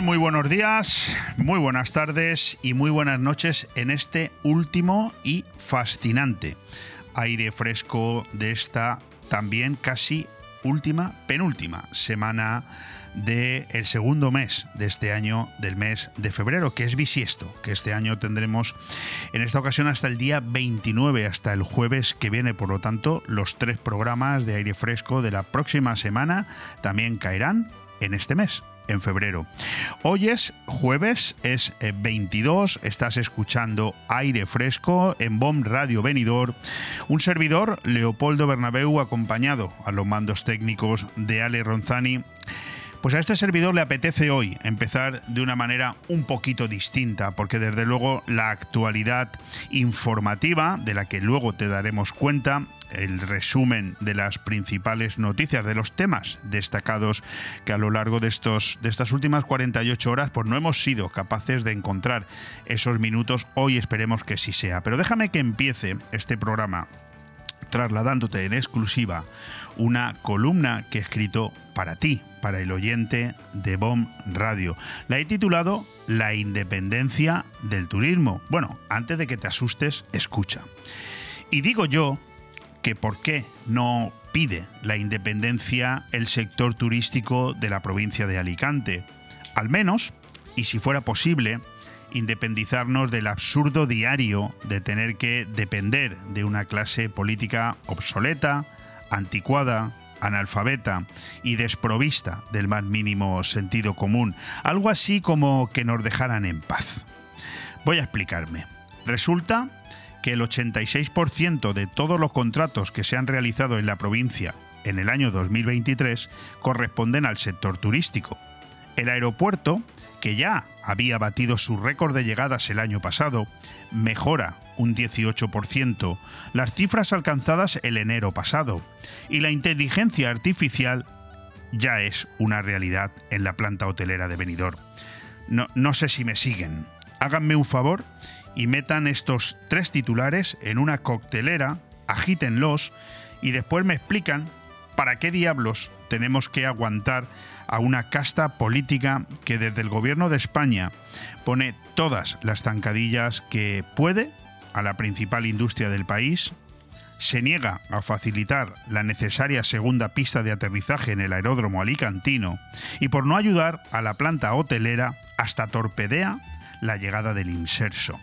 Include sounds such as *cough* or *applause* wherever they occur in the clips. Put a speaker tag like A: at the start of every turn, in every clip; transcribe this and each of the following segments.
A: Muy buenos días, muy buenas tardes y muy buenas noches en este último y fascinante aire fresco de esta también casi última, penúltima semana del el segundo mes de este año, del mes de febrero, que es bisiesto, que este año tendremos en esta ocasión hasta el día 29, hasta el jueves que viene. Por lo tanto, los tres programas de aire fresco de la próxima semana también caerán en este mes en febrero. Hoy es jueves, es 22, eh, estás escuchando aire fresco en BOM Radio Venidor, un servidor, Leopoldo Bernabeu, acompañado a los mandos técnicos de Ale Ronzani pues a este servidor le apetece hoy empezar de una manera un poquito distinta, porque desde luego la actualidad informativa, de la que luego te daremos cuenta, el resumen de las principales noticias, de los temas destacados que a lo largo de, estos, de estas últimas 48 horas pues no hemos sido capaces de encontrar esos minutos. Hoy esperemos que sí sea. Pero déjame que empiece este programa trasladándote en exclusiva una columna que he escrito para ti, para el oyente de BOM Radio. La he titulado La independencia del turismo. Bueno, antes de que te asustes, escucha. Y digo yo que por qué no pide la independencia el sector turístico de la provincia de Alicante. Al menos, y si fuera posible, independizarnos del absurdo diario de tener que depender de una clase política obsoleta, anticuada, analfabeta y desprovista del más mínimo sentido común, algo así como que nos dejaran en paz. Voy a explicarme. Resulta que el 86% de todos los contratos que se han realizado en la provincia en el año 2023 corresponden al sector turístico. El aeropuerto que ya había batido su récord de llegadas el año pasado, mejora un 18% las cifras alcanzadas el enero pasado, y la inteligencia artificial ya es una realidad en la planta hotelera de Benidorm. No, no sé si me siguen. Háganme un favor y metan estos tres titulares en una coctelera, agítenlos y después me explican para qué diablos tenemos que aguantar a una casta política que desde el gobierno de España pone todas las zancadillas que puede a la principal industria del país, se niega a facilitar la necesaria segunda pista de aterrizaje en el aeródromo alicantino y por no ayudar a la planta hotelera hasta torpedea la llegada del inserso.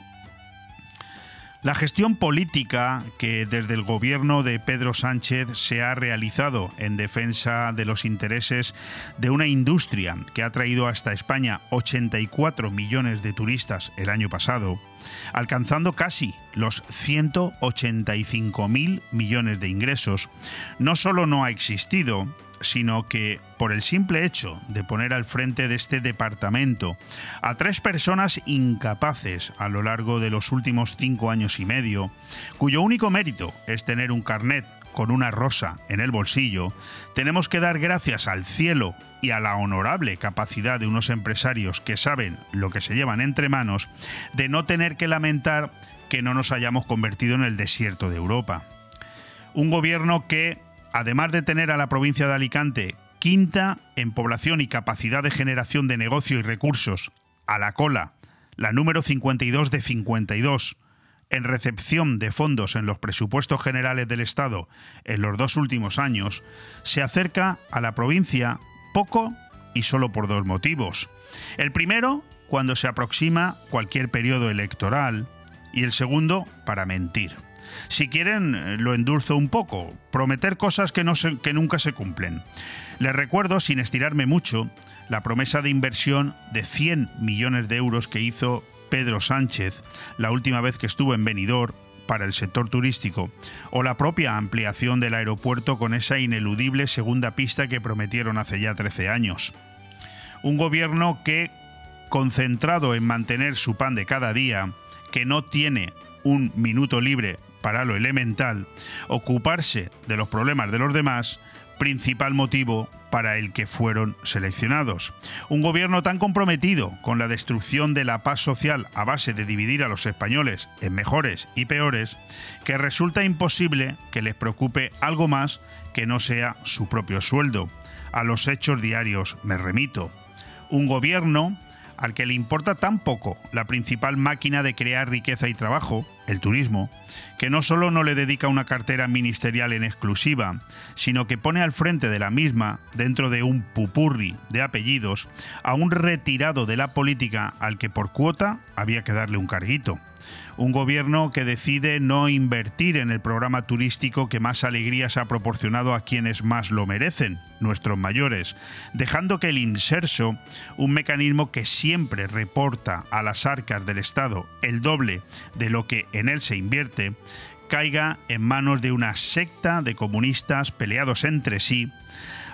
A: La gestión política que desde el gobierno de Pedro Sánchez se ha realizado en defensa de los intereses de una industria que ha traído hasta España 84 millones de turistas el año pasado, alcanzando casi los 185 mil millones de ingresos, no solo no ha existido, sino que por el simple hecho de poner al frente de este departamento a tres personas incapaces a lo largo de los últimos cinco años y medio, cuyo único mérito es tener un carnet con una rosa en el bolsillo, tenemos que dar gracias al cielo y a la honorable capacidad de unos empresarios que saben lo que se llevan entre manos, de no tener que lamentar que no nos hayamos convertido en el desierto de Europa. Un gobierno que además de tener a la provincia de Alicante quinta en población y capacidad de generación de negocio y recursos, a la cola, la número 52 de 52, en recepción de fondos en los presupuestos generales del Estado en los dos últimos años, se acerca a la provincia poco y solo por dos motivos. El primero, cuando se aproxima cualquier periodo electoral, y el segundo, para mentir. Si quieren, lo endulzo un poco, prometer cosas que nunca se cumplen. Les recuerdo, sin estirarme mucho, la promesa de inversión de 100 millones de euros que hizo Pedro Sánchez la última vez que estuvo en Benidorm para el sector turístico, o la propia ampliación del aeropuerto con esa ineludible segunda pista que prometieron hace ya 13 años. Un gobierno que, concentrado en mantener su pan de cada día, que no tiene un minuto libre para lo elemental, ocuparse de los problemas de los demás, principal motivo para el que fueron seleccionados. Un gobierno tan comprometido con la destrucción de la paz social a base de dividir a los españoles en mejores y peores, que resulta imposible que les preocupe algo más que no sea su propio sueldo. A los hechos diarios me remito. Un gobierno al que le importa tan poco la principal máquina de crear riqueza y trabajo, el turismo, que no solo no le dedica una cartera ministerial en exclusiva, sino que pone al frente de la misma, dentro de un pupurri de apellidos, a un retirado de la política al que por cuota había que darle un carguito un gobierno que decide no invertir en el programa turístico que más alegrías ha proporcionado a quienes más lo merecen, nuestros mayores, dejando que el inserso, un mecanismo que siempre reporta a las arcas del Estado el doble de lo que en él se invierte, caiga en manos de una secta de comunistas peleados entre sí,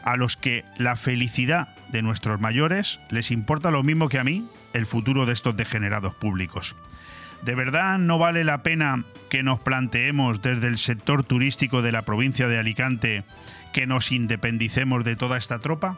A: a los que la felicidad de nuestros mayores les importa lo mismo que a mí el futuro de estos degenerados públicos. ¿De verdad no vale la pena que nos planteemos desde el sector turístico de la provincia de Alicante que nos independicemos de toda esta tropa?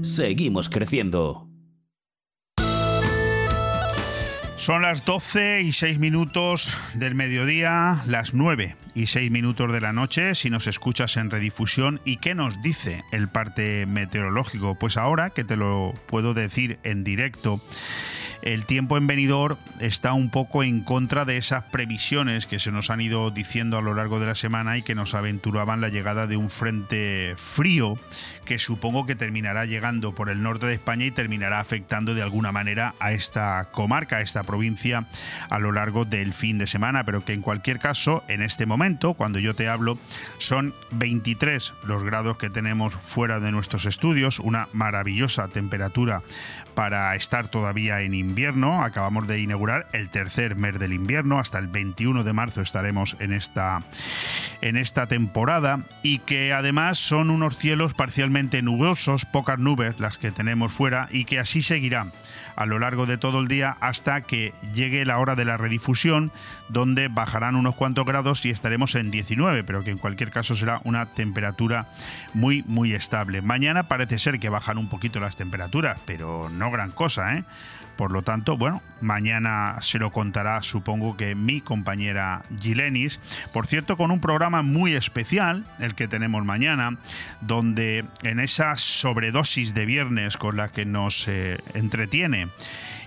B: Seguimos creciendo.
A: Son las 12 y 6 minutos del mediodía, las 9 y 6 minutos de la noche, si nos escuchas en redifusión. ¿Y qué nos dice el parte meteorológico? Pues ahora que te lo puedo decir en directo, el tiempo en venidor está un poco en contra de esas previsiones que se nos han ido diciendo a lo largo de la semana y que nos aventuraban la llegada de un frente frío que supongo que terminará llegando por el norte de España y terminará afectando de alguna manera a esta comarca, a esta provincia a lo largo del fin de semana, pero que en cualquier caso, en este momento, cuando yo te hablo, son 23 los grados que tenemos fuera de nuestros estudios, una maravillosa temperatura para estar todavía en invierno. Acabamos de inaugurar el tercer mes del invierno, hasta el 21 de marzo estaremos en esta, en esta temporada y que además son unos cielos parcialmente nubosos, pocas nubes las que tenemos fuera y que así seguirá a lo largo de todo el día hasta que llegue la hora de la redifusión, donde bajarán unos cuantos grados y estaremos en 19, pero que en cualquier caso será una temperatura muy, muy estable. Mañana parece ser que bajan un poquito las temperaturas, pero no gran cosa, ¿eh? Por lo tanto, bueno, mañana se lo contará, supongo que mi compañera Gilenis. Por cierto, con un programa muy especial, el que tenemos mañana, donde en esa sobredosis de viernes con la que nos eh, entretiene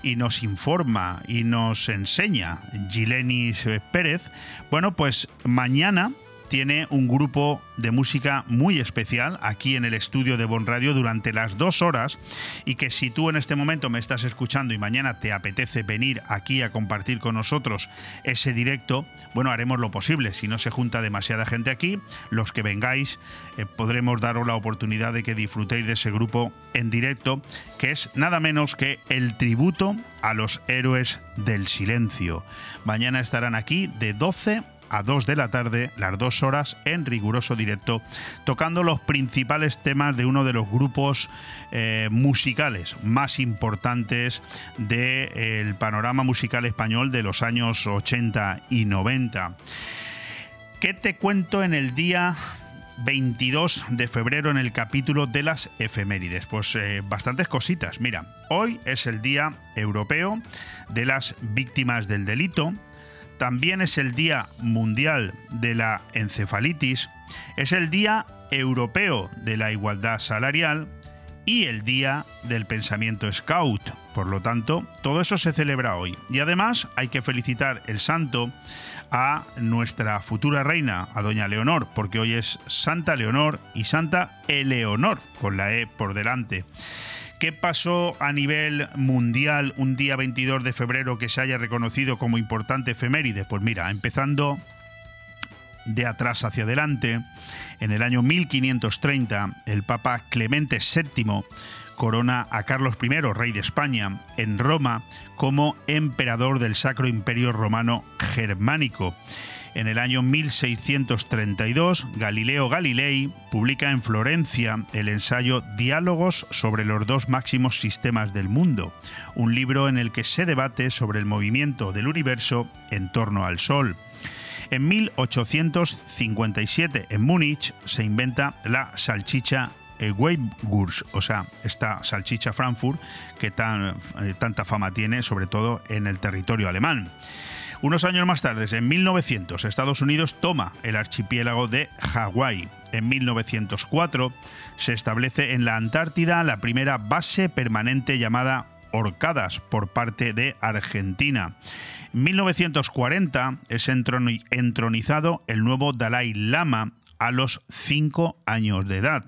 A: y nos informa y nos enseña Gilenis Pérez, bueno, pues mañana tiene un grupo de música muy especial aquí en el estudio de Bon Radio durante las dos horas y que si tú en este momento me estás escuchando y mañana te apetece venir aquí a compartir con nosotros ese directo, bueno, haremos lo posible. Si no se junta demasiada gente aquí, los que vengáis eh, podremos daros la oportunidad de que disfrutéis de ese grupo en directo, que es nada menos que el tributo a los héroes del silencio. Mañana estarán aquí de 12 a 2 de la tarde, las dos horas en riguroso directo, tocando los principales temas de uno de los grupos eh, musicales más importantes del panorama musical español de los años 80 y 90. ¿Qué te cuento en el día 22 de febrero en el capítulo de las efemérides. Pues eh, bastantes cositas. Mira, hoy es el Día Europeo de las Víctimas del Delito. También es el Día Mundial de la Encefalitis, es el Día Europeo de la Igualdad Salarial y el Día del Pensamiento Scout. Por lo tanto, todo eso se celebra hoy. Y además hay que felicitar el santo a nuestra futura reina, a doña Leonor, porque hoy es Santa Leonor y Santa Eleonor, con la E por delante. ¿Qué pasó a nivel mundial un día 22 de febrero que se haya reconocido como importante efeméride? Pues mira, empezando de atrás hacia adelante, en el año 1530, el Papa Clemente VII corona a Carlos I, rey de España, en Roma como emperador del Sacro Imperio Romano Germánico. En el año 1632, Galileo Galilei publica en Florencia el ensayo Diálogos sobre los dos máximos sistemas del mundo, un libro en el que se debate sobre el movimiento del universo en torno al Sol. En 1857, en Múnich, se inventa la salchicha Weibgurs, o sea, esta salchicha Frankfurt que tan, eh, tanta fama tiene, sobre todo en el territorio alemán. Unos años más tarde, en 1900, Estados Unidos toma el archipiélago de Hawái. En 1904 se establece en la Antártida la primera base permanente llamada Orcadas por parte de Argentina. En 1940 es entronizado el nuevo Dalai Lama a los cinco años de edad.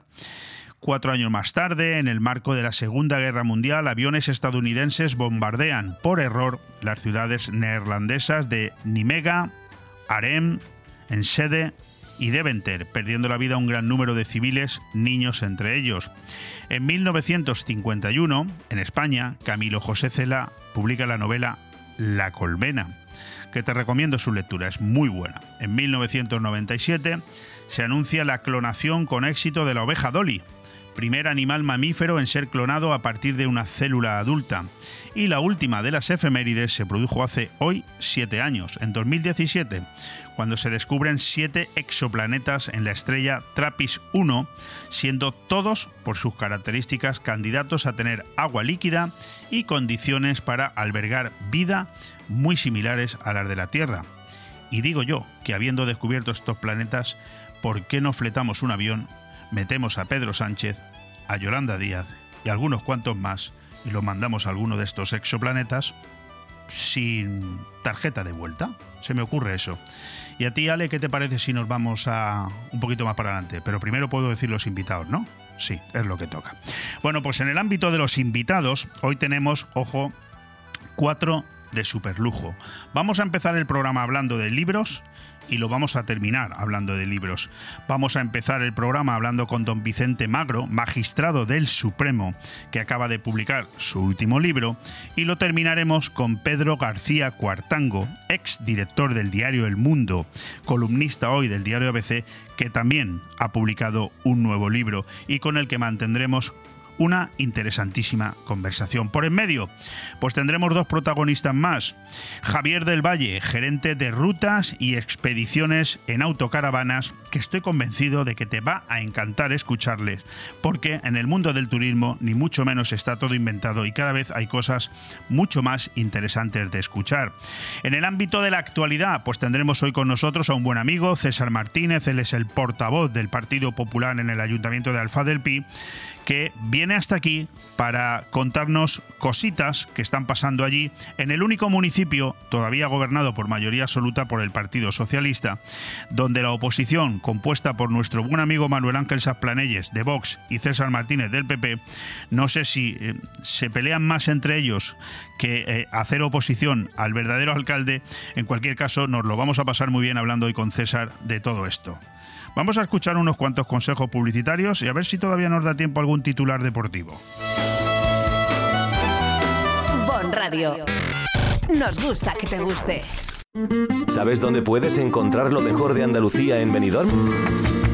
A: Cuatro años más tarde, en el marco de la Segunda Guerra Mundial, aviones estadounidenses bombardean por error las ciudades neerlandesas de Nimega, Arem, Enschede y Deventer, perdiendo la vida un gran número de civiles, niños entre ellos. En 1951, en España, Camilo José Cela publica la novela La Colmena, que te recomiendo su lectura, es muy buena. En 1997 se anuncia la clonación con éxito de la oveja Dolly, primer animal mamífero en ser clonado a partir de una célula adulta. Y la última de las efemérides se produjo hace hoy siete años, en 2017, cuando se descubren siete exoplanetas en la estrella Trappist 1, siendo todos, por sus características, candidatos a tener agua líquida y condiciones para albergar vida muy similares a las de la Tierra. Y digo yo que habiendo descubierto estos planetas, ¿por qué no fletamos un avión metemos a Pedro Sánchez, a Yolanda Díaz y algunos cuantos más y lo mandamos a alguno de estos exoplanetas sin tarjeta de vuelta. Se me ocurre eso. Y a ti, Ale, ¿qué te parece si nos vamos a un poquito más para adelante? Pero primero puedo decir los invitados, ¿no? Sí, es lo que toca. Bueno, pues en el ámbito de los invitados, hoy tenemos, ojo, cuatro de superlujo. Vamos a empezar el programa hablando de libros y lo vamos a terminar hablando de libros. Vamos a empezar el programa hablando con don Vicente Magro, magistrado del Supremo, que acaba de publicar su último libro, y lo terminaremos con Pedro García Cuartango, ex director del diario El Mundo, columnista hoy del diario ABC, que también ha publicado un nuevo libro y con el que mantendremos una interesantísima conversación. Por en medio, pues tendremos dos protagonistas más. Javier del Valle, gerente de rutas y expediciones en autocaravanas, que estoy convencido de que te va a encantar escucharles, porque en el mundo del turismo ni mucho menos está todo inventado y cada vez hay cosas mucho más interesantes de escuchar. En el ámbito de la actualidad, pues tendremos hoy con nosotros a un buen amigo, César Martínez, él es el portavoz del Partido Popular en el Ayuntamiento de Alfa del Pi, que viene hasta aquí para contarnos cositas que están pasando allí en el único municipio todavía gobernado por mayoría absoluta por el Partido Socialista, donde la oposición, compuesta por nuestro buen amigo Manuel Ángel Sasplanelles de Vox y César Martínez del PP, no sé si eh, se pelean más entre ellos que eh, hacer oposición al verdadero alcalde. En cualquier caso, nos lo vamos a pasar muy bien hablando hoy con César de todo esto. Vamos a escuchar unos cuantos consejos publicitarios y a ver si todavía nos da tiempo algún titular deportivo.
C: Bon Radio. Nos gusta que te guste.
D: ¿Sabes dónde puedes encontrar lo mejor de Andalucía en Benidorm?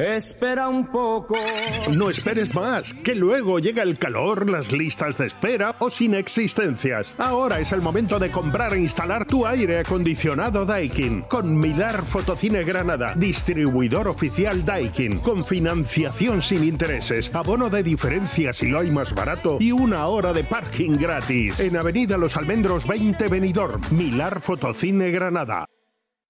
E: Espera un poco.
F: No esperes más, que luego llega el calor, las listas de espera o sin existencias. Ahora es el momento de comprar e instalar tu aire acondicionado Daikin con Milar Fotocine Granada, distribuidor oficial Daikin, con financiación sin intereses, abono de diferencia si lo hay más barato y una hora de parking gratis. En Avenida Los Almendros 20 Benidorm, Milar Fotocine Granada.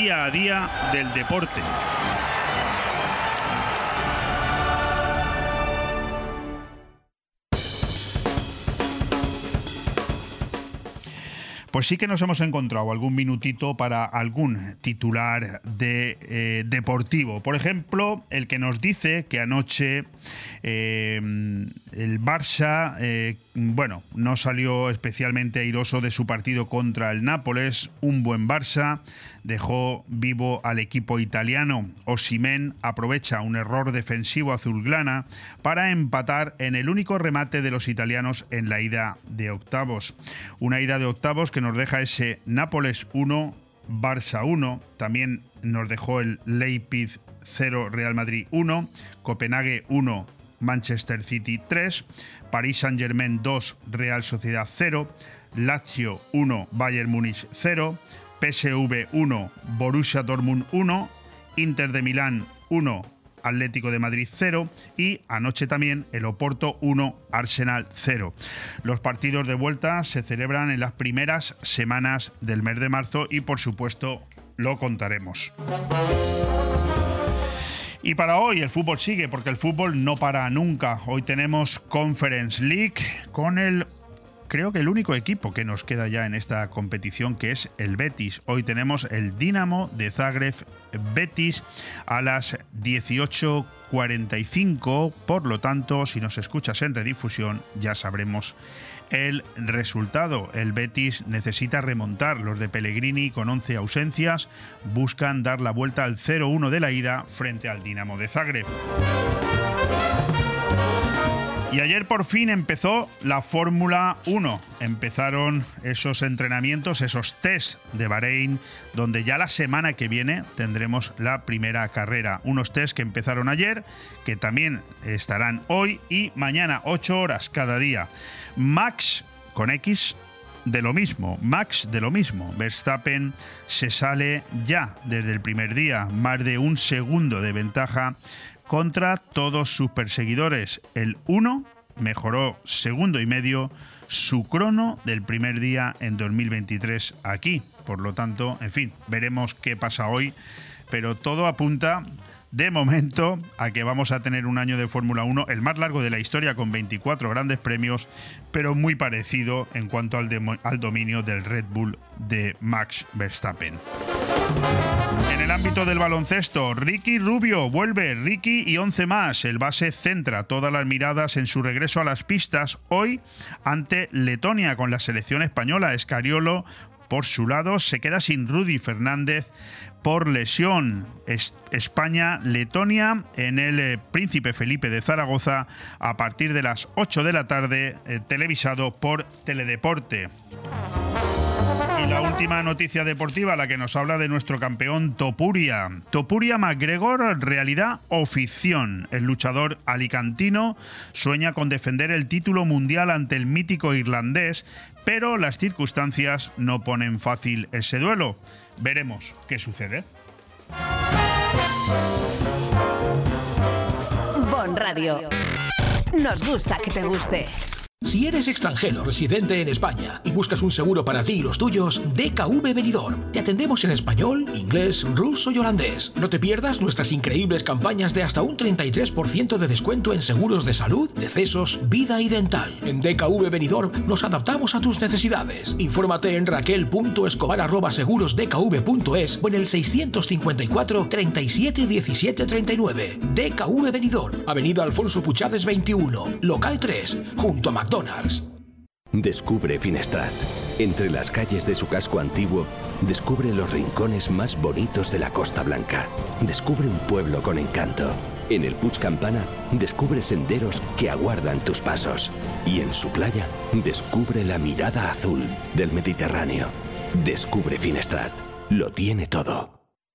A: Día a día del deporte. Pues sí que nos hemos encontrado algún minutito para algún titular de eh, deportivo. Por ejemplo, el que nos dice que anoche eh, el Barça, eh, bueno, no salió especialmente airoso de su partido contra el Nápoles. Un buen Barça dejó vivo al equipo italiano. Osimen aprovecha un error defensivo azulgrana para empatar en el único remate de los italianos en la ida de octavos. Una ida de octavos que nos deja ese Nápoles 1, Barça 1. También nos dejó el Leipzig 0, Real Madrid 1, Copenhague 1, Manchester City 3, París Saint-Germain 2, Real Sociedad 0, Lazio 1, Bayern Múnich 0, PSV 1, Borussia Dortmund 1, Inter de Milán 1, Atlético de Madrid 0 y anoche también el Oporto 1, Arsenal 0. Los partidos de vuelta se celebran en las primeras semanas del mes de marzo y por supuesto lo contaremos. Y para hoy el fútbol sigue porque el fútbol no para nunca. Hoy tenemos Conference League con el creo que el único equipo que nos queda ya en esta competición que es el Betis. Hoy tenemos el Dinamo de Zagreb Betis a las 18:45, por lo tanto, si nos escuchas en redifusión ya sabremos el resultado. El Betis necesita remontar. Los de Pellegrini, con 11 ausencias, buscan dar la vuelta al 0-1 de la ida frente al Dinamo de Zagreb. Y ayer por fin empezó la Fórmula 1. Empezaron esos entrenamientos, esos test de Bahrein, donde ya la semana que viene tendremos la primera carrera. Unos test que empezaron ayer, que también estarán hoy y mañana, 8 horas cada día. Max con X de lo mismo, Max de lo mismo. Verstappen se sale ya desde el primer día, más de un segundo de ventaja contra todos sus perseguidores. El 1 mejoró segundo y medio su crono del primer día en 2023 aquí. Por lo tanto, en fin, veremos qué pasa hoy, pero todo apunta de momento a que vamos a tener un año de Fórmula 1, el más largo de la historia con 24 grandes premios, pero muy parecido en cuanto al, al dominio del Red Bull de Max Verstappen. En el ámbito del baloncesto, Ricky Rubio vuelve, Ricky y 11 más. El base centra todas las miradas en su regreso a las pistas hoy ante Letonia con la selección española. Escariolo, por su lado, se queda sin Rudy Fernández por lesión. España-Letonia en el eh, Príncipe Felipe de Zaragoza a partir de las 8 de la tarde, eh, televisado por Teledeporte. La última noticia deportiva, la que nos habla de nuestro campeón Topuria. Topuria McGregor, realidad o ficción. El luchador alicantino sueña con defender el título mundial ante el mítico irlandés, pero las circunstancias no ponen fácil ese duelo. Veremos qué sucede.
C: Bon Radio. Nos gusta que te guste.
G: Si eres extranjero residente en España y buscas un seguro para ti y los tuyos, DKV Benidorm. Te atendemos en español, inglés, ruso y holandés. No te pierdas nuestras increíbles campañas de hasta un 33% de descuento en seguros de salud, decesos, vida y dental. En DKV Benidorm nos adaptamos a tus necesidades. Infórmate en raquel.escobar.segurosdkv.es o en el 654 37 17 39. DKV Benidorm, Avenida Alfonso Puchades 21, local 3, junto a McDonald's.
B: Descubre Finestrat. Entre las calles de su casco antiguo, descubre los rincones más bonitos de la Costa Blanca. Descubre un pueblo con encanto. En el Puig Campana, descubre senderos que aguardan tus pasos. Y en su playa, descubre la mirada azul del Mediterráneo. Descubre Finestrat. Lo tiene todo.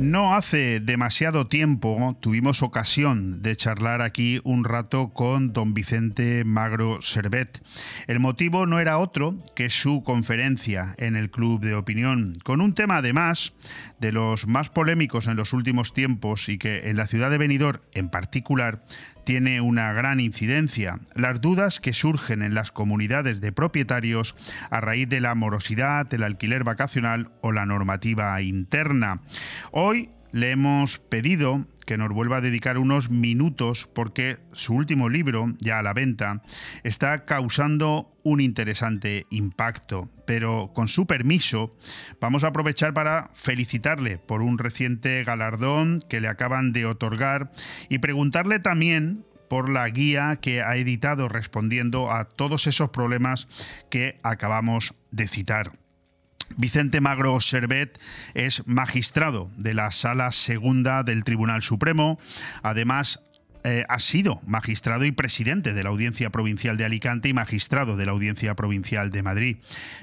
A: No hace demasiado tiempo tuvimos ocasión de charlar aquí un rato con don Vicente Magro Servet. El motivo no era otro que su conferencia en el Club de Opinión, con un tema además de los más polémicos en los últimos tiempos y que en la ciudad de Benidorm en particular tiene una gran incidencia. Las dudas que surgen en las comunidades de propietarios a raíz de la morosidad, el alquiler vacacional o la normativa interna. Hoy le hemos pedido que nos vuelva a dedicar unos minutos porque su último libro, ya a la venta, está causando un interesante impacto. Pero con su permiso, vamos a aprovechar para felicitarle por un reciente galardón que le acaban de otorgar y preguntarle también por la guía que ha editado respondiendo a todos esos problemas que acabamos de citar. Vicente Magro Servet es magistrado de la Sala Segunda del Tribunal Supremo. Además, eh, ha sido magistrado y presidente de la Audiencia Provincial de Alicante y magistrado de la Audiencia Provincial de Madrid.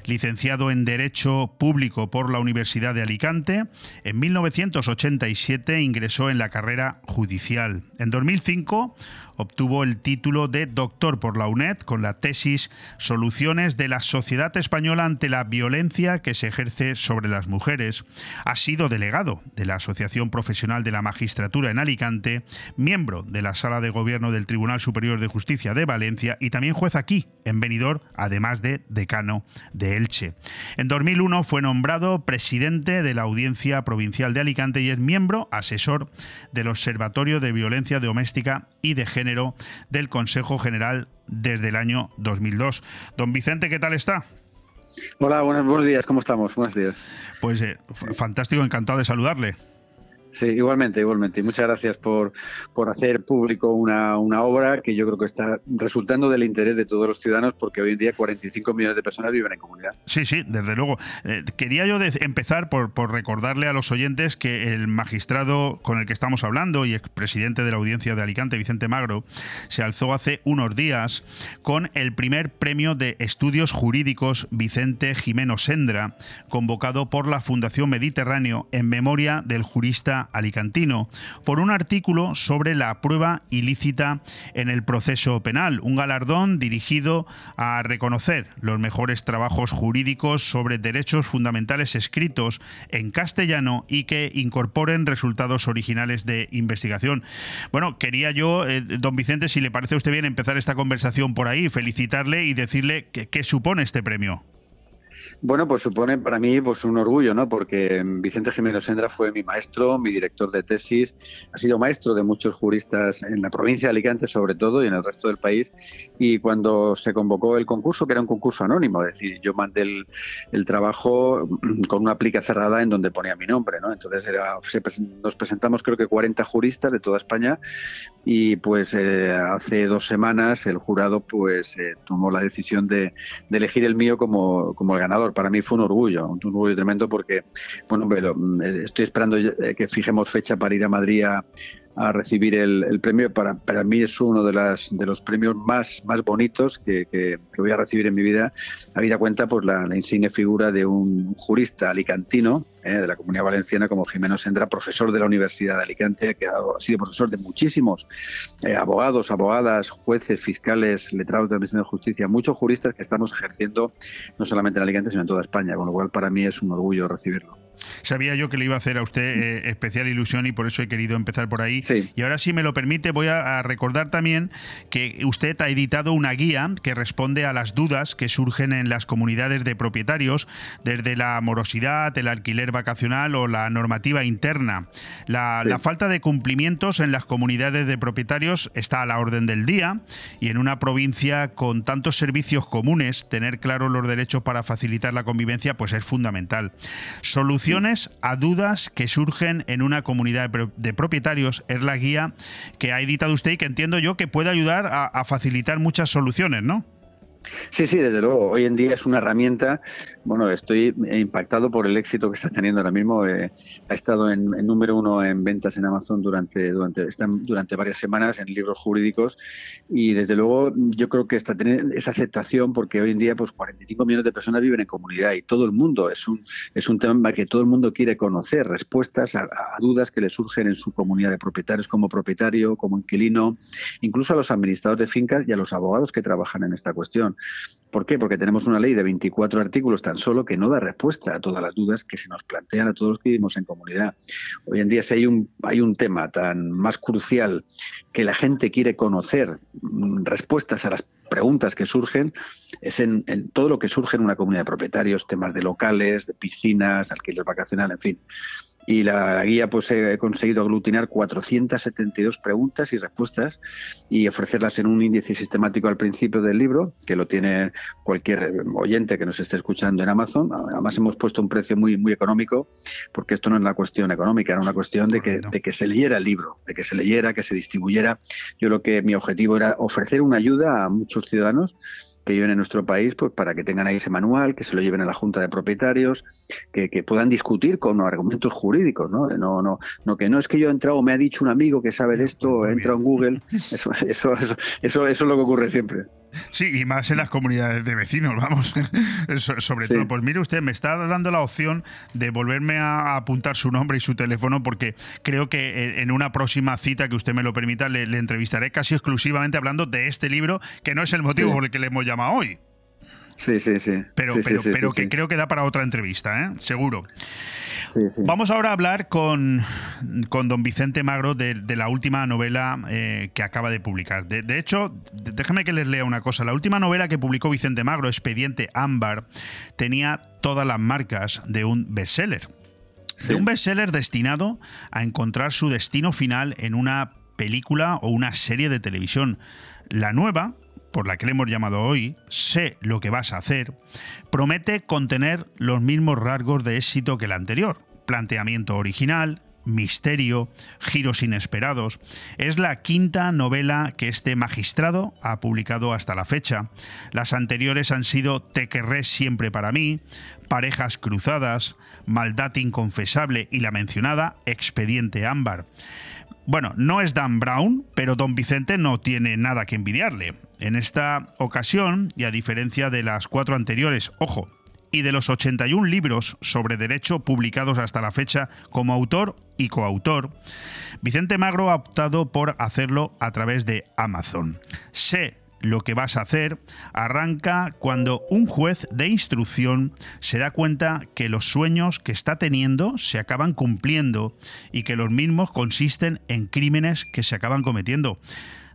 A: Licenciado en Derecho Público por la Universidad de Alicante, en 1987 ingresó en la carrera judicial. En 2005 obtuvo el título de doctor por la UNED con la tesis Soluciones de la sociedad española ante la violencia que se ejerce sobre las mujeres. Ha sido delegado de la Asociación Profesional de la Magistratura en Alicante, miembro de la Sala de Gobierno del Tribunal Superior de Justicia de Valencia y también juez aquí, en Benidorm, además de decano de Elche. En 2001 fue nombrado presidente de la Audiencia Provincial de Alicante y es miembro asesor del Observatorio de Violencia Doméstica y de Género del Consejo General desde el año 2002. Don Vicente, ¿qué tal está?
H: Hola, buenos, días, ¿cómo estamos? Buenos días.
A: Pues eh, fantástico, encantado de saludarle.
H: Sí, igualmente, igualmente. Muchas gracias por, por hacer público una, una, obra que yo creo que está resultando del interés de todos los ciudadanos porque hoy en día 45 millones de personas viven en comunidad.
A: Sí, sí, desde luego. Eh, quería yo empezar por, por, recordarle a los oyentes que el magistrado con el que estamos hablando y expresidente de la audiencia de Alicante, Vicente Magro, se alzó hace unos días con el primer premio de estudios jurídicos Vicente Jimeno Sendra, convocado por la Fundación Mediterráneo en memoria del jurista alicantino por un artículo sobre la prueba ilícita en el proceso penal, un galardón dirigido a reconocer los mejores trabajos jurídicos sobre derechos fundamentales escritos en castellano y que incorporen resultados originales de investigación. Bueno, quería yo, eh, don Vicente, si le parece a usted bien empezar esta conversación por ahí, felicitarle y decirle qué supone este premio.
H: Bueno, pues supone para mí pues un orgullo, ¿no? Porque Vicente Jiménez Sendra fue mi maestro, mi director de tesis, ha sido maestro de muchos juristas en la provincia de Alicante sobre todo y en el resto del país. Y cuando se convocó el concurso, que era un concurso anónimo, es decir, yo mandé el, trabajo con una plica cerrada en donde ponía mi nombre, ¿no? Entonces era, nos presentamos creo que 40 juristas de toda España y pues eh, hace dos semanas el jurado pues eh, tomó la decisión de, de elegir el mío como, como el ganador para mí fue un orgullo, un orgullo tremendo porque, bueno, pero mm, estoy esperando que fijemos fecha para ir a Madrid a, a recibir el, premio. Para, para mí es uno de, las, de los premios más, más bonitos que, que, voy a recibir en mi vida, habida cuenta por la, la insigne figura de un jurista alicantino eh, de la Comunidad Valenciana como Jimeno Sendra, profesor de la Universidad de Alicante, que ha, sido profesor de muchísimos eh, abogados, abogadas, jueces, fiscales, letrados de la Administración de Justicia, muchos juristas que estamos ejerciendo no solamente en Alicante, sino en toda España, con lo cual para mí es un orgullo recibirlo.
A: Sabía yo que le iba a hacer a usted eh, especial ilusión y por eso he querido empezar por ahí. Y ahora, si me lo permite, voy a, recordar también que usted ha editado una guía que responde a las dudas que surgen en las comunidades de propietarios, desde la morosidad, el alquiler vacacional o la normativa interna. La, la falta de cumplimientos en las comunidades de propietarios está a la orden del día y en una provincia con tantos servicios comunes, tener claros los derechos para facilitar la convivencia pues es fundamental. Solución a dudas que surgen en una comunidad de propietarios. Es la guía que ha editado usted y que entiendo yo que puede ayudar a, a facilitar muchas soluciones, ¿no?
H: Sí, sí, desde luego. Hoy en día es una herramienta. Bueno, estoy impactado por el éxito que está teniendo ahora mismo. Eh, ha estado en, número uno en ventas en Amazon durante, durante, durante varias semanas en libros jurídicos y desde luego yo creo que está teniendo esa aceptación porque hoy en día pues 45 millones de personas viven en comunidad y todo el mundo es un, es un tema que todo el mundo quiere conocer, respuestas a dudas que le surgen en su comunidad de propietarios como propietario, como inquilino, incluso a los administradores de fincas y a los abogados que trabajan en esta cuestión. ¿Por qué? Porque tenemos una ley de 24 artículos tan solo que no da respuesta a todas las dudas que se nos plantean a todos los que vivimos en comunidad. Hoy en día, si hay un, hay un tema tan más crucial que la gente quiere conocer mm, respuestas a las preguntas que surgen, es en, en, todo lo que surge en una comunidad de propietarios, temas de locales, de piscinas, alquiler vacacional, en fin y la, guía pues he conseguido aglutinar 472 preguntas y respuestas y ofrecerlas en un índice sistemático al principio del libro, que lo tiene cualquier oyente que nos esté escuchando en Amazon. Además hemos puesto un precio muy, muy económico, porque esto no es una cuestión económica, era una cuestión de que, de que se leyera el libro, de que se leyera, que se distribuyera. Yo lo que mi objetivo era ofrecer una ayuda a muchos ciudadanos que viven en nuestro país, pues para que tengan ahí ese manual, que se lo lleven a la Junta de Propietarios, que, puedan discutir con argumentos jurídicos, ¿no? No, no, no que no es que yo he entrado, me ha dicho un amigo que sabe de esto, he entrado en Google, *laughs* eso, eso, eso, eso, es lo que ocurre siempre.
A: Sí, y más en las comunidades de vecinos, vamos. *laughs* Sobre todo, pues mire usted, me está dando la opción de volverme a apuntar su nombre y su teléfono porque creo que en una próxima cita que usted me lo permita le, entrevistaré casi exclusivamente hablando de este libro, que no es el motivo por el que le hemos llamado hoy.
H: Sí, sí, sí.
A: Pero, pero, pero que creo que da para otra entrevista, ¿eh? Seguro. Vamos ahora a hablar con, con don Vicente Magro de, la última novela eh, que acaba de publicar. De, hecho, déjame que les lea una cosa. La última novela que publicó Vicente Magro, Expediente Ámbar, tenía todas las marcas de un bestseller. De un bestseller destinado a encontrar su destino final en una película o una serie de televisión. La nueva, por la que le hemos llamado hoy, Sé lo que vas a hacer, promete contener los mismos rasgos de éxito que la anterior. Planteamiento original, misterio, giros inesperados. Es la quinta novela que este magistrado ha publicado hasta la fecha. Las anteriores han sido Te querré siempre para mí, Parejas cruzadas, Maldad inconfesable y la mencionada Expediente ámbar. Bueno, no es Dan Brown, pero don Vicente no tiene nada que envidiarle. En esta ocasión, y a diferencia de las cuatro anteriores, ojo, y de los 81 libros sobre derecho publicados hasta la fecha como autor y coautor, Vicente Magro ha optado por hacerlo a través de Amazon. Sé lo que vas a hacer arranca cuando un juez de instrucción se da cuenta que los sueños que está teniendo se acaban cumpliendo y que los mismos consisten en crímenes que se acaban cometiendo.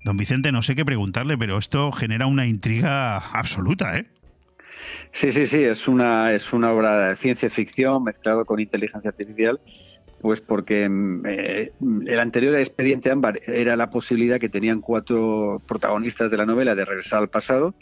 A: Don Vicente, no sé qué preguntarle, pero esto genera una intriga absoluta, ¿eh?
H: Sí, sí, sí, es una, es una obra de ciencia ficción mezclado con inteligencia artificial pues porque mm, eh, el anterior expediente Ámbar era la posibilidad que tenían cuatro protagonistas de la novela de regresar al pasado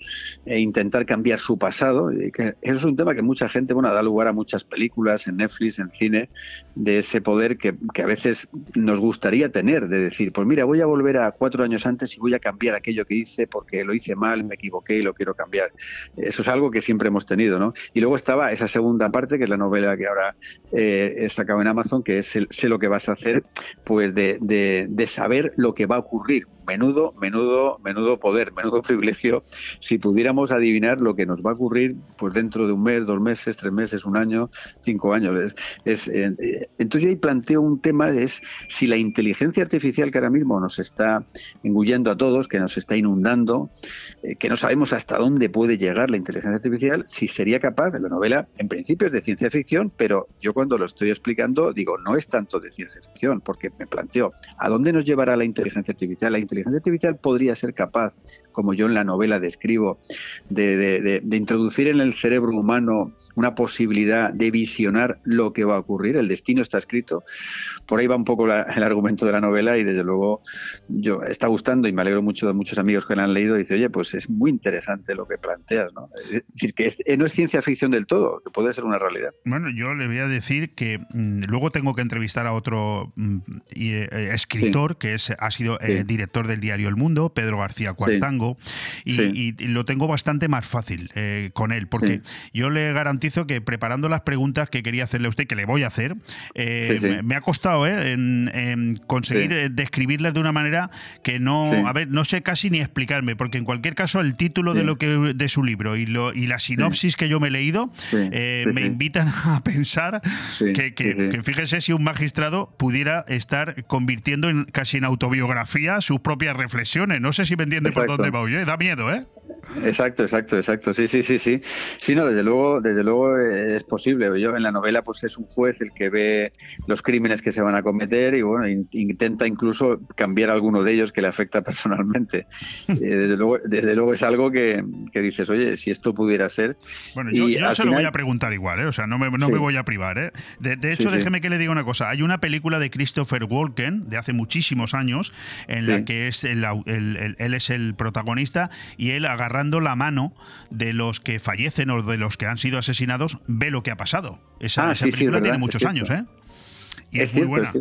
H: e intentar cambiar su pasado. Eso es un tema que mucha gente, bueno, da lugar a muchas películas en Netflix, en cine, de ese poder que, que a veces nos gustaría tener, de decir, pues mira, voy a volver a cuatro años antes y voy a cambiar aquello que hice porque lo hice mal, me equivoqué y lo quiero cambiar. Eso es algo que siempre hemos tenido, ¿no? Y luego estaba esa segunda parte, que es la novela que ahora eh, he sacado en Amazon, que es sé, lo que vas a hacer, pues de, de, de saber lo que va a ocurrir menudo, menudo, menudo poder, menudo *laughs* privilegio, si pudiéramos adivinar lo que nos va a ocurrir pues dentro de un mes, dos meses, tres meses, un año, cinco años. Es, eh, entonces yo ahí planteo un tema, es si la inteligencia artificial que ahora mismo nos está engullendo a todos, que nos está inundando, eh, que no sabemos hasta dónde puede llegar la inteligencia artificial, si sería capaz, de la novela en principio es de ciencia ficción, pero yo cuando lo estoy explicando digo, no es tanto de ciencia ficción, porque me planteo, ¿a dónde nos llevará la inteligencia artificial? Inteligencia artificial podría ser capaz como yo en la novela describo, de, introducir en el cerebro humano una posibilidad de visionar lo que va a ocurrir. El destino está escrito. Por ahí va un poco el argumento de la novela y desde luego yo está gustando y me alegro mucho de muchos amigos que la han leído y dice, oye, pues es muy interesante lo que planteas. ¿no? Es decir, que eh, no es ciencia ficción del todo, que puede ser una realidad.
A: Bueno, yo le voy a decir que mm, luego tengo que entrevistar a otro mm, eh, escritor que es, ha sido eh, director del diario El Mundo, Pedro García Cuartango y, lo tengo bastante más fácil eh, con él, porque yo le garantizo que preparando las preguntas que quería hacerle a usted, que le voy a hacer, eh, me, ha costado eh, en, conseguir describirlas de una manera que no, a ver, no sé casi ni explicarme, porque en cualquier caso el título de lo que de su libro y, lo, y la sinopsis que yo me he leído me invitan *laughs* a pensar que, que, fíjese si un magistrado pudiera estar convirtiendo en, casi en autobiografía sus propias reflexiones. No sé si me entiende por dónde Da miedo, ¿eh?
H: Exacto, exacto, exacto. Sí, sí, sí, sí. Sí, no, desde luego, desde luego es posible. Yo en la novela, pues es un juez el que ve los crímenes que se van a cometer y bueno, intenta incluso cambiar alguno de ellos que le afecta *laughs* personalmente. Eh, desde, luego, desde luego es algo que, dices, oye, si esto pudiera ser.
A: Bueno, yo, se lo voy a preguntar igual, ¿eh? O sea, no me, no me voy a privar, ¿eh? De, hecho, déjeme que le diga una cosa. Hay una película de Christopher Walken de hace muchísimos años en la que es el, él es el protagonista y él agarra agarrando la mano de los que fallecen o de los que han sido asesinados, ve lo que ha pasado. Esa, ah, película tiene muchos años, ¿eh? Y es, muy buena.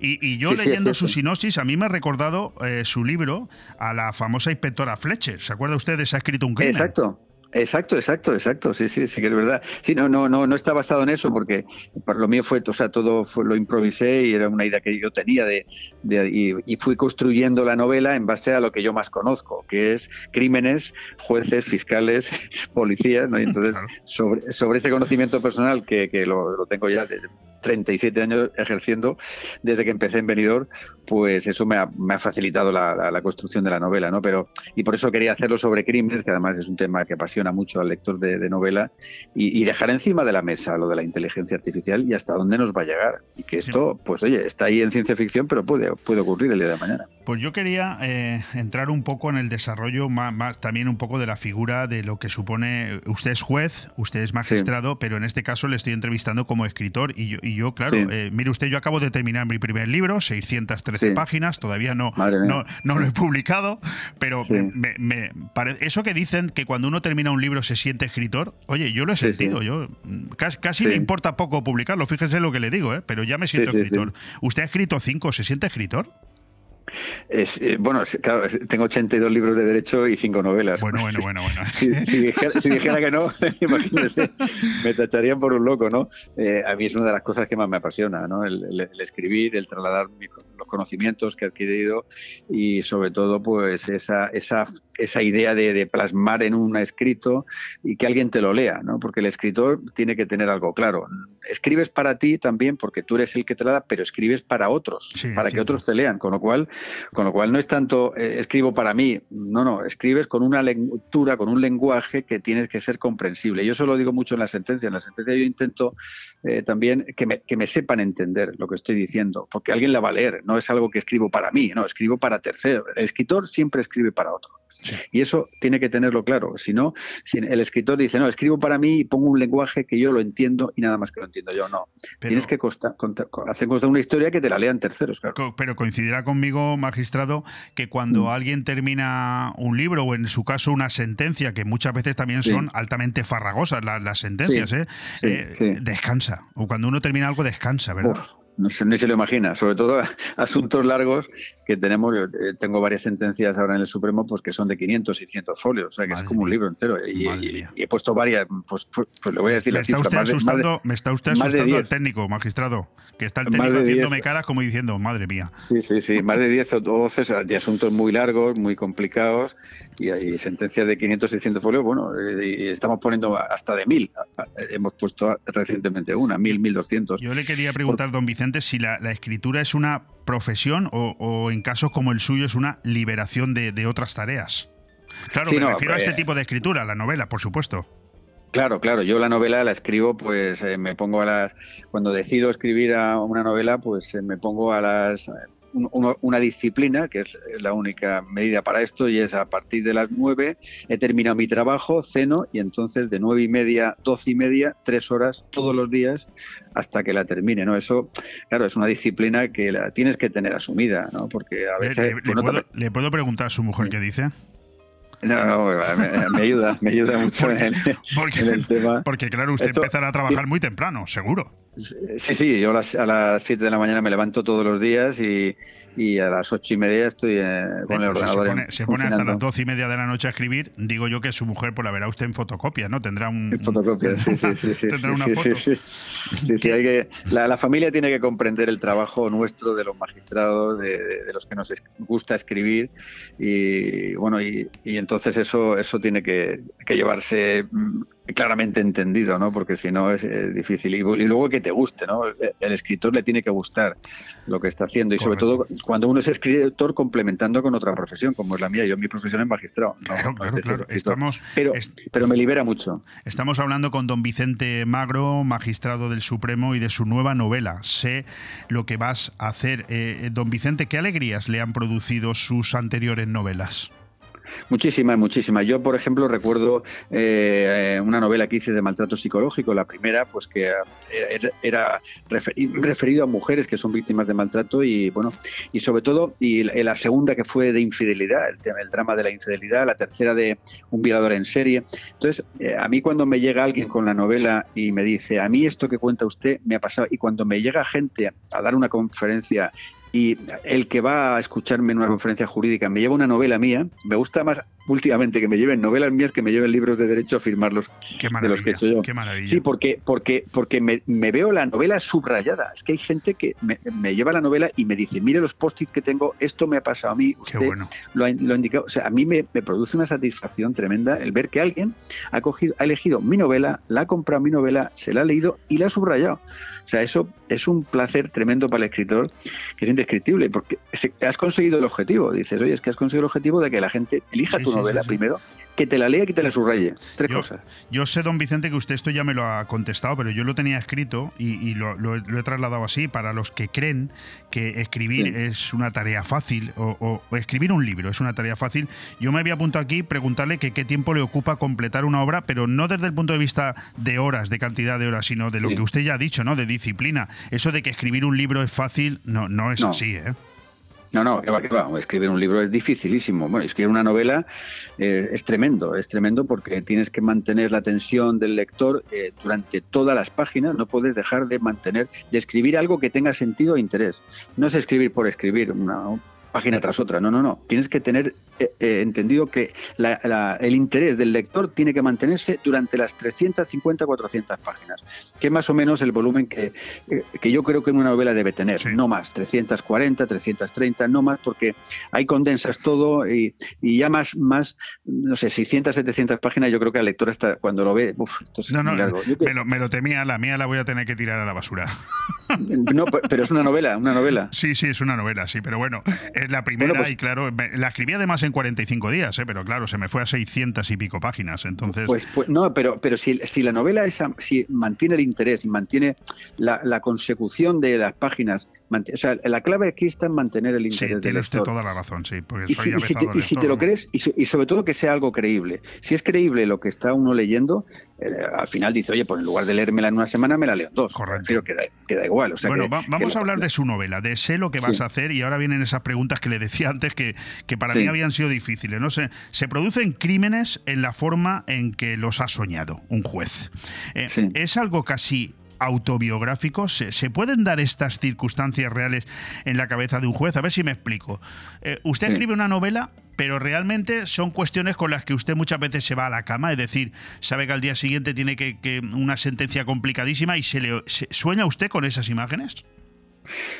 A: Y, yo leyendo su sinopsis, a mí me ha recordado eh, su libro a la famosa inspectora Fletcher. ¿Se acuerda usted de Se ha escrito un crimen?
H: Exacto. Exacto, exacto, exacto. Sí, sí, sí que es verdad. Sí, no, no, no, no está basado en eso porque lo mío fue, o sea, todo lo improvisé y era una idea que yo tenía de, y, fui construyendo la novela en base a lo que yo más conozco, que es crímenes, jueces, fiscales, *laughs* policías, ¿no? Y entonces sobre, sobre ese conocimiento personal que, que lo, lo tengo ya de, 37 años ejerciendo desde que empecé en Benidorm, pues eso me ha, facilitado la, construcción de la novela, ¿no? Pero, y por eso quería hacerlo sobre crímenes, que además es un tema que apasiona mucho al lector de, novela, y, dejar encima de la mesa lo de la inteligencia artificial y hasta dónde nos va a llegar. Y que esto, pues oye, está ahí en ciencia ficción, pero puede, puede ocurrir el día de mañana.
A: Pues yo quería eh, entrar un poco en el desarrollo, más, también un poco de la figura de lo que supone, usted es juez, usted es magistrado, pero en este caso le estoy entrevistando como escritor y yo, y yo claro, eh, mire usted, yo acabo de terminar mi primer libro, 613 páginas, todavía no, no, no, lo he publicado, pero me, eso que dicen que cuando uno termina un libro se siente escritor, oye, yo lo he sentido, yo casi, me importa poco publicarlo, fíjese lo que le digo, ¿eh? pero ya me siento escritor. ¿Usted ha escrito cinco, se siente escritor?
H: Es, eh, bueno, claro, tengo 82 libros de derecho y 5 novelas.
A: Bueno, bueno, *laughs* bueno, bueno.
H: Si, dijera, que no, *laughs* imagínese, me tacharían por un loco, ¿no? Eh, a mí es una de las cosas que más me apasiona, ¿no? El, escribir, el trasladar los conocimientos que he adquirido y sobre todo, pues esa, esa, esa idea de, de, plasmar en un escrito y que alguien te lo lea, ¿no? Porque el escritor tiene que tener algo claro. Escribes para ti también porque tú eres el que te la da, pero escribes para otros, para que otros te lean, con lo cual con lo cual no es tanto eh, escribo para mí, no, no, escribes con una lectura, con un lenguaje que tienes que ser comprensible. Yo eso lo digo mucho en la sentencia. En la sentencia yo intento eh, también que me, que me, sepan entender lo que estoy diciendo, porque alguien la va a leer, no es algo que escribo para mí, no, escribo para terceros. El escritor siempre escribe para otro. Y eso tiene que tenerlo claro. Si no, si el escritor dice, no, escribo para mí y pongo un lenguaje que yo lo entiendo y nada más que lo entiendo yo, no. Tienes que hacer constar una historia que te la lean terceros. Claro.
A: Pero coincidirá conmigo, magistrado, que cuando mm. alguien termina un libro o en su caso una sentencia, que muchas veces también son altamente farragosas las, sentencias, ¿eh? Eh, descansa. O cuando uno termina algo, descansa, ¿verdad?
H: No se, ni se lo imagina, sobre todo asuntos largos que tenemos, yo, eh, tengo varias sentencias ahora en el Supremo pues que son de 500, 600 folios, o sea que
A: Madre
H: es como un libro entero. Y, y- y he puesto varias, pues, pues, pues le voy a decir
A: Me
H: la
A: está
H: cifra,
A: usted
H: más de- de-
A: asustando, me está usted asustando al
H: 10.
A: técnico, magistrado, que está el técnico
H: de 10.
A: haciéndome caras como diciendo, madre mía.
H: Sí, sí, sí, más de 10 o 12 de asuntos muy largos, muy complicados y hay sentencias de 500, 600 folios, bueno, eh, y estamos poniendo hasta de 1000. Hemos puesto recientemente una, 1000, 1200.
A: Yo le quería preguntar, don Vicente, si la, la escritura es una profesión o, o en casos como el suyo es una liberación de, de otras tareas. Claro,
H: Sí,
A: me
H: no,
A: refiero a este tipo de escritura, la novela, por supuesto.
H: Claro, claro. Yo la novela la escribo, pues eh, me pongo a las. Cuando decido escribir a una novela, pues eh, me pongo a las. Un- una disciplina, que es la única medida para esto, y es a partir de las nueve he terminado mi trabajo, ceno, y entonces de nueve y media, doce y media, tres horas todos los días hasta que la termine, ¿no? Eso, claro, es una disciplina que la tienes que tener asumida, ¿no? Porque a
A: Le,
H: veces...
A: le- puedo, le puedo preguntar a su mujer qué dice?
H: no, no, me, me ayuda, me ayuda *laughs* mucho en el,
A: Porque,
H: en el tema.
A: porque claro, usted
H: Esto-
A: empezará a trabajar muy temprano, seguro.
H: Sí, sí, yo a las, a las 7 de la mañana me levanto todos los días y, y a las ocho y media estoy eh, con el
A: si
H: ordenador.
A: se pone,
H: en-
A: se pone hasta las doce y media de la noche a escribir, digo yo que su mujer pues la verá usted en fotocopia, ¿no? Tendrá un...
H: En fotocopia, sí, sí, sí, sí,
A: Tendrá
H: sí,
A: una
H: sí,
A: foto.
H: sí, sí. Sí, sí, hay que, la, la familia tiene que comprender el trabajo nuestro de los magistrados, de, de- de los que nos gusta escribir y bueno y, y entonces eso eso tiene que, que llevarse mm, claramente entendido, ¿no? Porque si no es eh, difícil y, y luego que te guste, ¿no? El, el escritor le tiene que gustar lo que está haciendo y sobre todo cuando uno es escritor complementando con otra profesión como es la mía. Yo mi profesión es magistrado. no-
A: Claro. Estamos,
H: pero,
A: est-
H: pero me libera mucho.
A: Estamos hablando con don Vicente Magro, magistrado del Supremo, y de su nueva novela. Sé lo que vas a hacer. Eh, don Vicente, ¿qué alegrías le han producido sus anteriores novelas?
H: Muchísimas, muchísimas. Yo, por ejemplo, recuerdo eh, eh, una novela que hice de maltrato psicológico, la primera, pues que eh, era, era referi- referido a mujeres que son víctimas de maltrato y, bueno, y sobre todo, y la, la segunda que fue de infidelidad, el, tema, el drama de la infidelidad, la tercera de un violador en serie. Entonces, eh, a mí cuando me llega alguien con la novela y me dice, a mí esto que cuenta usted me ha pasado, y cuando me llega gente a dar una conferencia y el que va a escucharme en una conferencia jurídica me lleva una novela mía, me gusta más últimamente que me lleven novelas mías que me lleven libros de derecho a firmarlos
A: Qué
H: de los que he hecho yo.
A: qué maravilla.
H: Sí, porque, porque, porque me, me veo la novela subrayada. Es que hay gente que me, me lleva la novela y me dice, mire los post-it que tengo, esto me ha pasado a mí, usted
A: bueno.
H: lo ha, lo ha indicado. O sea, a mí me, me produce una satisfacción tremenda el ver que alguien ha, cogido, ha elegido mi novela, la ha comprado mi novela, se la ha leído y la ha subrayado. O sea, eso es un placer tremendo para el escritor que es indescriptible, porque has conseguido el objetivo. Dices, oye, es que has conseguido el objetivo de que la gente elija
A: Sí,
H: tu
A: sí,
H: novela
A: sí.
H: primero, que te la lea y que te la subraye. Tres
A: Yo-
H: cosas.
A: Yo sé, don Vicente, que usted esto ya me lo ha contestado, pero yo lo tenía escrito y, y lo, lo- lo he trasladado así para los que creen que escribir
H: Sí.
A: es una tarea fácil o, o- o escribir un libro es una tarea fácil. Yo me había apuntado aquí preguntarle que qué tiempo le ocupa completar una obra, pero no desde el punto de vista de horas, de cantidad de horas, sino de lo
H: Sí.
A: que usted ya ha dicho, ¿no? De disciplina. Eso de que escribir un libro es fácil, no, no es
H: No.
A: así, ¿eh?
H: No, no, que va. Escribir un libro es dificilísimo. Bueno, escribir una novela eh, es tremendo, es tremendo porque tienes que mantener la atención del lector eh, durante todas las páginas. No puedes dejar de mantener, de escribir algo que tenga sentido e interés. No es escribir por escribir una página tras otra. No, no, no. Tienes que tener eh, eh, entendido que la- la- el interés del lector tiene que mantenerse durante las 350, 400 páginas, que es más o menos el volumen que, eh, que yo creo que una novela debe tener.
A: Sí.
H: No más, 340, 330, no más, porque ahí condensas todo y, y ya más, más, no sé, 600, 700 páginas, yo creo que al lector hasta cuando lo ve, uf, esto es
A: No, no,
H: largo. Yo
A: me lo, me lo temía, la mía la voy a tener que tirar a la basura.
H: no, pe- pero es una novela, una novela.
A: Sí, sí, es una novela, sí, pero bueno, es la primera
H: Bueno, pues-
A: y claro, la escribí además en 45 días, ¿eh? pero claro, se me fue a 600 y pico páginas, entonces...
H: Pues, pues no, pero, pero si, si la novela esa, si mantiene el interés y mantiene la, la consecución de las páginas, o sea, la clave aquí está en mantener el
A: sí,
H: interés del
A: tiene usted
H: lector.
A: toda la razón, sí, porque
H: Y
A: soy
H: si, y si te, y si te
A: lector,
H: lo crees, y, so- y sobre todo que sea algo creíble. Si es creíble lo que está uno leyendo, eh, al final dice, oye, pues en lugar de leérmela en una semana, me la leo en dos.
A: Correcto.
H: Pero queda, queda igual. O sea
A: bueno,
H: que-
A: va-
H: que
A: vamos a hablar de su novela, de sé lo que vas
H: Sí.
A: a hacer y ahora vienen esas preguntas que le decía antes que, que para
H: Sí.
A: mí habían sido difíciles. ¿no? Se, se producen crímenes en la forma en que los ha soñado un juez. Eh,
H: Sí.
A: Es algo casi autobiográficos? ¿Se, pueden dar estas circunstancias reales en la cabeza de un juez? A ver si me explico. Eh, usted escribe una novela pero realmente son cuestiones con las que usted muchas veces se va a la cama, es decir, sabe que al día siguiente tiene que, una sentencia complicadísima y se le sueña usted con esas imágenes.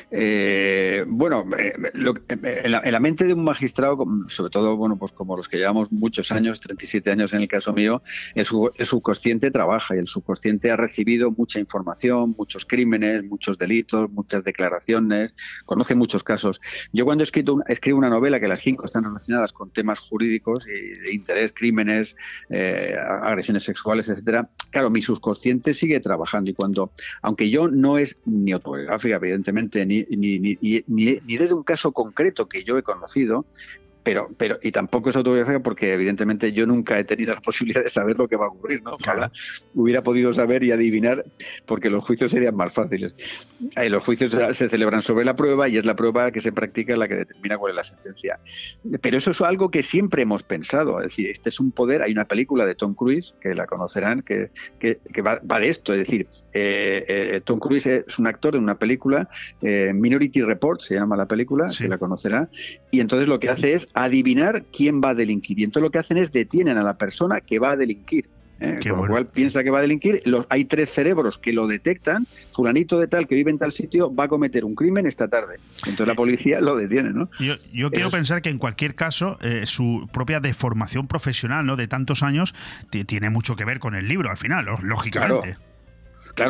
H: Eh, bueno, eh, eh, en, la, mente de un magistrado, sobre todo, bueno, pues como los que llevamos muchos años, 37 años en el caso mío, el, subconsciente trabaja y el subconsciente ha recibido mucha información, muchos crímenes, muchos delitos, muchas declaraciones, conoce muchos casos. Yo cuando he escrito escribo una novela que las cinco están relacionadas con temas jurídicos y de interés, crímenes, agresiones sexuales, etcétera, claro, mi subconsciente sigue trabajando y cuando, aunque yo no es ni autobiográfica, evidentemente, ni, ni, ni, ni, desde un caso concreto que yo he conocido, pero, pero, y tampoco es autobiografía porque evidentemente yo nunca he tenido la *laughs* posibilidad de saber lo que va a ocurrir, ¿no? Ojalá hubiera podido saber y adivinar porque los juicios serían más fáciles. Eh, los juicios se celebran sobre la prueba y es la prueba que se practica la que determina cuál es la sentencia. Pero eso es algo que siempre hemos pensado, es decir, este es un poder, hay una película de Tom Cruise, que la conocerán, que, que, va, de esto, es decir, eh, eh, Tom Cruise es un actor en una película, Minority Report se llama la película, se la conocerá, y entonces lo que hace es adivinar quién va a delinquir. Y entonces lo que hacen es detienen a la persona que va a delinquir. ¿eh? con lo cual piensa que va a delinquir. hay tres cerebros que lo detectan. Fulanito de tal que vive en tal sitio va a cometer un crimen esta tarde. Entonces la policía lo detiene, ¿no?
A: Yo, quiero pensar que en cualquier caso eh, su propia deformación profesional, ¿no? De tantos años tiene mucho que ver con el libro. Al final, lógicamente.
H: Claro,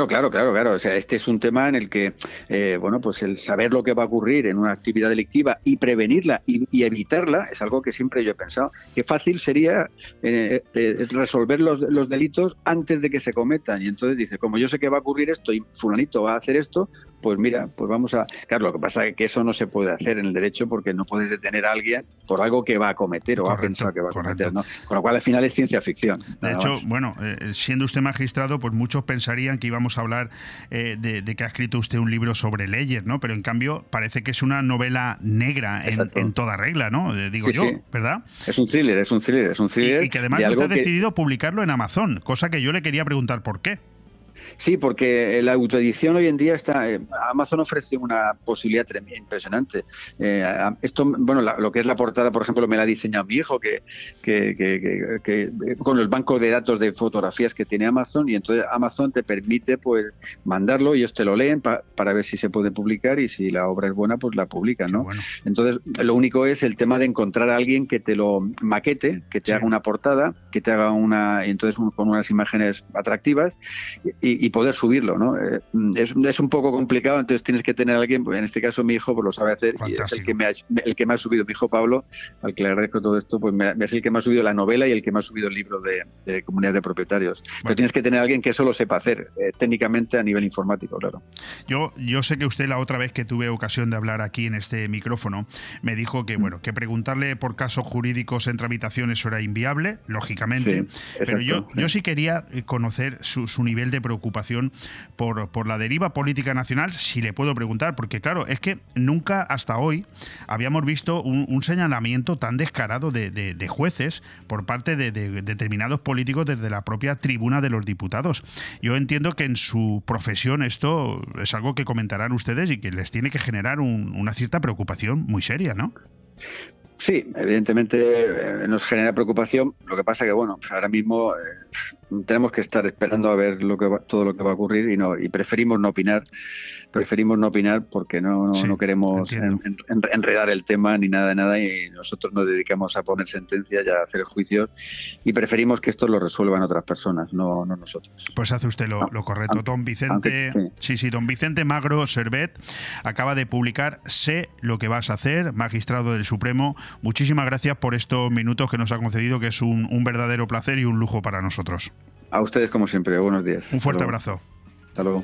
H: claro, claro, claro. O sea, este es un tema en el que, eh, bueno, pues el saber lo que va a ocurrir en una actividad delictiva y prevenirla y, evitarla es algo que siempre yo he pensado. Qué fácil sería eh, eh, resolver los, los, delitos antes de que se cometan. Y entonces dice, como yo sé que va a ocurrir esto y fulanito va a hacer esto, pues mira, pues vamos a... Claro, lo que pasa es que eso no se puede hacer en el derecho porque no puedes detener a alguien por algo que va a cometer o ha pensado que va a cometer, ¿no? Con lo cual al final es ciencia ficción.
A: De hecho, bueno, siendo usted magistrado, pues muchos pensarían que íbamos a hablar eh, de, que ha escrito usted un libro sobre leyes, ¿no? Pero en cambio parece que es una novela negra en, toda regla, ¿no? Eh, digo yo, ¿verdad?
H: Es un thriller, es un thriller, es un thriller.
A: Y, que además usted ha decidido publicarlo en Amazon, cosa que yo le quería preguntar por qué.
H: Sí, porque la autoedición hoy en día está. Eh, Amazon ofrece una posibilidad impresionante. Eh, esto, bueno, lo que es la portada, por ejemplo, me la ha diseñado mi hijo, que, que, con el banco de datos de fotografías que tiene Amazon, y entonces Amazon te permite pues mandarlo, ellos te lo leen para ver si se puede publicar y si la obra es buena, pues la publican, ¿no? Entonces, lo único es el tema de encontrar a alguien que te lo maquete, que te haga una portada, que te haga una, entonces con unas imágenes atractivas y, y poder subirlo, ¿no? Eh, es, es, un poco complicado, entonces tienes que tener a alguien, pues en este caso mi hijo pues lo sabe hacer y es el que, me ha, el que me ha subido, mi hijo Pablo, al que le agradezco todo esto, pues me, es el que me ha subido la novela y el que me ha subido el libro de, de comunidad de propietarios. Pero tienes que tener a alguien que eso lo sepa hacer, eh, técnicamente a nivel informático, claro.
A: Yo, yo sé que usted la otra vez que tuve ocasión de hablar aquí en este micrófono, me dijo que, mm. bueno, que preguntarle por casos jurídicos en tramitación eso era inviable, lógicamente, pero yo, yo sí quería conocer su, su nivel de preocupación por, por la deriva política nacional, si le puedo preguntar, porque claro, es que nunca hasta hoy habíamos visto un, señalamiento tan descarado de, jueces por parte de, determinados políticos desde la propia tribuna de los diputados. Yo entiendo que en su profesión esto es algo que comentarán ustedes y que les tiene que generar una cierta preocupación muy seria, ¿no?
H: Sí, evidentemente eh, nos genera preocupación. Lo que pasa que, bueno, ahora mismo eh, tenemos que estar esperando a ver lo que todo lo que va a ocurrir y no y preferimos no opinar preferimos no opinar porque no, no, queremos enredar el tema ni nada nada y nosotros nos dedicamos a poner sentencias y a hacer juicios y preferimos que esto lo resuelvan otras personas, no, no nosotros.
A: Pues hace usted lo, correcto. don Vicente, sí. sí. don Vicente Magro Servet acaba de publicar Sé lo que vas a hacer, magistrado del Supremo. Muchísimas gracias por estos minutos que nos ha concedido, que es un, un verdadero placer y un lujo para nosotros.
H: A ustedes como siempre, buenos días.
A: Un fuerte abrazo.
H: Hasta luego.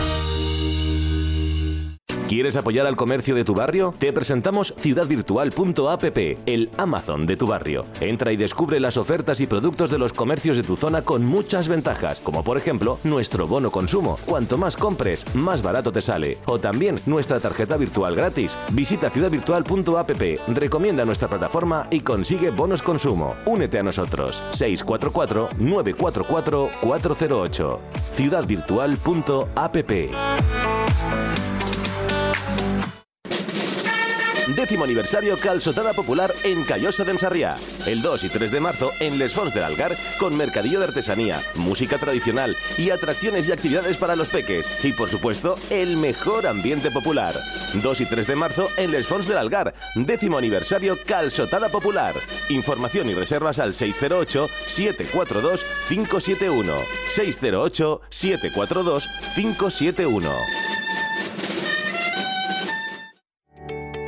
D: ¿Quieres apoyar al comercio de tu barrio? Te presentamos ciudadvirtual.app, el Amazon de tu barrio. Entra y descubre las ofertas y productos de los comercios de tu zona con muchas ventajas, como por ejemplo nuestro bono consumo. Cuanto más compres, más barato te sale. O también nuestra tarjeta virtual gratis. Visita ciudadvirtual.app, recomienda nuestra plataforma y consigue bonos consumo. Únete a nosotros. 644-944-408. ciudadvirtual.app. Décimo aniversario Calzotada Popular en Callosa de Ensarriá. El 2 y 3 de marzo en Les Fonts del Algar con mercadillo de artesanía, música tradicional y atracciones y actividades para los peques. Y por supuesto, el mejor ambiente popular. 2 y 3 de marzo en Les Fonts del Algar. Décimo aniversario Calzotada Popular. Información y reservas al 608-742-571. 608-742-571.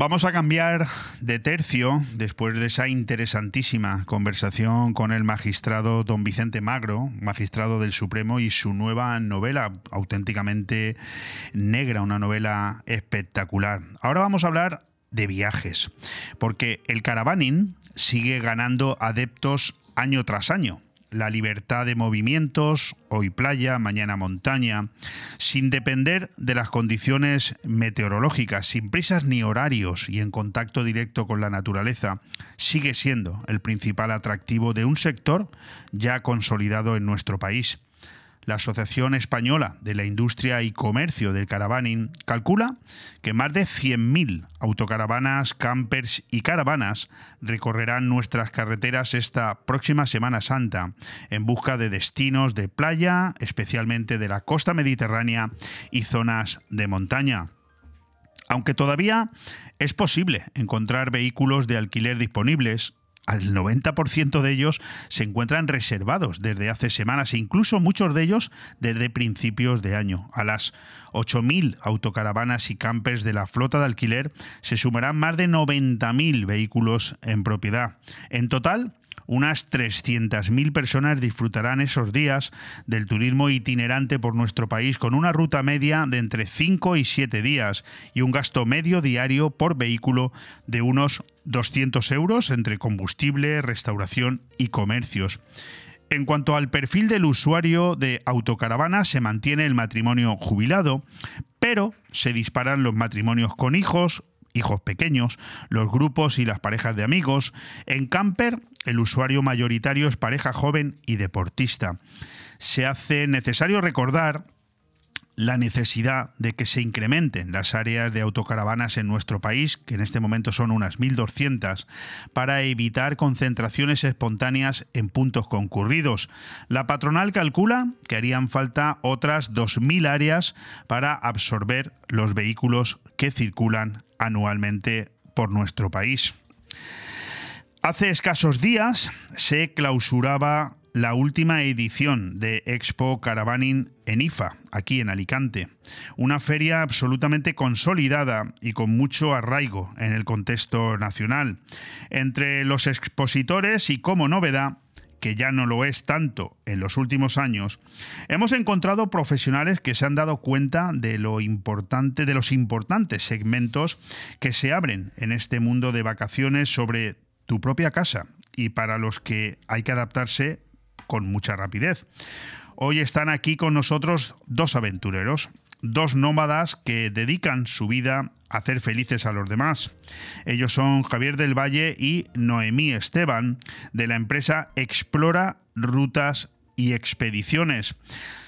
A: Vamos a cambiar de tercio después de esa interesantísima conversación con el magistrado don Vicente Magro, magistrado del Supremo, y su nueva novela, auténticamente negra, una novela espectacular. Ahora vamos a hablar de viajes, porque el caravaning sigue ganando adeptos año tras año la libertad de movimientos, hoy playa, mañana montaña, sin depender de las condiciones meteorológicas, sin prisas ni horarios y en contacto directo con la naturaleza, sigue siendo el principal atractivo de un sector ya consolidado en nuestro país. La Asociación Española de la Industria y Comercio del Caravaning calcula que más de 100.000 autocaravanas, campers y caravanas recorrerán nuestras carreteras esta próxima Semana Santa en busca de destinos de playa, especialmente de la costa mediterránea y zonas de montaña. Aunque todavía es posible encontrar vehículos de alquiler disponibles, el 90% de ellos se encuentran reservados desde hace semanas e incluso muchos de ellos desde principios de año. A las 8.000 autocaravanas y campers de la flota de alquiler se sumarán más de 90.000 vehículos en propiedad. En total, unas 300.000 personas disfrutarán esos días del turismo itinerante por nuestro país con una ruta media de entre 5 y 7 días y un gasto medio diario por vehículo de unos 200 euros entre combustible, restauración y comercios. En cuanto al perfil del usuario de autocaravana, se mantiene el matrimonio jubilado, pero se disparan los matrimonios con hijos, hijos pequeños, los grupos y las parejas de amigos. En camper, el usuario mayoritario es pareja joven y deportista. Se hace necesario recordar la necesidad de que se incrementen las áreas de autocaravanas en nuestro país, que en este momento son unas 1.200, para evitar concentraciones espontáneas en puntos concurridos. La patronal calcula que harían falta otras 2.000 áreas para absorber los vehículos que circulan anualmente por nuestro país. Hace escasos días se clausuraba la última edición de Expo Caravaning en IFA, aquí en Alicante. Una feria absolutamente consolidada y con mucho arraigo en el contexto nacional. Entre los expositores y como novedad, que ya no lo es tanto en los últimos años, hemos encontrado profesionales que se han dado cuenta de lo importante, de los importantes segmentos que se abren en este mundo de vacaciones sobre tu propia casa y para los que hay que adaptarse con mucha rapidez. Hoy están aquí con nosotros dos aventureros, dos nómadas que dedican su vida a hacer felices a los demás. Ellos son Javier del Valle y Noemí Esteban de la empresa Explora Rutas y Expediciones.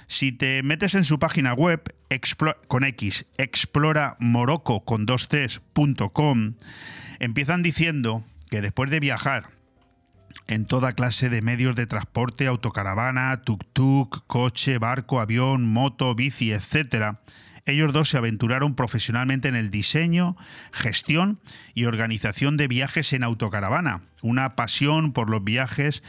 A: Si te metes en su página web con X, exploramoroco empiezan diciendo que después de viajar en toda clase de medios de transporte, autocaravana, tuk-tuk, coche, barco, avión, moto, bici, etc., ellos dos se aventuraron profesionalmente en el diseño, gestión y organización de viajes en autocaravana, una pasión por los viajes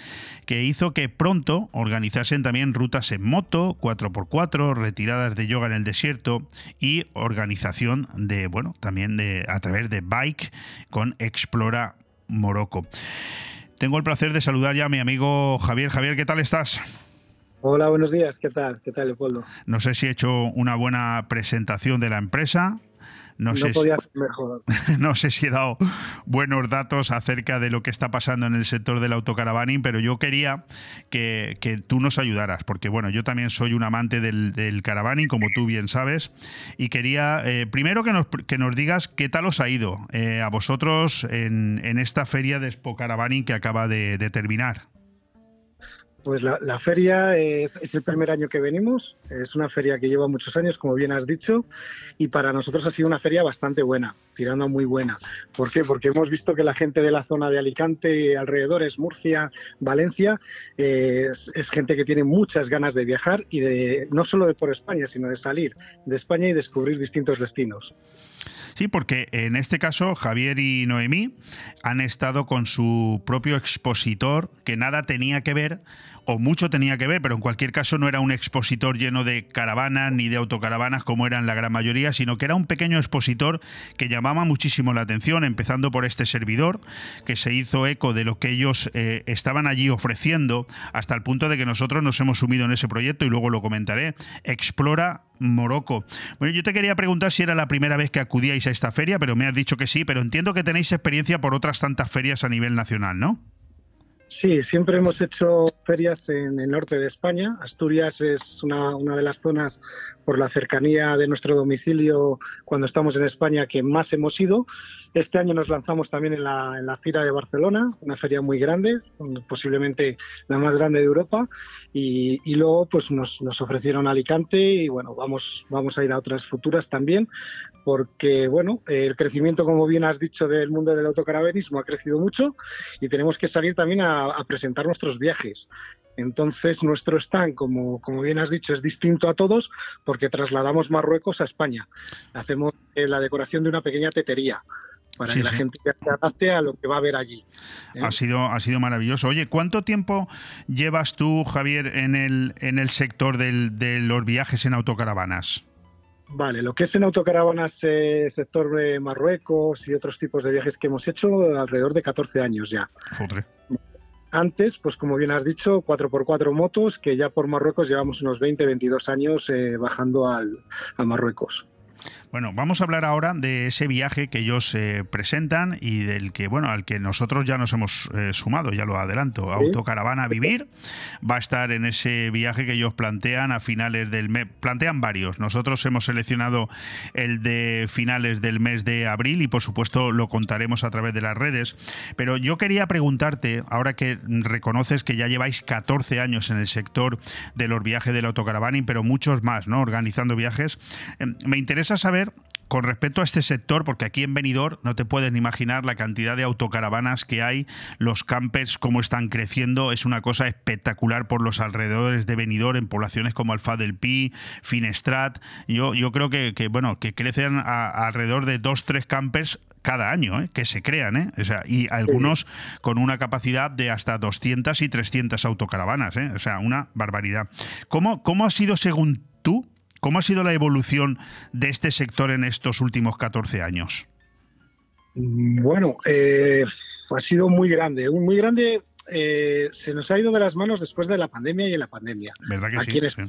A: que hizo que pronto organizasen también rutas en moto, 4x4, retiradas de yoga en el desierto y organización de, bueno, también de a través de bike con Explora Morocco. Tengo el placer de saludar ya a mi amigo Javier. Javier, ¿qué tal estás?
I: Hola, buenos días. ¿Qué tal? ¿Qué tal, Leopoldo?
A: No sé si he hecho una buena presentación de la empresa.
I: No, sé podía ser mejor. *laughs*
A: no sé si he dado buenos datos acerca de lo que está pasando en el sector del autocaravaning, pero yo quería que, tú nos ayudaras, porque bueno, yo también soy un amante del, del caravaning, como tú bien sabes, y quería eh, primero que nos, que nos digas qué tal os ha ido eh, a vosotros en, en, esta feria de Expo Caravaning que acaba de terminar.
I: Pues la, feria es, el primer año que venimos, es una feria que lleva muchos años, como bien has dicho, y para nosotros ha sido una feria bastante buena, tirando a muy buena. ¿Por qué? Porque hemos visto que la gente de la zona de Alicante y alrededores, Murcia, Valencia, eh, es, gente que tiene muchas ganas de viajar y de no solo de por España, sino de salir de España y descubrir distintos destinos.
A: Sí, porque en este caso Javier y Noemí han estado con su propio expositor que nada tenía que ver o mucho tenía que ver, pero en cualquier caso no era un expositor lleno de caravanas ni de autocaravanas como eran la gran mayoría, sino que era un pequeño expositor que llamaba muchísimo la atención, empezando por este servidor, que se hizo eco de lo que ellos eh, estaban allí ofreciendo, hasta el punto de que nosotros nos hemos sumido en ese proyecto y luego lo comentaré. Explora Morocco. Bueno, yo te quería preguntar si era la primera vez que acudíais a esta feria, pero me has dicho que sí, pero entiendo que tenéis experiencia por otras tantas ferias a nivel nacional, ¿no?
I: Sí, siempre hemos hecho ferias en el norte de España. Asturias es una, una, de las zonas, por la cercanía de nuestro domicilio cuando estamos en España, que más hemos ido. Este año nos lanzamos también en la, en Fira de Barcelona, una feria muy grande, posiblemente la más grande de Europa. Y, luego pues nos, ofrecieron Alicante y bueno, vamos, vamos a ir a otras futuras también porque bueno, el crecimiento, como bien has dicho, del mundo del autocaraverismo ha crecido mucho y tenemos que salir también a, presentar nuestros viajes. Entonces, nuestro stand, como, como bien has dicho, es distinto a todos porque trasladamos Marruecos a España. Hacemos eh, la decoración de una pequeña tetería para que la gente se adapte a lo que va a ver allí.
A: ¿eh? Ha, sido, ha sido maravilloso. Oye, ¿cuánto tiempo llevas tú, Javier, en el, en el sector de los viajes en autocaravanas?
I: Vale, lo que es en autocaravanas, eh, sector de Marruecos y otros tipos de viajes que hemos hecho, alrededor de 14 años ya. Antes, pues como bien has dicho, 4x4 motos, que ya por Marruecos llevamos unos 20, 22 años eh, bajando al, a Marruecos.
A: Bueno, vamos a hablar ahora de ese viaje que ellos eh, presentan y del que, bueno, al que nosotros ya nos hemos eh, sumado, ya lo adelanto. Autocaravana Vivir va a estar en ese viaje que ellos plantean a finales del mes. Plantean varios. Nosotros hemos seleccionado el de finales del mes de abril y, por supuesto, lo contaremos a través de las redes. Pero yo quería preguntarte, ahora que reconoces que ya lleváis 14 años en el sector de los viajes del autocaravaning, pero muchos más, ¿no? Organizando viajes, em, me interesa saber con respecto a este sector, porque aquí en Benidorm no te puedes ni imaginar la cantidad de autocaravanas que hay, los campers cómo están creciendo, es una cosa espectacular por los alrededores de Benidorm en poblaciones como Alfa del Pi, Finestrat. Yo, yo creo que, bueno, que crecen alrededor de dos, tres campers cada año, ¿eh? que se crean, ¿eh? o sea, y algunos con una capacidad de hasta 200 y 300 autocaravanas, ¿eh? o sea, una barbaridad. ¿Cómo, cómo ha sido según tú ¿Cómo ha sido la evolución de este sector en estos últimos 14 años?
I: Mm, bueno, eh, ha sido muy grande, muy grande. Eh, se nos ha ido de las manos después de la pandemia y en la pandemia.
A: ¿Verdad que sí?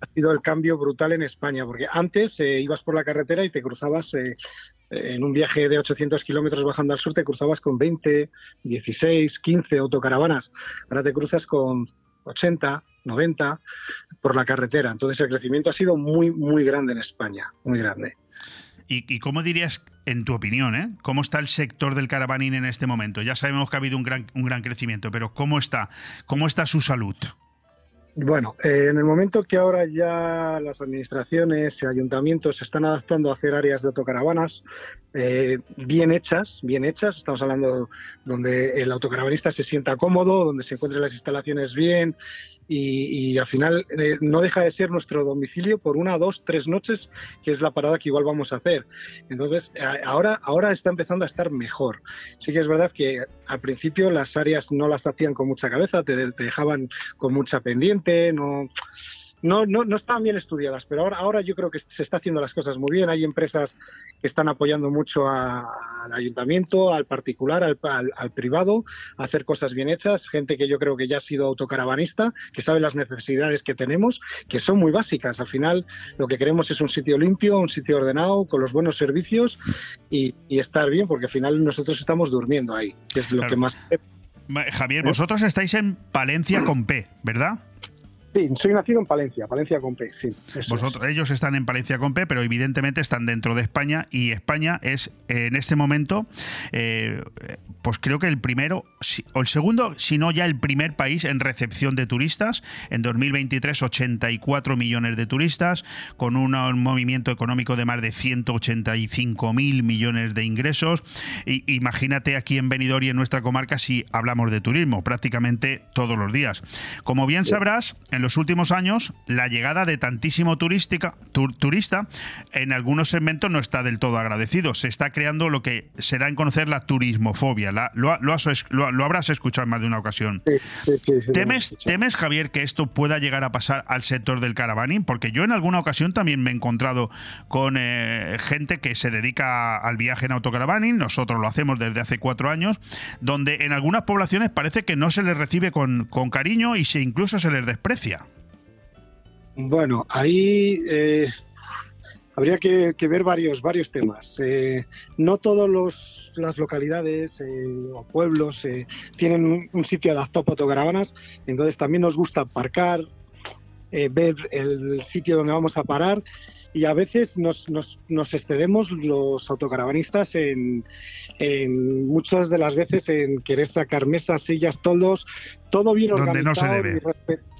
I: Ha sido el cambio brutal en España, porque antes eh, ibas por la carretera y te cruzabas en un viaje de 800 kilómetros bajando al sur, te cruzabas con 20, 16, 15 autocaravanas. Ahora te cruzas con 80, 90 por la carretera. Entonces el crecimiento ha sido muy, muy grande en España, muy grande.
A: ¿Y, cómo dirías, en tu opinión, eh, cómo está el sector del caravaning en este momento? Ya sabemos que ha habido un gran, un gran crecimiento, pero ¿cómo está? ¿Cómo está su salud?
I: Bueno, eh, en el momento que ahora ya las administraciones y ayuntamientos se están adaptando a hacer áreas de autocaravanas eh, bien hechas, bien hechas, estamos hablando donde el autocaravanista se sienta cómodo, donde se encuentren las instalaciones bien y, al final eh, no deja de ser nuestro domicilio por una, dos, tres noches, que es la parada que igual vamos a hacer. Entonces, ahora, ahora está empezando a estar mejor. Sí que es verdad que al principio las áreas no las hacían con mucha cabeza, te, te dejaban con mucha pendiente, no no, no, no estaban bien estudiadas, pero ahora, ahora yo creo que se está haciendo las cosas muy bien. Hay empresas que están apoyando mucho al ayuntamiento, al particular, al, al, privado, a hacer cosas bien hechas. Gente que yo creo que ya ha sido autocaravanista, que sabe las necesidades que tenemos, que son muy básicas. Al final lo que queremos es un sitio limpio, un sitio ordenado, con los buenos servicios y, estar bien, porque al final nosotros estamos durmiendo ahí, que es lo que más...
A: Javier, vosotros estáis en Palencia con P, ¿verdad?
I: Sí, soy nacido en Palencia, Palencia con P, sí.
A: Vosotros, Ellos están en Palencia con P, pero evidentemente están dentro de España y España es en este momento eh, pues creo que el primero, o el segundo, si no ya el primer país en recepción de turistas. En 2023, 84 millones de turistas, con un movimiento económico de más de 185 mil millones de ingresos. Y, imagínate aquí en Benidorm y en nuestra comarca si hablamos de turismo, prácticamente todos los días. Como bien sabrás, en los últimos años, la llegada de tantísimo turística, turista en algunos segmentos no está del todo agradecido. Se está creando lo que se da en conocer la turismofobia lo, habrás escuchado en más de una ocasión. ¿Temes, ¿Temes, Javier, que esto pueda llegar a pasar al sector del caravaning? Porque yo en alguna ocasión también me he encontrado con eh, gente que se dedica al viaje en autocaravaning, nosotros lo hacemos desde hace cuatro años, donde en algunas poblaciones parece que no se les recibe con, cariño y se incluso se les desprecia.
I: Bueno, ahí eh, habría que, ver varios, varios temas. Eh, no todas las localidades eh, o pueblos eh, tienen un, sitio adaptado para autocaravanas, entonces también nos gusta aparcar, ver el sitio donde vamos a parar y a veces nos, nos, nos excedemos los autocaravanistas en, en, muchas de las veces en querer sacar mesas, sillas, todos, todo bien
A: organizado. no se debe.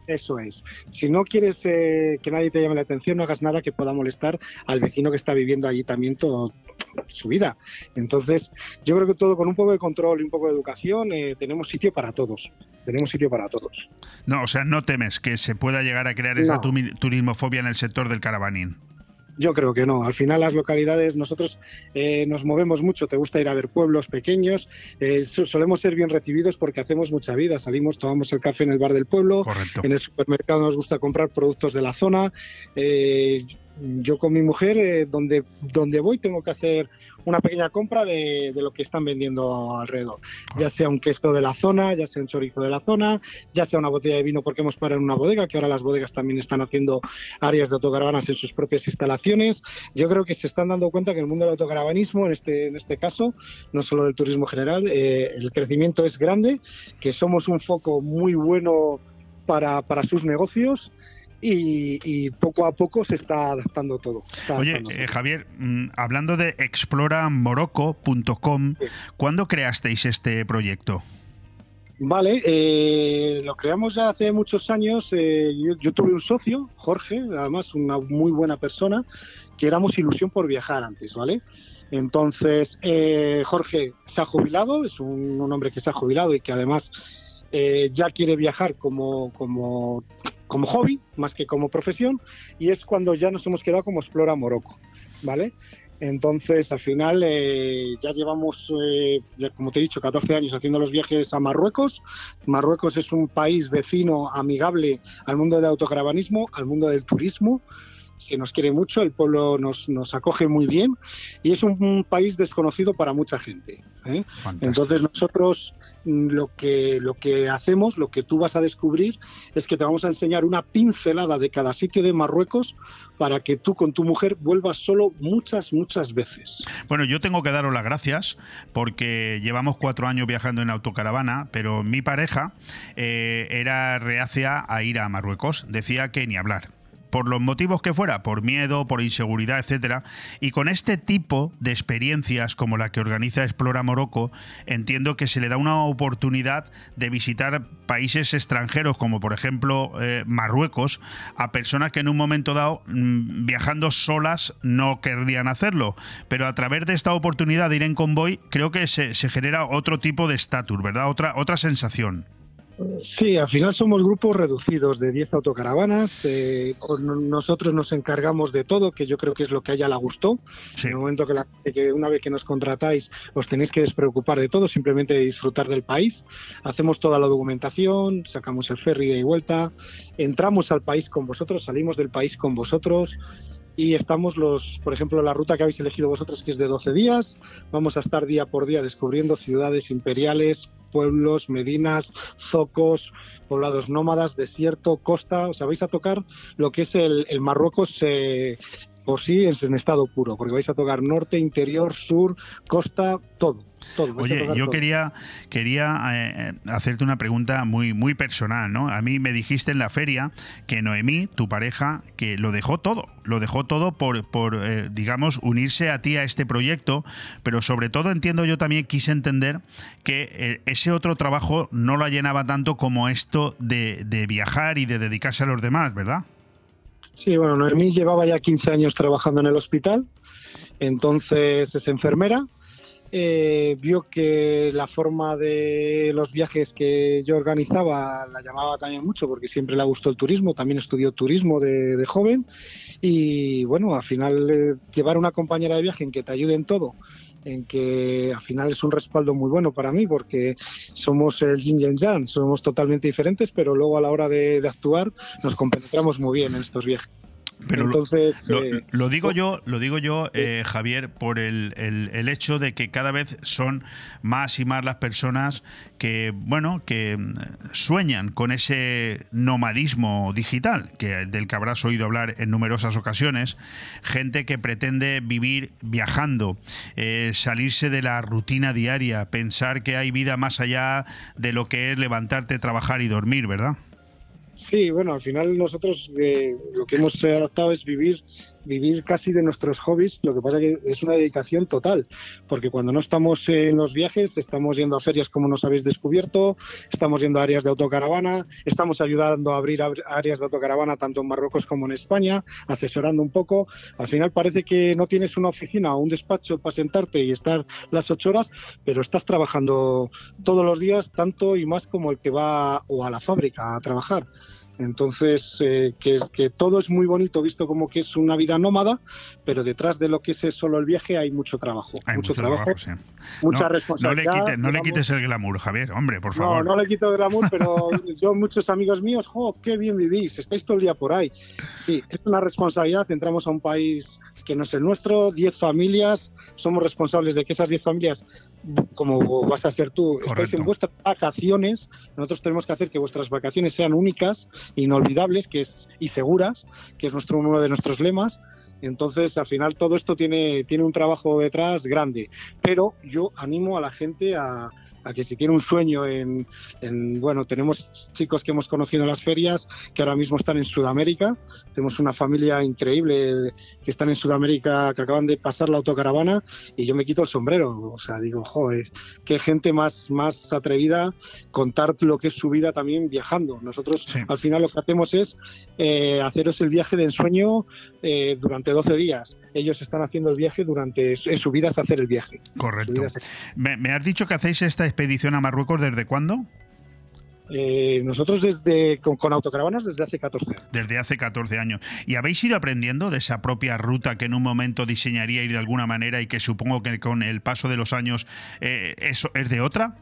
I: Eso es. Si no quieres eh, que nadie te llame la atención, no hagas nada que pueda molestar al vecino que está viviendo allí también todo su vida. Entonces, yo creo que todo con un poco de control y un poco de educación eh, tenemos sitio para todos. Tenemos sitio para todos.
A: No, o sea, no temes que se pueda llegar a crear esa turismofobia en el sector del caravanín.
I: Yo creo que no. Al final las localidades, nosotros eh, nos movemos mucho, te gusta ir a ver pueblos pequeños, eh, solemos ser bien recibidos porque hacemos mucha vida, salimos, tomamos el café en el bar del pueblo, en el supermercado nos gusta comprar productos de la zona. Eh, Yo con mi mujer, eh, donde, donde voy, tengo que hacer una pequeña compra de, de, lo que están vendiendo alrededor. Ya sea un queso de la zona, ya sea un chorizo de la zona, ya sea una botella de vino porque hemos parado en una bodega, que ahora las bodegas también están haciendo áreas de autocaravanas en sus propias instalaciones. Yo creo que se están dando cuenta que el mundo del autocaravanismo, en este, en este caso, no solo del turismo general, eh, el crecimiento es grande, que somos un foco muy bueno para, para sus negocios y, poco a poco se está adaptando todo.
A: Oye, eh, Javier, mm, hablando de exploramoroco.com, ¿cuándo creasteis este proyecto?
I: Vale, eh, lo creamos ya hace muchos años. Eh, yo, tuve un socio, Jorge, además una muy buena persona, que éramos ilusión por viajar antes, ¿vale? Entonces, Jorge se ha jubilado, es un, hombre que se ha jubilado y que además ya quiere viajar como, como como hobby más que como profesión y es cuando ya nos hemos quedado como Explora Morocco, ¿vale? Entonces, al final, eh, ya llevamos, eh, como te he dicho, 14 años haciendo los viajes a Marruecos. Marruecos es un país vecino, amigable al mundo del autocaravanismo, al mundo del turismo que nos quiere mucho, el pueblo nos, nos acoge muy bien y es un, país desconocido para mucha gente. ¿eh? Entonces nosotros mm, lo que, lo que hacemos, lo que tú vas a descubrir, es que te vamos a enseñar una pincelada de cada sitio de Marruecos para que tú con tu mujer vuelvas solo muchas, muchas veces.
A: Bueno, yo tengo que daros las gracias porque llevamos cuatro años viajando en autocaravana, pero mi pareja eh, era reacia a ir a Marruecos. Decía que ni hablar por los motivos que fuera, por miedo, por inseguridad, etcétera. Y con este tipo de experiencias como la que organiza Explora Morocco, entiendo que se le da una oportunidad de visitar países extranjeros, como por ejemplo eh, Marruecos, a personas que en un momento dado, mm, viajando solas, no querrían hacerlo. Pero a través de esta oportunidad de ir en convoy, creo que se, se genera otro tipo de estatus, ¿verdad? Otra, otra sensación.
I: Sí, al final somos grupos reducidos de 10 autocaravanas. Eh, nosotros nos encargamos de todo, que yo creo que es lo que a ella le gustó. En el momento que, la, que, una vez que nos contratáis os tenéis que despreocupar de todo, simplemente disfrutar del país. Hacemos toda la documentación, sacamos el ferry de vuelta, entramos al país con vosotros, salimos del país con vosotros y estamos los, por ejemplo, la ruta que habéis elegido vosotros, que es de 12 días, vamos a estar día por día descubriendo ciudades imperiales, pueblos, medinas, zocos, poblados nómadas, desierto, costa. O sea, vais a tocar lo que es el, Marruecos eh, por sí en estado puro, porque vais a tocar norte, interior, sur, costa, todo.
A: Oye, yo quería, quería eh, hacerte una pregunta muy, muy personal, ¿no? A mí me dijiste en la feria que Noemí, tu pareja, que lo dejó todo, lo dejó todo por, por eh, digamos, unirse a ti a este proyecto, pero sobre todo entiendo yo también quise entender que eh, ese otro trabajo no lo llenaba tanto como esto de, de viajar y de dedicarse a los demás, ¿verdad?
I: Sí, bueno, Noemí llevaba ya 15 años trabajando en el hospital, entonces es enfermera. Eh, vio que la forma de los viajes que yo organizaba la llamaba también mucho porque siempre le gustó el turismo, también estudió turismo de, joven. Y bueno, al final eh, llevar una compañera de viaje en que te ayude en todo en que al final es un respaldo muy bueno para mí porque somos el yin y yang, somos totalmente diferentes, pero luego a la hora de, de actuar nos compenetramos muy bien en estos viajes.
A: Pero Entonces, eh, lo, digo yo, lo digo yo, eh, Javier, por el, el, hecho de que cada vez son más y más las personas que, bueno, que mm, sueñan con ese nomadismo digital, que del que habrás oído hablar en numerosas ocasiones, gente que pretende vivir viajando, eh, salirse de la rutina diaria, pensar que hay vida más allá de lo que es levantarte, trabajar y dormir, ¿verdad?
I: Sí, bueno, al final nosotros eh, lo que hemos adaptado es vivir vivir casi de nuestros hobbies, lo que pasa que es una dedicación total, porque cuando no estamos en los viajes, estamos yendo a ferias como nos habéis descubierto, estamos yendo a áreas de autocaravana, estamos ayudando a abrir áreas de autocaravana tanto en Marruecos como en España, asesorando un poco. Al final parece que no tienes una oficina o un despacho para sentarte y estar las ocho horas, pero estás trabajando todos los días tanto y más como el que va o a la fábrica a trabajar. Entonces, eh, que, que todo es muy bonito visto como que es una vida nómada, pero detrás de lo que es solo el viaje hay mucho trabajo.
A: Hay
I: mucho,
A: mucho
I: trabajo,
A: trabajo, sí.
I: mucha
A: No, no le
I: responsabilidad.
A: quites, no le quites el glamour, Javier, hombre, por
I: No,
A: favor.
I: no le quito glamour, pero *laughs* yo, muchos amigos míos, jo, qué bien vivís, estáis todo el día por ahí. Sí, es una responsabilidad. Entramos a un país que no es el nuestro, 10 familias, somos responsables de que esas 10 familias, como vas a ser tú, estáis
A: Correcto.
I: en vuestras vacaciones. Nosotros tenemos que hacer que vuestras vacaciones sean únicas, inolvidables que es, y seguras, que es nuestro, uno de nuestros lemas. Entonces, al final, todo esto tiene, tiene un trabajo detrás grande. Pero yo animo a la gente a, a que si tiene un sueño en, en- bueno, tenemos chicos que hemos conocido en las ferias que ahora mismo están en Sudamérica. Tenemos una familia increíble que están en Sudamérica, que acaban de pasar la autocaravana y yo me quito el sombrero. O sea, digo, joder, qué gente más, más atrevida contar lo que es su vida también viajando. Nosotros al final lo que hacemos es eh, haceros el viaje de ensueño eh, durante 12 días. Ellos están haciendo el viaje durante en su vida es hacer el viaje.
A: Correcto.
I: Es-
A: Me, me has dicho que hacéis esta expedición a Marruecos desde cuándo?
I: Eh, nosotros desde con, con autocaravanas desde hace 14 años.
A: Desde hace 14 años. ¿Y habéis ido aprendiendo de esa propia ruta que en un momento diseñaríais de alguna manera y que supongo que con el paso de los años eh, eso es de otra?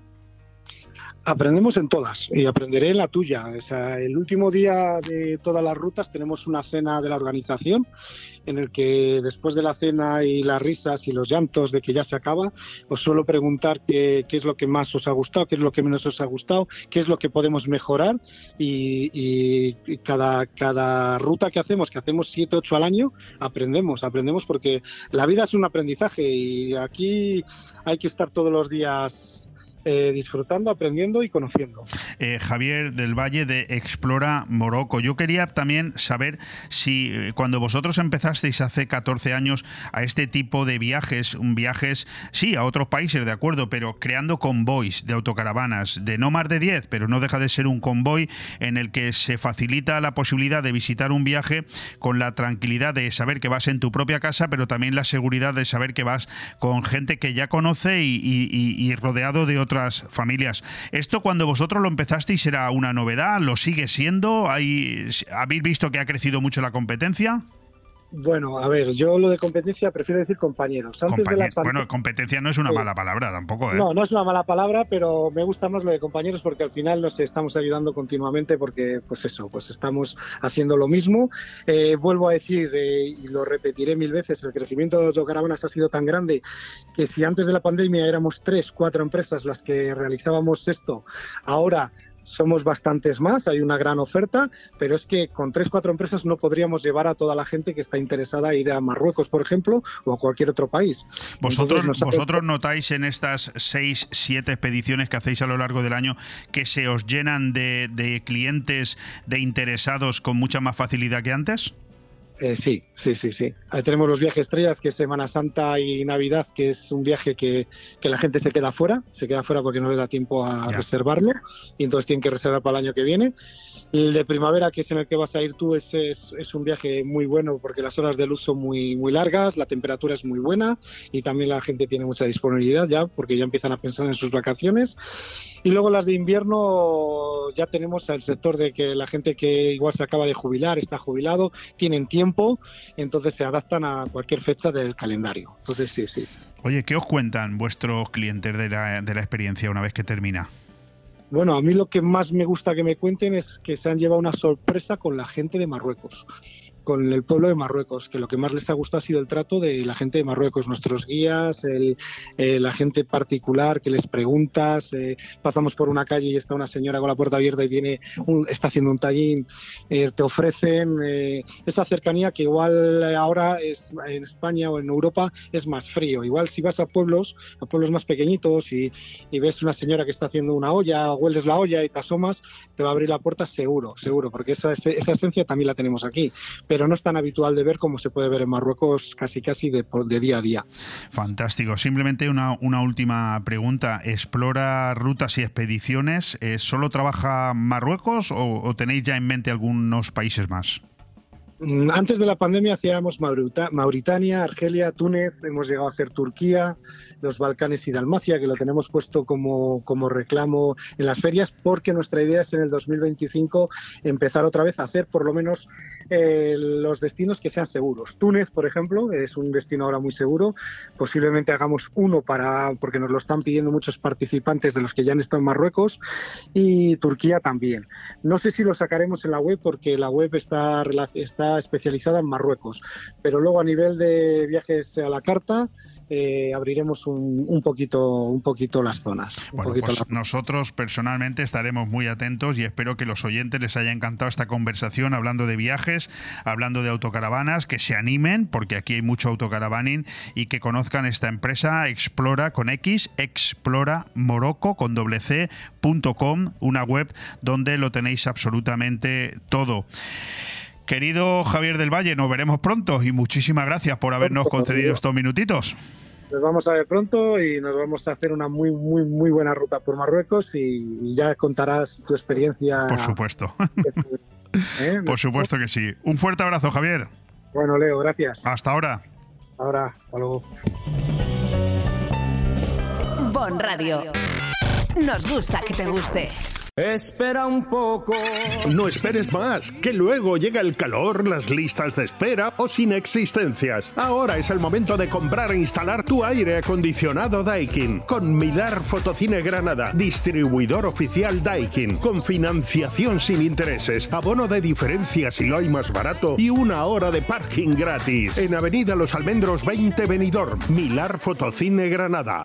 I: Aprendemos en todas y aprenderé en la tuya. El último día de todas las rutas tenemos una cena de la organización en el que después de la cena y las risas y los llantos de que ya se acaba, os suelo preguntar qué, es lo que más os ha gustado, qué es lo que menos os ha gustado, qué es lo que podemos mejorar y cada, cada ruta que hacemos, que hacemos 7, 8 al año, aprendemos, aprendemos porque la vida es un aprendizaje y aquí hay que estar todos los días eh, disfrutando, aprendiendo y conociendo.
A: Eh, Javier del Valle de Explora Morocco. Yo quería también saber si eh, cuando vosotros empezasteis hace 14 años a este tipo de viajes, un viajes, sí, a otros países, de acuerdo, pero creando convoys de autocaravanas, de no más de 10, pero no deja de ser un convoy en el que se facilita la posibilidad de visitar un viaje con la tranquilidad de saber que vas en tu propia casa, pero también la seguridad de saber que vas con gente que ya conoce y, rodeado de otras familias. Esto cuando vosotros lo empezasteis era una novedad, lo sigue siendo, ¿Hay, ¿habéis visto que ha crecido mucho la competencia?
I: Bueno, a ver, yo lo de competencia prefiero decir compañeros. Antes de la pandemia-
A: bueno, competencia no es una mala palabra tampoco, ¿eh?
I: No, no es una mala palabra, pero me gusta más lo de compañeros porque al final nos estamos ayudando continuamente porque, pues eso, pues estamos haciendo lo mismo. Eh, vuelvo a decir, eh, y lo repetiré mil veces, el crecimiento de autocaravanas ha sido tan grande que si antes de la pandemia éramos tres, cuatro empresas las que realizábamos esto, ahora somos bastantes más, hay una gran oferta, pero es que con tres, cuatro empresas no podríamos llevar a toda la gente que está interesada a ir a Marruecos, por ejemplo, o a cualquier otro país.
A: Vosotros,
I: Entonces, nos hace-
A: vosotros notáis en estas seis, siete expediciones que hacéis a lo largo del año que se os llenan de, de clientes, de interesados con mucha más facilidad que antes?
I: Eh, sí, sí, sí, sí. Ahí tenemos los viajes estrellas, que es Semana Santa y Navidad, que es un viaje que, que la gente se queda fuera, se queda fuera porque no le da tiempo a
A: Ya.
I: reservarlo y entonces tienen que reservar para el año que viene. El de primavera, que es en el que vas a ir tú, es, es, un viaje muy bueno porque las horas de luz son muy, muy largas, la temperatura es muy buena y también la gente tiene mucha disponibilidad ya porque ya empiezan a pensar en sus vacaciones. Y luego las de invierno ya tenemos el sector de que la gente que igual se acaba de jubilar, está jubilado, tienen tiempo, entonces se adaptan a cualquier fecha del calendario. Entonces sí, sí.
A: Oye, ¿qué os cuentan vuestros clientes de la, de la experiencia una vez que termina?
I: Bueno, a mí lo que más me gusta que me cuenten es que se han llevado una sorpresa con la gente de Marruecos, con el pueblo de Marruecos, que lo que más les ha gustado ha sido el trato de la gente de Marruecos, nuestros guías, eh, la gente particular que les preguntas, eh, pasamos por una calle y está una señora con la puerta abierta y tiene un- está haciendo un tallín, eh, te ofrecen esa cercanía que igual ahora es en España o en Europa es más frío. Igual si vas a pueblos, a pueblos más pequeñitos y, ves una señora que está haciendo una olla, hueles la olla y te asomas, te va a abrir la puerta seguro, seguro, porque esa, esa esencia también la tenemos aquí, no es tan habitual de ver como se puede ver en Marruecos casi casi de, día a día.
A: Fantástico. Simplemente una, última pregunta. ¿Explora rutas y expediciones? Eh, ¿Solo trabaja Marruecos o tenéis ya en mente algunos países más?
I: Mm, Antes de la pandemia hacíamos Maurita- Mauritania, Argelia, Túnez, hemos llegado a hacer Turquía, los Balcanes y Dalmacia, que lo tenemos puesto como, como reclamo en las ferias, porque nuestra idea es en el 2025 empezar otra vez a hacer por lo menos eh, los destinos que sean seguros. Túnez, por ejemplo, es un destino ahora muy seguro. Posiblemente hagamos uno para, porque nos lo están pidiendo muchos participantes de los que ya han estado en Marruecos, y Turquía también. No sé si lo sacaremos en la web porque la web está, rela- especializada en Marruecos, pero luego a nivel de viajes a la carta eh, abriremos un, un poquito, un poquito las zonas.
A: Bueno,
I: poquito
A: pues nosotros personalmente estaremos muy atentos y espero que los oyentes les haya encantado esta conversación hablando de viajes, hablando de autocaravanas, que se animen, porque aquí hay mucho autocaravaning y que conozcan esta empresa Explora con X, Explora Morocco con doble C, punto com, una web donde lo tenéis absolutamente todo. Querido Javier del Valle, nos veremos pronto y muchísimas gracias por habernos concedido estos minutitos.
I: Nos vamos a ver pronto y nos vamos a hacer una muy, muy, muy buena ruta por Marruecos y, y ya contarás tu experiencia.
A: Por supuesto. *laughs*
I: ¿eh? *laughs*
A: Por supuesto que sí. Un fuerte abrazo, Javier.
I: Bueno, Leo, gracias.
A: Hasta ahora.
I: Ahora, hasta luego.
C: Bon Radio. Nos gusta que te guste.
F: Espera un poco. No esperes más, que luego llega el calor, las listas de espera o sin existencias. Ahora es el momento de comprar e instalar tu aire acondicionado Daikin con Milar Fotocine Granada, distribuidor oficial Daikin, con financiación sin intereses, abono de diferencia si lo hay más barato y una hora de parking gratis. En Avenida Los Almendros 20 Benidorm, Milar Fotocine Granada.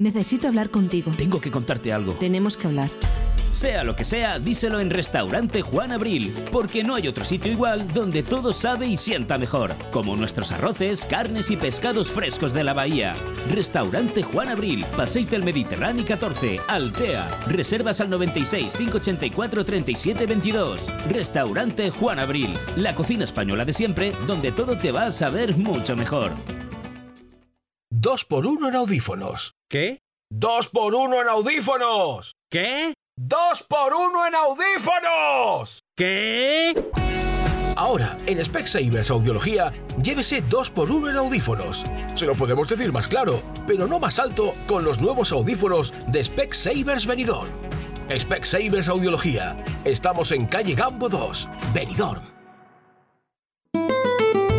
J: Necesito hablar contigo.
B: Tengo que contarte algo.
J: Tenemos que hablar.
B: Sea lo que sea, díselo en Restaurante Juan Abril, porque no hay otro sitio igual donde todo sabe y sienta mejor, como nuestros arroces, carnes y pescados frescos de la bahía. Restaurante Juan Abril, Paséis del Mediterráneo 14, Altea. Reservas al 96 584 37 22. Restaurante Juan Abril, la cocina española de siempre, donde todo te va a saber mucho mejor.
G: Dos por uno en audífonos.
K: ¿Qué?
G: ¡Dos por uno en audífonos!
K: ¿Qué?
G: ¡Dos por uno en audífonos!
K: ¿Qué?
G: Ahora, en Specsavers Audiología, llévese 2 por 1 en audífonos. Se lo podemos decir más claro, pero no más alto con los nuevos audífonos de Specsavers Benidorm. Specsavers Audiología. Estamos en calle Gambo 2, Benidorm.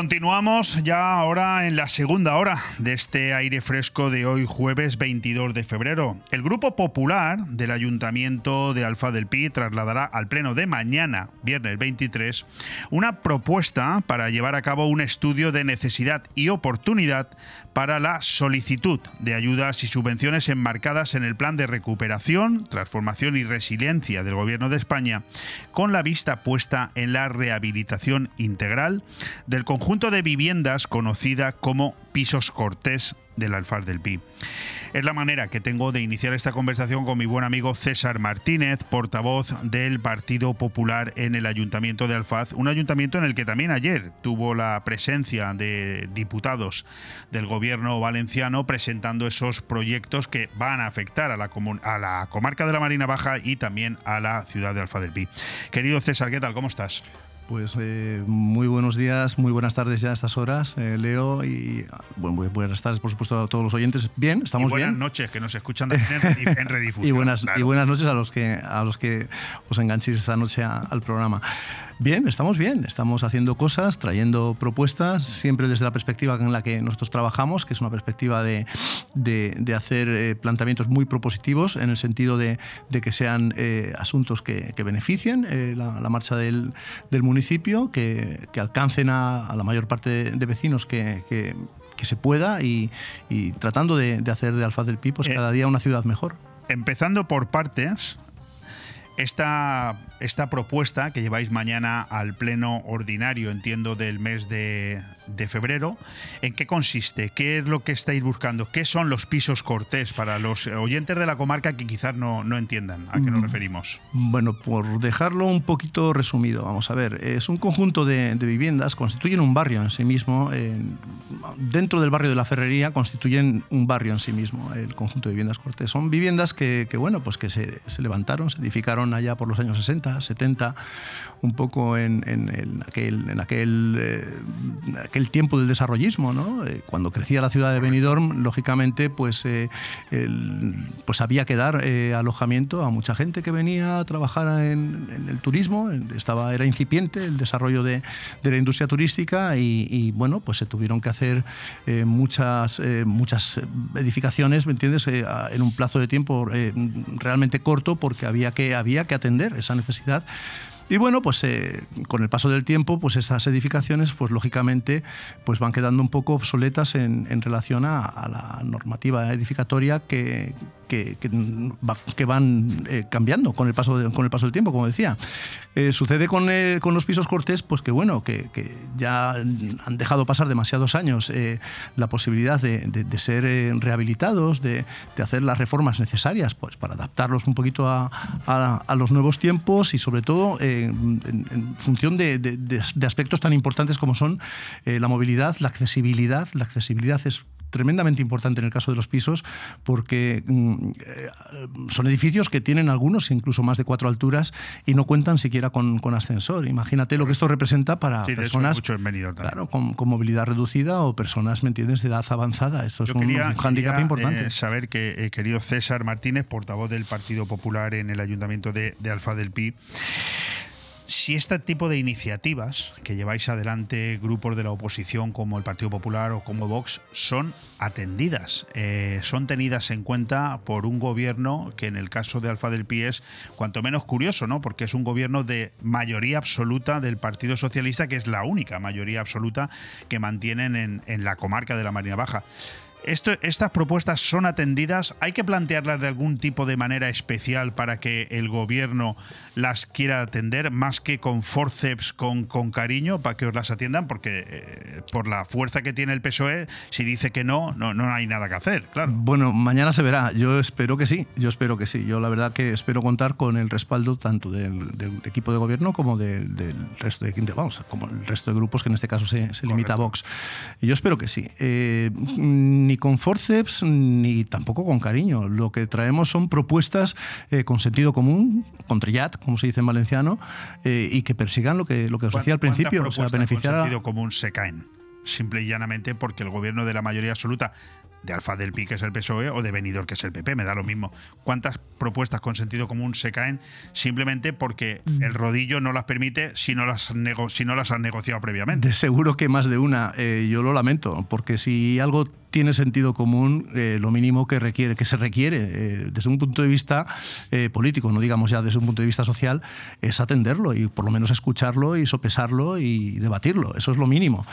A: Continuamos ya ahora en la segunda hora de este aire fresco de hoy jueves 22 de febrero. El Grupo Popular del Ayuntamiento de Alfa del Pi trasladará al Pleno de mañana, viernes 23, una propuesta para llevar a cabo un estudio de necesidad y oportunidad para la solicitud de ayudas y subvenciones enmarcadas en el Plan de Recuperación, Transformación y Resiliencia del Gobierno de España, con la vista puesta en la rehabilitación integral del conjunto de viviendas conocida como Pisos Cortés del Alfar del Pi. Es la manera que tengo de iniciar esta conversación con mi buen amigo César Martínez, portavoz del Partido Popular en el Ayuntamiento de Alfaz, un ayuntamiento en el que también ayer tuvo la presencia de diputados del gobierno valenciano presentando esos proyectos que van a afectar a la, a la comarca de la Marina Baja y también a la ciudad de Alfa del Pi. Querido César, ¿qué tal? ¿Cómo estás?
L: Pues eh, muy buenos días, muy buenas tardes ya a estas horas, eh, Leo, y bueno, muy buenas tardes, por supuesto, a todos los oyentes. Bien, estamos
A: y buenas
L: bien.
A: noches, que nos escuchan *laughs* también en, en redifusión.
L: y, buenas,
A: claro.
L: y buenas noches a los que, a los que os enganchéis esta noche a- al programa. Bien, estamos bien, estamos haciendo cosas, trayendo propuestas, siempre desde la perspectiva en la que nosotros trabajamos, que es una perspectiva de, de- de hacer eh, planteamientos muy propositivos en el sentido de, de que sean eh, asuntos que, que beneficien eh, la, la marcha del, del municipio, que, que alcancen a, a la mayor parte de, vecinos que, que- que se pueda y, y tratando de, de hacer de Alfaz del Pi pues,
A: Eh,
L: cada día una ciudad mejor.
A: Empezando por partes, esta, esta propuesta que lleváis mañana al pleno ordinario, entiendo, del mes de, de febrero, ¿en qué consiste? ¿Qué es lo que estáis buscando? ¿Qué son los pisos cortés para los oyentes de la comarca que quizás no, no entiendan a qué nos
L: Mm.
A: referimos?
L: Bueno, por dejarlo un poquito resumido, vamos a ver, es un conjunto de, de viviendas, constituyen un barrio en sí mismo, en- dentro del barrio de la Ferrería constituyen un barrio en sí mismo, el conjunto de viviendas cortés. Son viviendas que, que, bueno, pues que se, se levantaron, se edificaron allá por los años 60, 70, un poco en, aquel, en aquel, eh, aquel tiempo del desarrollismo, ¿no? Eh, cuando crecía la ciudad de Benidorm, lógicamente, pues, eh, pues había que dar alojamiento a mucha gente que venía a trabajar en, el turismo, estaba, era incipiente el desarrollo de, de la industria turística y, bueno, pues se tuvieron que hacer muchas, muchas edificaciones, ¿me entiendes?, en un plazo de tiempo realmente corto porque había que, había que atender esa necesidad. Y bueno, pues eh, con el paso del tiempo, pues estas edificaciones, pues lógicamente, pues van quedando un poco obsoletas en, relación a la normativa edificatoria que, que, que va- que van eh, cambiando con el paso de- con el paso del tiempo, como decía. Eh, sucede con, los pisos cortés, pues que bueno, que, ya han dejado pasar demasiados años eh, la posibilidad de, ser eh, rehabilitados, de, hacer las reformas necesarias, pues para adaptarlos un poquito a, los nuevos tiempos y sobre todo en, en función de, aspectos tan importantes como son la movilidad, la accesibilidad. La accesibilidad es tremendamente importante en el caso de los pisos porque mm, eh, son edificios que tienen algunos incluso más de cuatro alturas y no cuentan siquiera con, con ascensor. Imagínate lo que esto representa para
A: Sí,
L: personas claro, con, con movilidad reducida o personas, ¿me entiendes?, de edad avanzada. Esto es
A: Yo
L: un,
A: quería,
L: un hándicap
A: quería,
L: importante.
A: eh, saber que, eh, querido César Martínez, portavoz del Partido Popular en el Ayuntamiento de, de Alfa del Pi, si este tipo de iniciativas que lleváis adelante grupos de la oposición como el Partido Popular o como Vox son atendidas, eh, son tenidas en cuenta por un gobierno que en el caso de Alfa del Pi es cuanto menos curioso, ¿no? Porque es un gobierno de mayoría absoluta del Partido Socialista, que es la única mayoría absoluta que mantienen en, en la comarca de la Marina Baja. Esto- estas propuestas son atendidas, hay que plantearlas de algún tipo de manera especial para que el gobierno las quiera atender, más que con forceps, con, con cariño, para que os las atiendan, porque eh, por la fuerza que tiene el PSOE, si dice que no, no, no hay nada que hacer, claro.
L: Bueno, mañana se verá. Yo espero que sí. Yo espero que sí. Yo la verdad que espero contar con el respaldo tanto del, del equipo de gobierno como del, del resto de, de- vamos, como el resto de grupos que en este caso se, se limita a Vox. Yo espero que sí. Eh, ni con forceps ni tampoco con cariño. Lo que traemos son propuestas eh, con sentido común, con trillat, como se dice en valenciano, eh, y que persigan lo que lo que os decía al
A: ¿Cuántas
L: principio, o sea, beneficiar
A: con
L: a,
A: sentido común se caen? Simple y llanamente porque el gobierno de la mayoría absoluta de Alfa del Pi, que es el PSOE, o de Benidorm, que es el PP, me da lo mismo. ¿Cuántas propuestas con sentido común se caen simplemente porque
L: Mm.
A: el rodillo no las permite si no las, nego- si no las han negociado previamente?
L: De seguro que más de una. Eh, yo lo lamento, porque si algo tiene sentido común, eh, lo mínimo que requiere, que se requiere eh, desde un punto de vista político, no digamos ya desde un punto de vista social, es atenderlo y por lo menos escucharlo y sopesarlo y debatirlo. Eso es lo mínimo.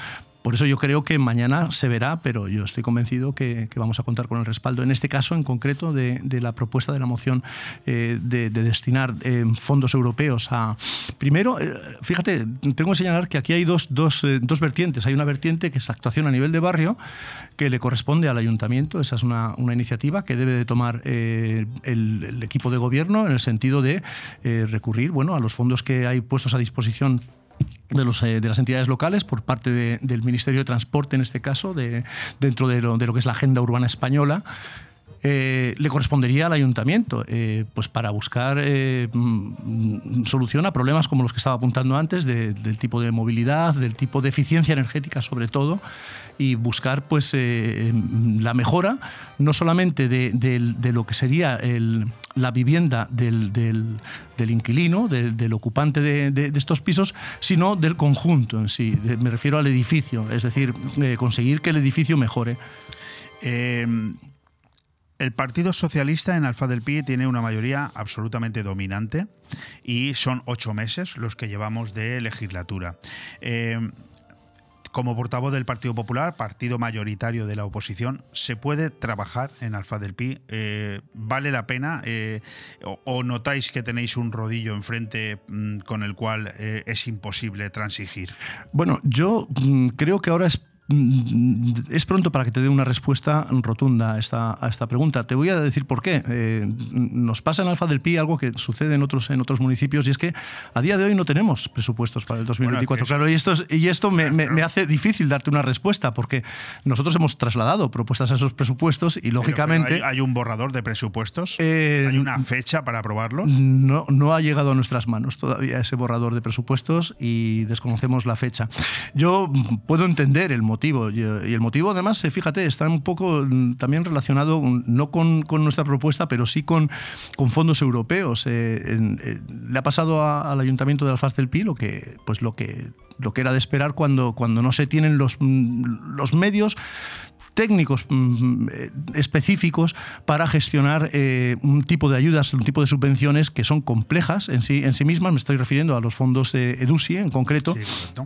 L: Por eso yo creo que mañana se verá, pero yo estoy convencido que, que vamos a contar con el respaldo, en este caso en concreto, de, la propuesta de la moción eh, de, de destinar eh, fondos europeos a... Primero, eh, fíjate, tengo que señalar que aquí hay dos, dos, dos vertientes. Hay una vertiente que es la actuación a nivel de barrio, que le corresponde al ayuntamiento. Esa es una, una iniciativa que debe de tomar el, el equipo de gobierno en el sentido de recurrir bueno, a los fondos que hay puestos a disposición de, los, eh, de las entidades locales por parte de- del Ministerio de Transporte, en este caso, de, dentro de lo, de lo que es la agenda urbana española. eh, le correspondería al ayuntamiento, eh, pues para buscar mm, solución a problemas como los que estaba apuntando antes, de- del tipo de movilidad, del tipo de eficiencia energética sobre todo, y buscar pues eh, la mejora no solamente de, de lo que sería el- la vivienda del, del- inquilino, del, ocupante de, de- estos pisos, sino del conjunto en sí. Me refiero al edificio, es decir, eh, conseguir que el edificio mejore.
A: Eh, el Partido Socialista en Alfa del Pi tiene una mayoría absolutamente dominante y son ocho meses los que llevamos de legislatura. Eh, como portavoz del Partido Popular, partido mayoritario de la oposición, ¿se puede trabajar en Alfa del Pi? Eh, ¿Vale la pena? Eh, o, notáis que tenéis un rodillo enfrente mm, con el cual eh, es imposible transigir?
L: Bueno, yo mm, creo que ahora es, es pronto para que te dé una respuesta rotunda a esta, a esta pregunta. Te voy a decir por qué. Eh, nos pasa en Alfa del Pi algo que sucede en otros, en otros municipios y es que a día de hoy no tenemos presupuestos para el 2024.
A: eso-
L: claro, y esto, es- y esto me, me- me hace difícil darte una respuesta porque nosotros hemos trasladado propuestas a esos presupuestos y lógicamente...
A: pero ¿hay, hay un borrador de presupuestos?
L: Eh,
A: ¿Hay una fecha para aprobarlos?
L: No, no ha llegado a nuestras manos todavía ese borrador de presupuestos y desconocemos la fecha. Yo puedo entender el motivo y y el motivo además, eh, fíjate, está un poco mm, también relacionado mm, no con, con nuestra propuesta, pero sí con, con fondos europeos. Eh, eh, le ha pasado al Ayuntamiento de Alfaz del Pi lo que, pues lo que, lo que era de esperar cuando, cuando no se tienen los, mm, los medios técnicos mm, eh, específicos para gestionar eh, un tipo de ayudas, un tipo de subvenciones que son complejas en sí, en sí mismas. Me estoy refiriendo a los fondos de EDUSI en concreto.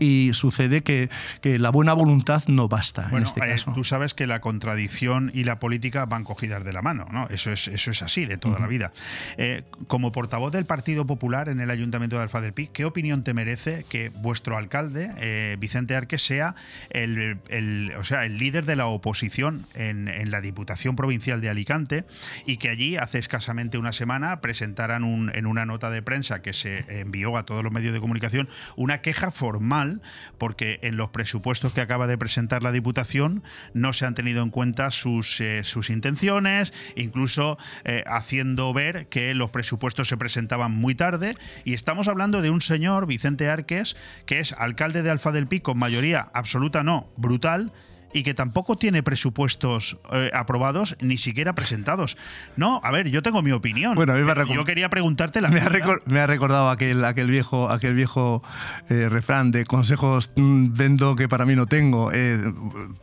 L: y sucede que, que la buena voluntad no basta en
A: Bueno,
L: este
A: eh,
L: caso.
A: tú sabes que la contradicción y la política van cogidas de la mano, ¿no? Eso es, eso es así de toda la vida. Eh, como portavoz del Partido Popular en el Ayuntamiento de Alfa del Pi, ¿qué opinión te merece que vuestro alcalde, Vicente Arques, sea el, el- o sea, el líder de la oposición en, en la Diputación Provincial de Alicante y que allí hace escasamente una semana presentaran un- en una nota de prensa que se envió a todos los medios de comunicación una queja formal porque en los presupuestos que acaba de presentar la Diputación no se han tenido en cuenta sus, eh, sus intenciones, incluso eh, haciendo ver que los presupuestos se presentaban muy tarde. Y estamos hablando de un señor, Vicente Arques, que es alcalde de Alfa del Pi con mayoría absoluta, no, brutal. Y que tampoco tiene presupuestos eh, aprobados, ni siquiera presentados. No, a ver, yo tengo mi opinión.
L: Bueno, a mí me
A: pero
L: recor-
A: yo quería preguntarte la
L: Me ha, me ha recordado aquel, aquel viejo, aquel viejo eh, refrán de consejos mm, vendo que para mí no tengo. Eh,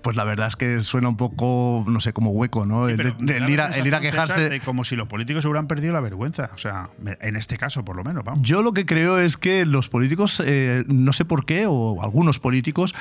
L: pues la verdad es que suena un poco, no sé, como hueco, ¿no? El, el ir a, el ir a
A: sensación, César,
L: quejarse.
A: como si los políticos hubieran perdido la vergüenza. O sea, en este caso, por lo menos, vamos.
L: Yo lo que creo es que los políticos, no sé por qué, o algunos políticos,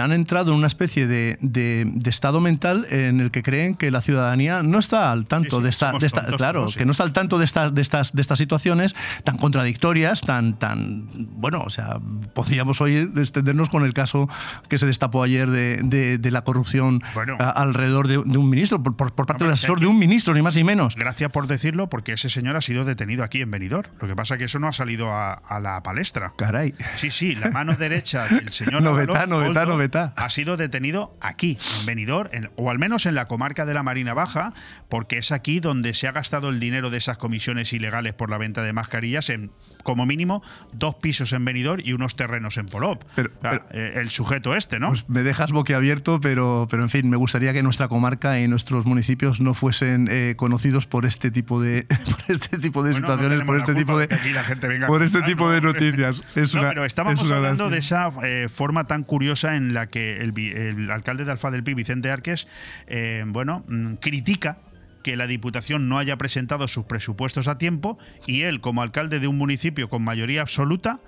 L: han entrado en una especie de, de- de estado mental en el que creen que la ciudadanía no está al tanto
A: Sí, sí,
L: de esta,
A: somos
L: de esta-
A: tontos
L: claro,
A: sí.
L: que no está al tanto de estas, de estas, de estas situaciones tan contradictorias, tan, tan, bueno, o sea, podríamos hoy extendernos con el caso que se destapó ayer de, de- de la corrupción
A: Bueno.
L: a- alrededor de, de un ministro, por, por- parte
A: Hombre,
L: del asesor de un ministro, ni más ni menos.
A: Gracias por decirlo, porque ese señor ha sido detenido aquí en Benidorm. Lo que pasa es que eso no ha salido a, a la palestra.
L: Caray.
A: Sí, sí, la mano derecha del señor *laughs* Koldo,
L: novetá.
A: ha sido detenido aquí, en Benidorm, en- o al menos en la comarca de la Marina Baja, porque es aquí donde se ha gastado el dinero de esas comisiones ilegales por la venta de mascarillas en como mínimo dos pisos en Benidorm y unos terrenos en Polop.
L: Pero-
A: O sea, eh, el sujeto este, ¿no?
L: Pues me dejas boquiabierto, pero, pero en fin, me gustaría que nuestra comarca y nuestros municipios no fuesen eh, conocidos por este tipo de, *laughs* por este tipo de
A: Bueno,
L: situaciones, por este tipo de,
A: que aquí la gente venga a
L: por este tipo
A: ¿no?
L: de noticias. *laughs* Es
A: No,
L: una-
A: pero estábamos
L: es
A: hablando de esa eh, forma tan curiosa en la que el, el alcalde de Alfa del Pi, Vicente Arques, eh, bueno, mm, critica que la Diputación no haya presentado sus presupuestos a tiempo y él, como alcalde de un municipio con mayoría absoluta,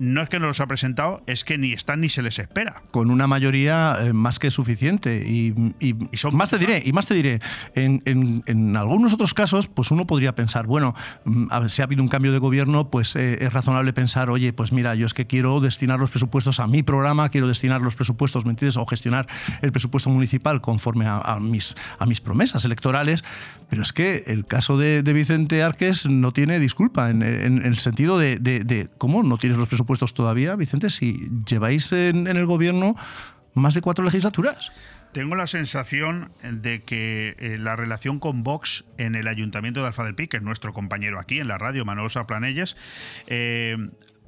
A: no es que no los ha presentado, es que ni están ni se les espera.
L: con una mayoría eh, más que suficiente y, y más te diré y más te diré en, en- en algunos otros casos pues uno podría pensar bueno mm, si ha habido un cambio de gobierno pues eh, es razonable pensar oye pues mira yo es que quiero destinar los presupuestos a mi programa quiero destinar los presupuestos ¿me entiendes? o gestionar el presupuesto municipal conforme a, a mis a mis promesas electorales pero es que el caso de, Vicente Arques no tiene disculpa en, el sentido de, cómo no tienes los presupuestos todavía Vicente si lleváis en, el gobierno más de cuatro legislaturas.
A: Tengo la sensación de que eh, la relación con Vox en el Ayuntamiento de Alfa del Pi, que es nuestro compañero aquí en la radio, Manolo Saplanelles, eh,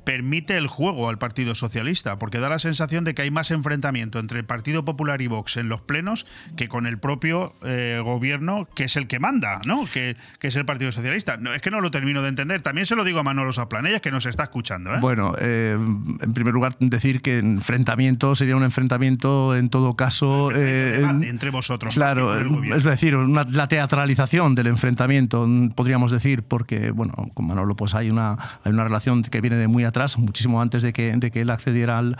A: permite el juego al Partido Socialista, porque da la sensación de que hay más enfrentamiento entre el Partido Popular y Vox en los plenos que con el propio eh, gobierno, que es el que manda, ¿no? Que, que, es el Partido Socialista. No, es que no lo termino de entender. También se lo digo a Manolo Saplanellas, que nos está escuchando. ¿eh?
L: Bueno, eh, en primer lugar, decir que enfrentamiento sería un enfrentamiento en todo caso.
A: Entre, entre, vosotros.
L: Claro, es decir, una, la teatralización del enfrentamiento, podríamos decir, porque, bueno, con Manolo pues hay una, hay una relación que viene de muy atrás, muchísimo antes de que, de que él accediera al,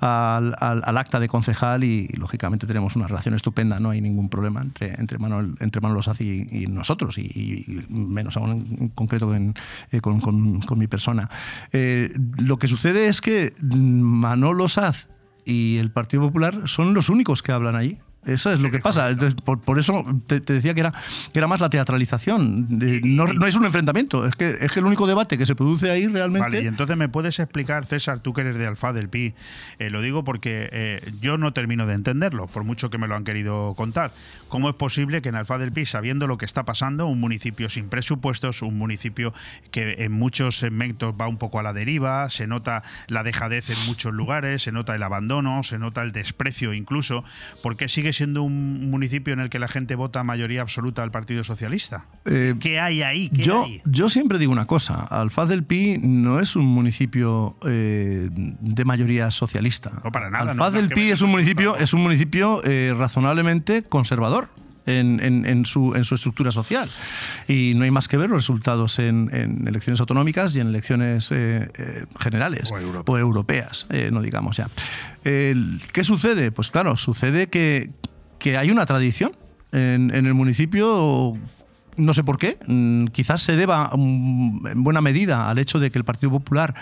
L: al, al, acta de concejal y, lógicamente tenemos una relación estupenda, no hay ningún problema entre, entre, Manuel, entre Saz y, nosotros, y, menos aún en concreto eh, con, con, con, mi persona. Eh, lo que sucede es que Manolo Saz y el Partido Popular son los únicos que hablan allí. Eso es lo que pasa. Entonces, por, por, eso te, te, decía que era, que era más la teatralización. No, no, es un enfrentamiento. Es que, es que el único debate que se produce ahí realmente.
A: Vale, y entonces me puedes explicar, César, tú que eres de Alfa del Pi. Eh, lo digo porque eh, yo no termino de entenderlo, por mucho que me lo han querido contar. ¿Cómo es posible que en Alfa del Pi, sabiendo lo que está pasando, un municipio sin presupuestos, un municipio que en muchos segmentos va un poco a la deriva, se nota la dejadez en muchos lugares, se nota el abandono, se nota el desprecio incluso, ¿por qué sigue siendo un municipio en el que la gente vota mayoría absoluta al Partido Socialista? Eh, ¿Qué hay ahí? ¿Qué
L: yo,
A: hay?
L: yo siempre digo una cosa, Alfaz del Pi no es un municipio eh, de mayoría socialista.
A: No, para nada.
L: Alfaz
A: no,
L: del Pi es un municipio, es un municipio eh, razonablemente conservador. En, en, en, su, en, su, estructura social. Y no hay más que ver los resultados en, elecciones autonómicas y en elecciones eh, eh, generales
A: o,
L: o europeas, eh, no digamos ya. ¿Qué sucede? Pues claro, sucede que, que hay una tradición en, el municipio no sé por qué, quizás se deba en buena medida al hecho de que el Partido Popular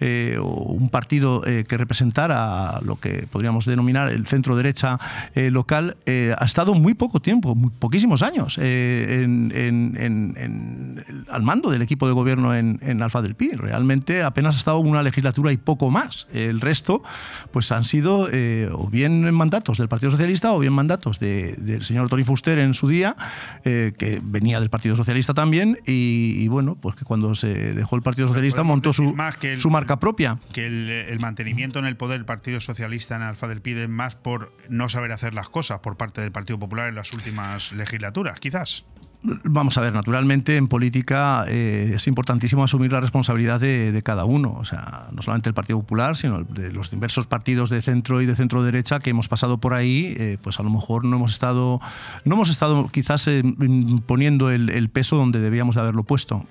L: eh, o un partido eh, que representara lo que podríamos denominar el centro derecha eh, local eh, ha estado muy poco tiempo, muy poquísimos años eh, en, en, en, al mando del equipo de gobierno en, Alfa del Pi. Realmente apenas ha estado una legislatura y poco más. El resto pues han sido eh, o bien mandatos del Partido Socialista o bien mandatos de, del señor Tony Fuster en su día, que venía del Partido Socialista también y, y, bueno, pues que cuando se dejó el Partido Socialista montó su,
A: el,
L: su, marca propia.
A: Que el, el, mantenimiento en el poder del Partido Socialista en Alfa del Pide más por no saber hacer las cosas por parte del Partido Popular en las últimas legislaturas, quizás.
L: Vamos a ver, naturalmente en política eh, es importantísimo asumir la responsabilidad de, de, cada uno, o sea, no solamente el Partido Popular, sino de los diversos partidos de centro y de centro derecha que hemos pasado por ahí, eh, pues a lo mejor no hemos estado, no hemos estado quizás eh, poniendo el, el, peso donde debíamos de haberlo puesto.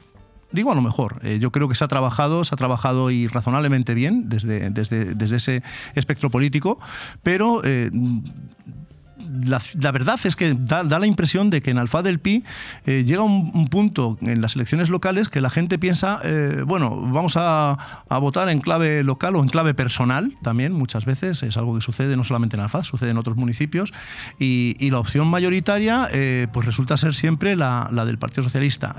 L: Digo a lo mejor, eh, yo creo que se ha trabajado, se ha trabajado y razonablemente bien desde, desde, desde ese espectro político, pero eh, la, verdad es que da, da, la impresión de que en Alfa del Pi eh, llega un, un, punto en las elecciones locales que la gente piensa, bueno, vamos a, a, votar en clave local o en clave personal también, muchas veces, es algo que sucede no solamente en Alfa, sucede en otros municipios, y, y la opción mayoritaria pues resulta ser siempre la, la del Partido Socialista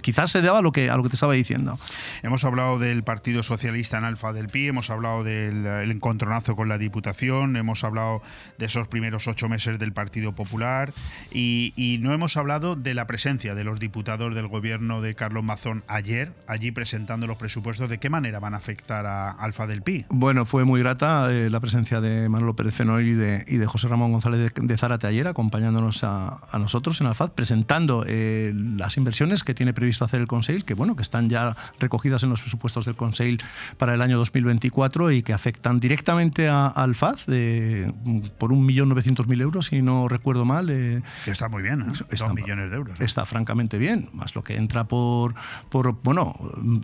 L: quizás se deba a lo que a lo que te estaba diciendo.
A: Hemos hablado del Partido Socialista en Alfa del Pi, hemos hablado del el encontronazo con la Diputación, hemos hablado de esos primeros ocho meses del Partido Popular y, y, no hemos hablado de la presencia de los diputados del gobierno de Carlos Mazón ayer, allí presentando los presupuestos. ¿De qué manera van a afectar a Alfa del Pi?
L: Bueno, fue muy grata eh, la presencia de Manolo Pérez Fenoy y de, y de José Ramón González de, de Zárate ayer, acompañándonos a, a, nosotros en Alfaz, presentando eh, las inversiones que tiene previsto hacer el Conseil, que bueno, que están ya recogidas en los presupuestos del Conseil para el año 2024 y que afectan directamente a, a Alfaz de, por 1.900.000 euros, si no recuerdo mal. Eh,
A: que está muy bien, ¿eh? Está, millones de euros.
L: ¿eh? Está francamente bien, más lo que entra por, por bueno,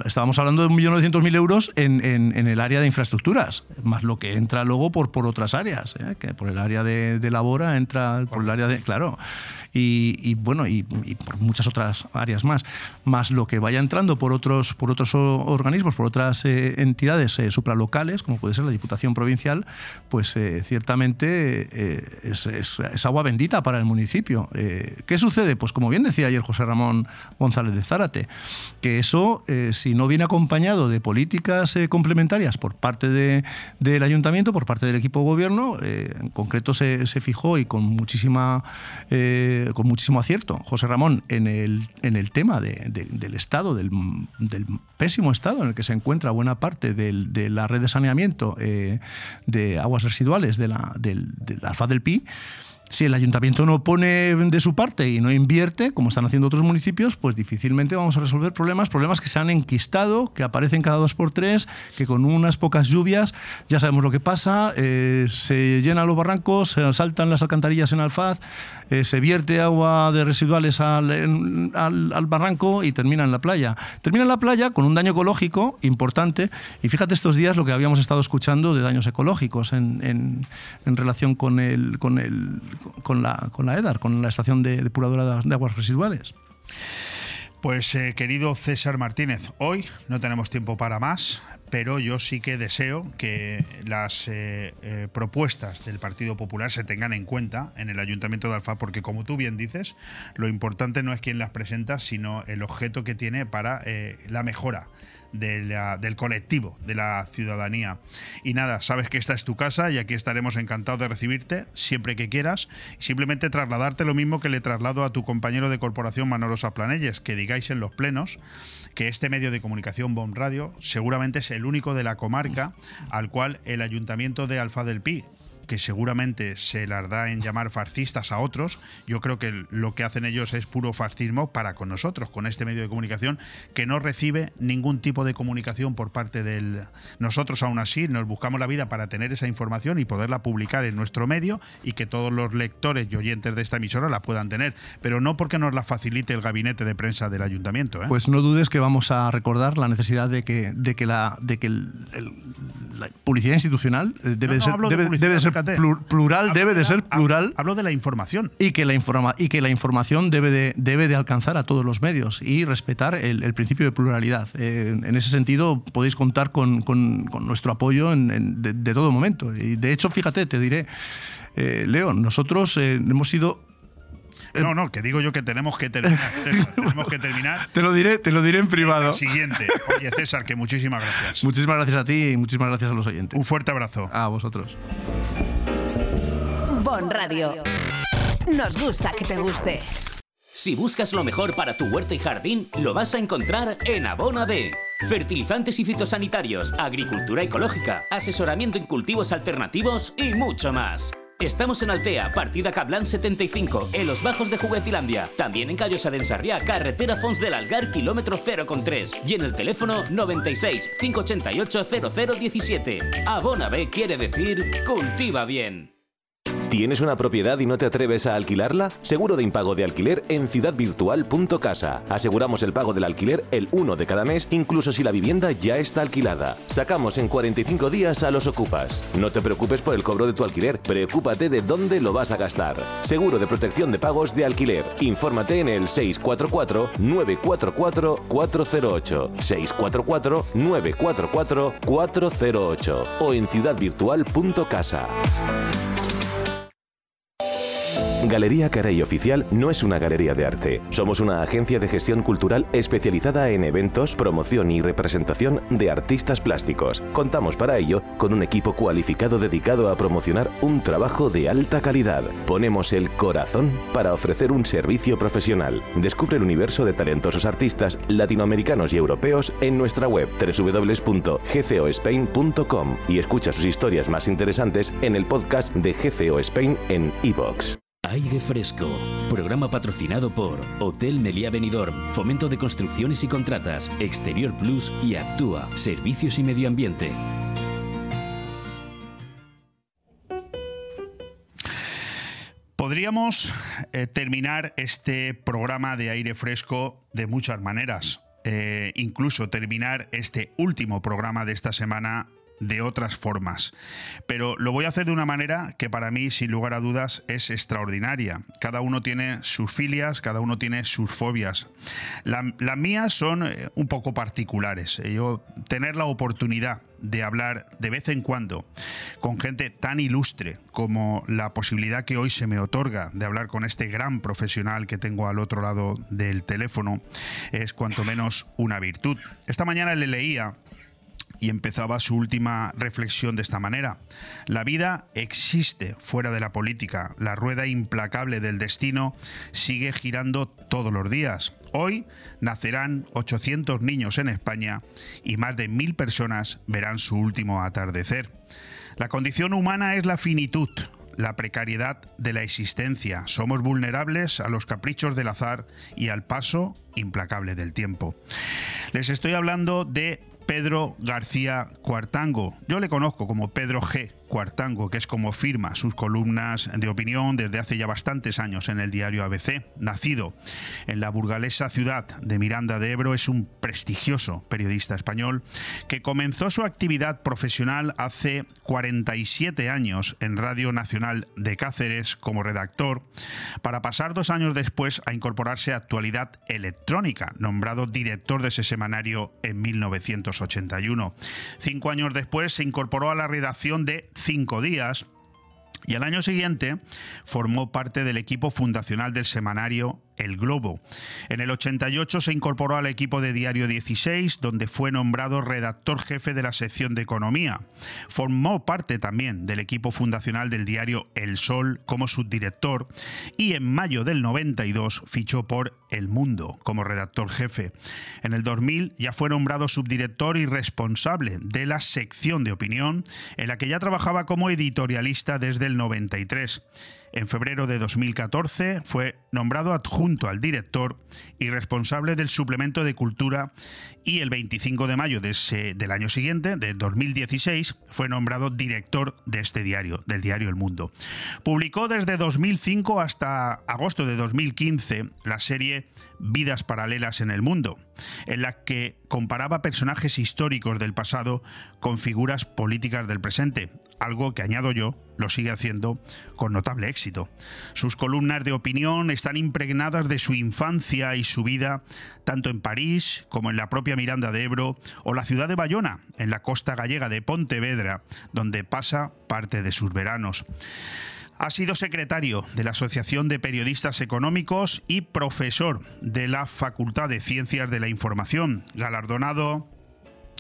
L: estábamos hablando de 1.900.000 euros en, en, en, el área de infraestructuras, más lo que entra luego por, por otras áreas, ¿eh? que por el área de, de labora entra por el área de, claro, y, bueno, y, por muchas otras áreas más, más lo que vaya entrando por otros, por otros organismos, por otras eh, entidades eh, supralocales, como puede ser la Diputación Provincial, pues eh, ciertamente es, es, agua bendita para el municipio. ¿Qué sucede? Pues como bien decía ayer José Ramón González de Zárate, que eso, si no viene acompañado de políticas complementarias por parte del ayuntamiento, por parte del equipo de gobierno, en concreto se, fijó y con muchísima con muchísimo acierto José Ramón en el, en el tema del estado, del, pésimo estado en el que se encuentra buena parte de la red de saneamiento eh, de aguas residuales de la, del, del del Pi si el ayuntamiento no pone de su parte y no invierte, como están haciendo otros municipios, pues difícilmente vamos a resolver problemas, problemas que se han enquistado, que aparecen cada dos por tres, que con unas pocas lluvias ya sabemos lo que pasa, eh, se llenan los barrancos, se saltan las alcantarillas en Alfaz, eh, se vierte agua de residuales al, al, barranco y termina en la playa. Termina en la playa con un daño ecológico importante y fíjate estos días lo que habíamos estado escuchando de daños ecológicos en, en, en relación con el, con el con la, con la EDAR, con la estación de depuradora de aguas residuales.
A: Pues eh, querido César Martínez, hoy no tenemos tiempo para más, pero yo sí que deseo que las eh, eh, propuestas del Partido Popular se tengan en cuenta en el Ayuntamiento de Alfa, porque como tú bien dices, lo importante no es quién las presenta, sino el objeto que tiene para la mejora del colectivo, de la ciudadanía. Y nada, sabes que esta es tu casa y aquí estaremos encantados de recibirte siempre que quieras. Simplemente trasladarte lo mismo que le traslado a tu compañero de corporación Manolo Saplanelles, que digáis en los plenos que este medio de comunicación BOM Radio seguramente es el único de la comarca al cual el ayuntamiento de Alfa del Pi que seguramente se las da en llamar fascistas a otros, yo creo que lo que hacen ellos es puro fascismo para con nosotros, con este medio de comunicación que no recibe ningún tipo de comunicación por parte del... Nosotros aún así nos buscamos la vida para tener esa información y poderla publicar en nuestro medio y que todos los lectores y oyentes de esta emisora la puedan tener, pero no porque nos la facilite el gabinete de prensa del ayuntamiento. ¿eh?
L: Pues no dudes que vamos a recordar la necesidad de que, de que, la, de que la publicidad institucional debe, ser, debe ser plural debe de ser plural.
A: Hablo de la información.
L: Y que la, informa y que la información debe de, debe de alcanzar a todos los medios y respetar el, principio de pluralidad. Eh, en ese sentido, podéis contar con, nuestro apoyo en, de, todo momento. Y de hecho, fíjate, te diré, eh, Leo, nosotros eh, hemos sido
A: no, no, que digo yo que tenemos que terminar. *laughs* tenemos que terminar.
L: Te lo diré, te lo diré en privado.
A: Siguiente. Oye, César, que muchísimas gracias.
L: Muchísimas gracias a ti y muchísimas gracias a los oyentes.
A: Un fuerte abrazo.
L: A vosotros.
C: Bon Radio. Nos gusta que te guste.
B: Si buscas lo mejor para tu huerta y jardín, lo vas a encontrar en Abona B. Fertilizantes y fitosanitarios, agricultura ecológica, asesoramiento en cultivos alternativos y mucho más. Estamos en Altea, partida Cablan 75, en los bajos de Juguetilandia. También en Callosa de Ensarriá, carretera Fons del Algar, kilómetro 0,3. Y en el teléfono 96 588 0017. Abona B quiere decir cultiva bien.
D: ¿Tienes una propiedad y no te atreves a alquilarla? Seguro de impago de alquiler en ciudadvirtual.casa. Aseguramos el pago del alquiler el 1 de cada mes, incluso si la vivienda ya está alquilada. Sacamos en 45 días a los ocupas. No te preocupes por el cobro de tu alquiler, preocúpate de dónde lo vas a gastar. Seguro de protección de pagos de alquiler. Infórmate en el 644 944 408 644 944 408 o en ciudadvirtual.casa. Galería Carey Oficial no es una galería de arte. Somos una agencia de gestión cultural especializada en eventos, promoción y representación de artistas plásticos. Contamos para ello con un equipo cualificado dedicado a promocionar un trabajo de alta calidad. Ponemos el corazón para ofrecer un servicio profesional. Descubre el universo de talentosos artistas latinoamericanos y europeos en nuestra web www.gcospain.com y escucha sus historias más interesantes en el podcast de GCO Spain en iVoox.
B: Aire Fresco, programa patrocinado por Hotel Meliá Benidorm, Fomento de Construcciones y Contratas, Exterior Plus y Actúa, Servicios y Medio Ambiente.
A: Podríamos eh, terminar este programa de aire fresco de muchas maneras. Eh, incluso terminar este último programa de esta semana de otras formas. Pero lo voy a hacer de una manera que para mí, sin lugar a dudas, es extraordinaria. Cada uno tiene sus filias, cada uno tiene sus fobias. las mías son eh, un poco particulares. Yo tener la oportunidad de hablar de vez en cuando con gente tan ilustre como la posibilidad que hoy se me otorga de hablar con este gran profesional que tengo al otro lado del teléfono es cuanto menos una virtud. Esta mañana le leía y empezaba su última reflexión de esta manera. La vida existe fuera de la política, la rueda implacable del destino sigue girando todos los días. Hoy nacerán 800 niños en España y más de mil personas verán su último atardecer. La condición humana es la finitud, la precariedad de la existencia. Somos vulnerables a los caprichos del azar y al paso implacable del tiempo. Les estoy hablando de Pedro García Cuartango. Yo le conozco como Pedro G. Cuartango, que es como firma sus columnas de opinión desde hace ya bastantes años en el diario ABC. Nacido en la burgalesa ciudad de Miranda de Ebro, es un prestigioso periodista español que comenzó su actividad profesional hace 47 años en Radio Nacional de Cáceres como redactor, para pasar dos años después a incorporarse a Actualidad Electrónica, nombrado director de ese semanario en 1981. Cinco años después se incorporó a la redacción de cinco días y al año siguiente formó parte del equipo fundacional del semanario el Globo. En el 88 se incorporó al equipo de Diario 16, donde fue nombrado redactor jefe de la sección de Economía. Formó parte también del equipo fundacional del diario El Sol como subdirector y en mayo del 92 fichó por El Mundo como redactor jefe. En el 2000 ya fue nombrado subdirector y responsable de la sección de opinión, en la que ya trabajaba como editorialista desde el 93. En febrero de 2014 fue nombrado adjunto al director y responsable del suplemento de cultura y el 25 de mayo de del año siguiente, de 2016, fue nombrado director de este diario, del diario El Mundo. Publicó desde 2005 hasta agosto de 2015 la serie Vidas Paralelas en el Mundo, en la que comparaba personajes históricos del pasado con figuras políticas del presente, algo que añado yo lo sigue haciendo con notable éxito. Sus columnas de opinión están impregnadas de su infancia y su vida tanto en París como en la propia Miranda de Ebro o la ciudad de Bayona, en la costa gallega de Pontevedra, donde pasa parte de sus veranos. Ha sido secretario de la Asociación de Periodistas Económicos y profesor de la Facultad de Ciencias de la Información, galardonado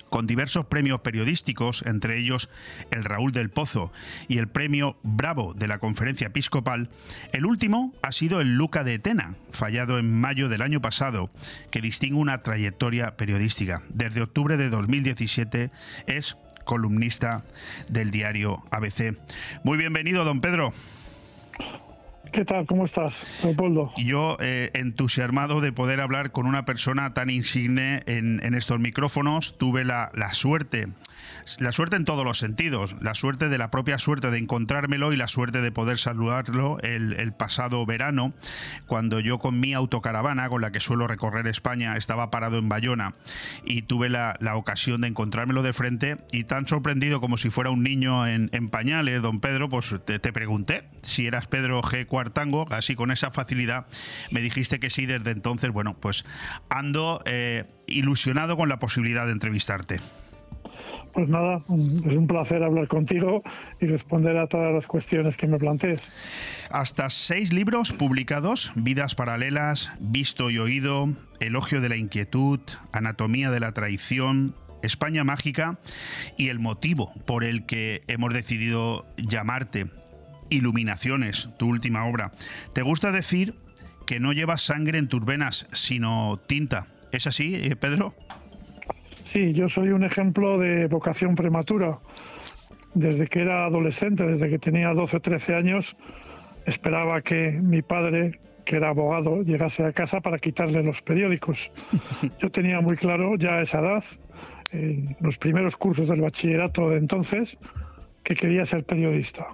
A: con diversos premios periodísticos, entre ellos el Raúl del Pozo y el premio Bravo de la Conferencia Episcopal, el último ha sido el Luca de Tena, fallado en mayo del año pasado, que distingue una trayectoria periodística. Desde octubre de 2017 es columnista del diario ABC. Muy bienvenido, don Pedro.
M: ¿Qué tal? ¿Cómo estás, Leopoldo?
A: Yo eh, entusiasmado de poder hablar con una persona tan insigne en, estos micrófonos. Tuve la, la suerte la suerte en todos los sentidos, la suerte de la propia suerte de encontrármelo y la suerte de poder saludarlo el, pasado verano, cuando yo con mi autocaravana, con la que suelo recorrer España, estaba parado en Bayona y tuve la, ocasión de encontrármelo de frente y tan sorprendido como si fuera un niño en, pañales, don Pedro, pues te, pregunté si eras Pedro G. Cuartango, así con esa facilidad me dijiste que sí, desde entonces, bueno, pues ando eh, ilusionado con la posibilidad de entrevistarte.
M: Pues nada, es un placer hablar contigo y responder a todas las cuestiones que me plantees.
A: Hasta seis libros publicados, Vidas Paralelas, Visto y Oído, Elogio de la Inquietud, Anatomía de la Traición, España Mágica y el motivo por el que hemos decidido llamarte Iluminaciones, tu última obra. ¿Te gusta decir que no llevas sangre en tus venas, sino tinta? ¿Es así, eh, Pedro?
M: Sí, yo soy un ejemplo de vocación prematura. Desde que era adolescente, desde que tenía 12 o 13 años, esperaba que mi padre, que era abogado, llegase a casa para quitarle los periódicos. *laughs* Yo tenía muy claro ya a esa edad, en los primeros cursos del bachillerato de entonces, que quería ser periodista.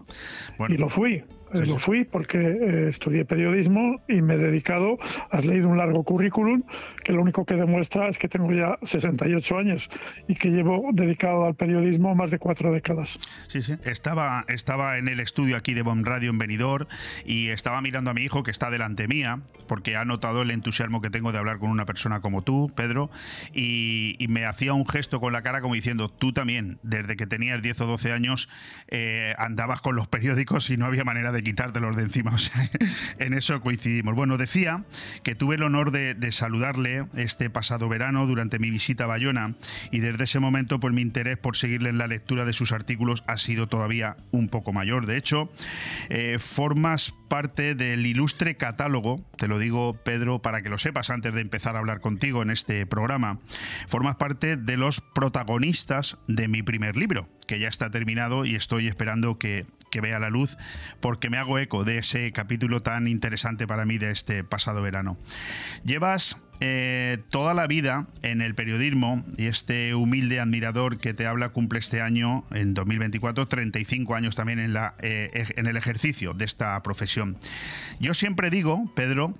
M: Y lo fui. Eh, lo fui porque eh, estudié periodismo y me he dedicado, has leído un largo currículum que lo único que demuestra es que tengo ya 68 años y que llevo dedicado al periodismo más de cuatro décadas.
A: Sí, sí. Estaba, estaba en el estudio aquí de Bon Radio en Benidorm y estaba mirando a mi hijo que está delante mía porque ha notado el entusiasmo que tengo de hablar con una persona como tú, Pedro, y, y me hacía un gesto con la cara como diciendo, tú también, desde que tenías 10 o 12 años, eh, andabas con los periódicos y no había manera de quitártelos de encima. *laughs* O sea, en eso coincidimos. Bueno, decía que tuve el honor de, de, saludarle este pasado verano durante mi visita a Bayona y desde ese momento pues mi interés por seguirle en la lectura de sus artículos ha sido todavía un poco mayor. De hecho, eh, formas parte del ilustre catálogo, te lo digo Pedro para que lo sepas antes de empezar a hablar contigo en este programa, formas parte de los protagonistas de mi primer libro, que ya está terminado y estoy esperando que, que vea la luz porque me hago eco de ese capítulo tan interesante para mí de este pasado verano. Llevas eh, toda la vida en el periodismo y este humilde admirador que te habla cumple este año, en 2024, 35 años también en, la, eh, en el ejercicio de esta profesión. Yo siempre digo, Pedro,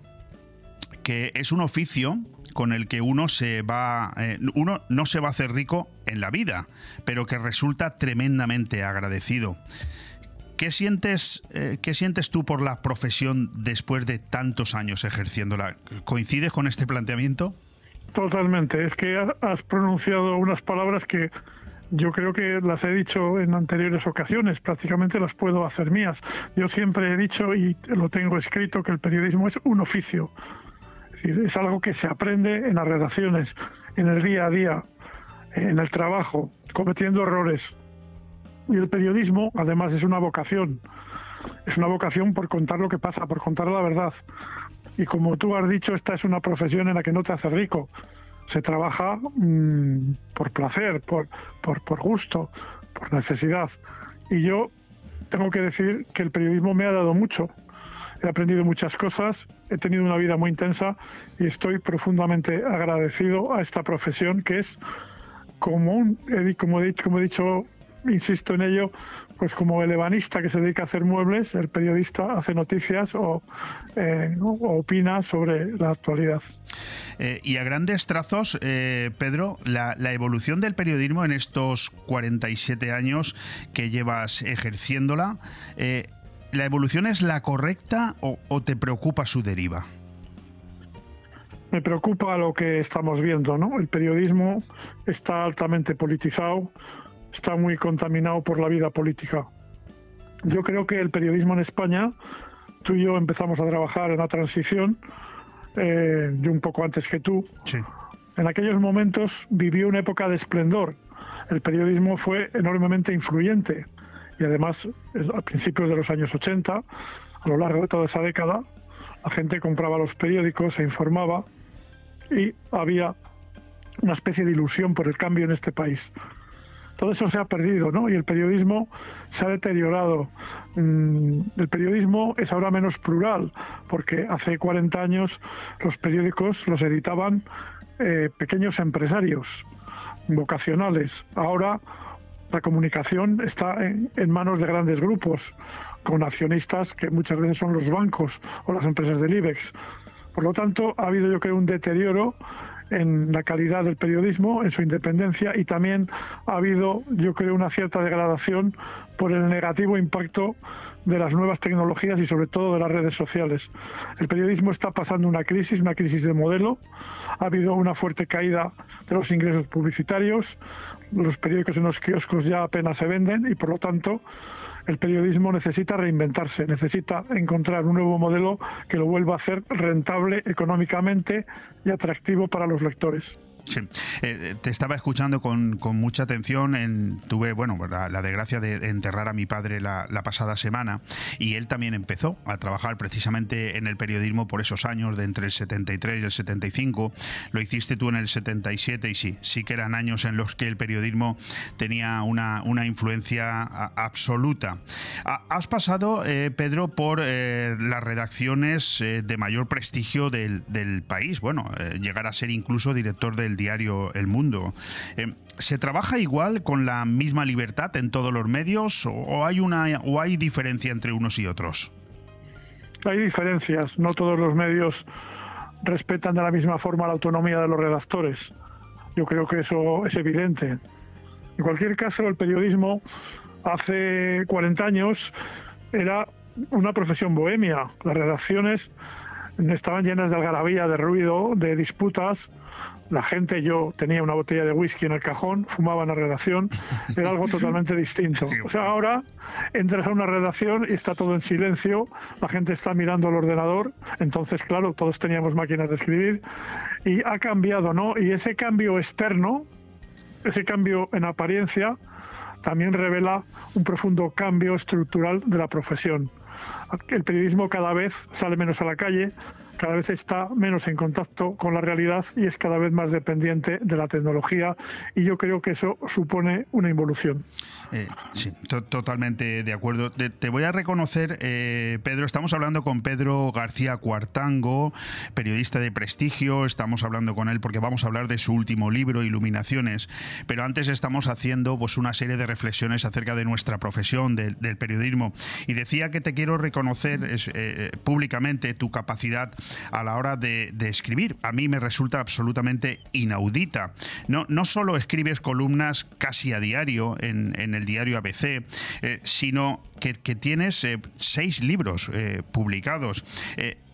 A: que es un oficio con el que uno se va eh, uno no se va a hacer rico en la vida, pero que resulta tremendamente agradecido. ¿Qué sientes, eh, ¿Qué sientes tú por la profesión después de tantos años ejerciéndola? ¿Coincides con este planteamiento?
M: Totalmente. Es que has pronunciado unas palabras que yo creo que las he dicho en anteriores ocasiones, prácticamente las puedo hacer mías. Yo siempre he dicho y lo tengo escrito que el periodismo es un oficio. Es decir, es algo que se aprende en las redacciones, en el día a día, en el trabajo, cometiendo errores. Y el periodismo, además, es una vocación. Es una vocación por contar lo que pasa, por contar la verdad. Y como tú has dicho, esta es una profesión en la que no te hace rico. Se trabaja mmm, por placer, por, por, por gusto, por necesidad. Y yo tengo que decir que el periodismo me ha dado mucho. He aprendido muchas cosas, he tenido una vida muy intensa y estoy profundamente agradecido a esta profesión que es como como he dicho insisto en ello, pues como el ebanista que se dedica a hacer muebles, el periodista hace noticias o, eh, ¿no? o opina sobre la actualidad.
A: Eh, y a grandes trazos, eh, Pedro, la, la, evolución del periodismo en estos 47 años que llevas ejerciéndola, eh, ¿la evolución es la correcta o, o te preocupa su deriva?
M: me preocupa lo que estamos viendo, ¿no? El periodismo está altamente politizado, está muy contaminado por la vida política. Yo creo que el periodismo en España, tú y yo empezamos a trabajar en la transición, eh, yo un poco antes que tú,
A: sí.
M: en aquellos momentos vivió una época de esplendor. El periodismo fue enormemente influyente y además a principios de los años 80, a lo largo de toda esa década, la gente compraba los periódicos, se informaba y había una especie de ilusión por el cambio en este país todo eso se ha perdido, ¿no? Y el periodismo se ha deteriorado. El periodismo es ahora menos plural, porque hace 40 años los periódicos los editaban eh, pequeños empresarios vocacionales. Ahora la comunicación está en, en, manos de grandes grupos, con accionistas que muchas veces son los bancos o las empresas del IBEX. Por lo tanto, ha habido, yo creo, un deterioro en la calidad del periodismo, en su independencia y también ha habido, yo creo, una cierta degradación por el negativo impacto de las nuevas tecnologías y sobre todo de las redes sociales. El periodismo está pasando una crisis, una crisis de modelo. Ha habido una fuerte caída de los ingresos publicitarios. Los periódicos en los kioscos ya apenas se venden y por lo tanto el periodismo necesita reinventarse, necesita encontrar un nuevo modelo que lo vuelva a hacer rentable económicamente y atractivo para los lectores.
A: Sí. Eh, te estaba escuchando con, con mucha atención. En, tuve, bueno, la, la desgracia de enterrar a mi padre la, la, pasada semana y él también empezó a trabajar precisamente en el periodismo por esos años de entre el 73 y el 75. Lo hiciste tú en el 77 y sí, sí que eran años en los que el periodismo tenía una, una influencia absoluta. Has pasado, eh, Pedro, por eh, las redacciones eh, de mayor prestigio del, del país. Bueno, eh, llegar a ser incluso director del diario El Mundo. Eh, ¿Se trabaja igual con la misma libertad en todos los medios o hay una o hay diferencia entre unos y otros?
M: hay diferencias, no todos los medios respetan de la misma forma la autonomía de los redactores. Yo creo que eso es evidente. En cualquier caso, el periodismo hace 40 años era una profesión bohemia. Las redacciones estaban llenas de algarabía, de ruido, de disputas. La gente, yo tenía una botella de whisky en el cajón, fumaba en la redacción, era algo totalmente distinto. *laughs* O sea, ahora entras a una redacción y está todo en silencio, la gente está mirando al ordenador, entonces, claro, todos teníamos máquinas de escribir y ha cambiado, ¿no? Y ese cambio externo, ese cambio en apariencia, también revela un profundo cambio estructural de la profesión. El periodismo cada vez sale menos a la calle, cada vez está menos en contacto con la realidad y es cada vez más dependiente de la tecnología y yo creo que eso supone una involución.
A: Eh, sí, totalmente de acuerdo. Te, voy a reconocer, eh, Pedro, estamos hablando con Pedro García Cuartango, periodista de prestigio, estamos hablando con él porque vamos a hablar de su último libro, Iluminaciones, pero antes estamos haciendo pues una serie de reflexiones acerca de nuestra profesión, del periodismo, y decía que te quiero reconocer eh, públicamente tu capacidad a la hora de, escribir. A mí me resulta absolutamente inaudita. No, no solo escribes columnas casi a diario en, el diario ABC, eh, sino que, tienes eh, seis libros eh, publicados.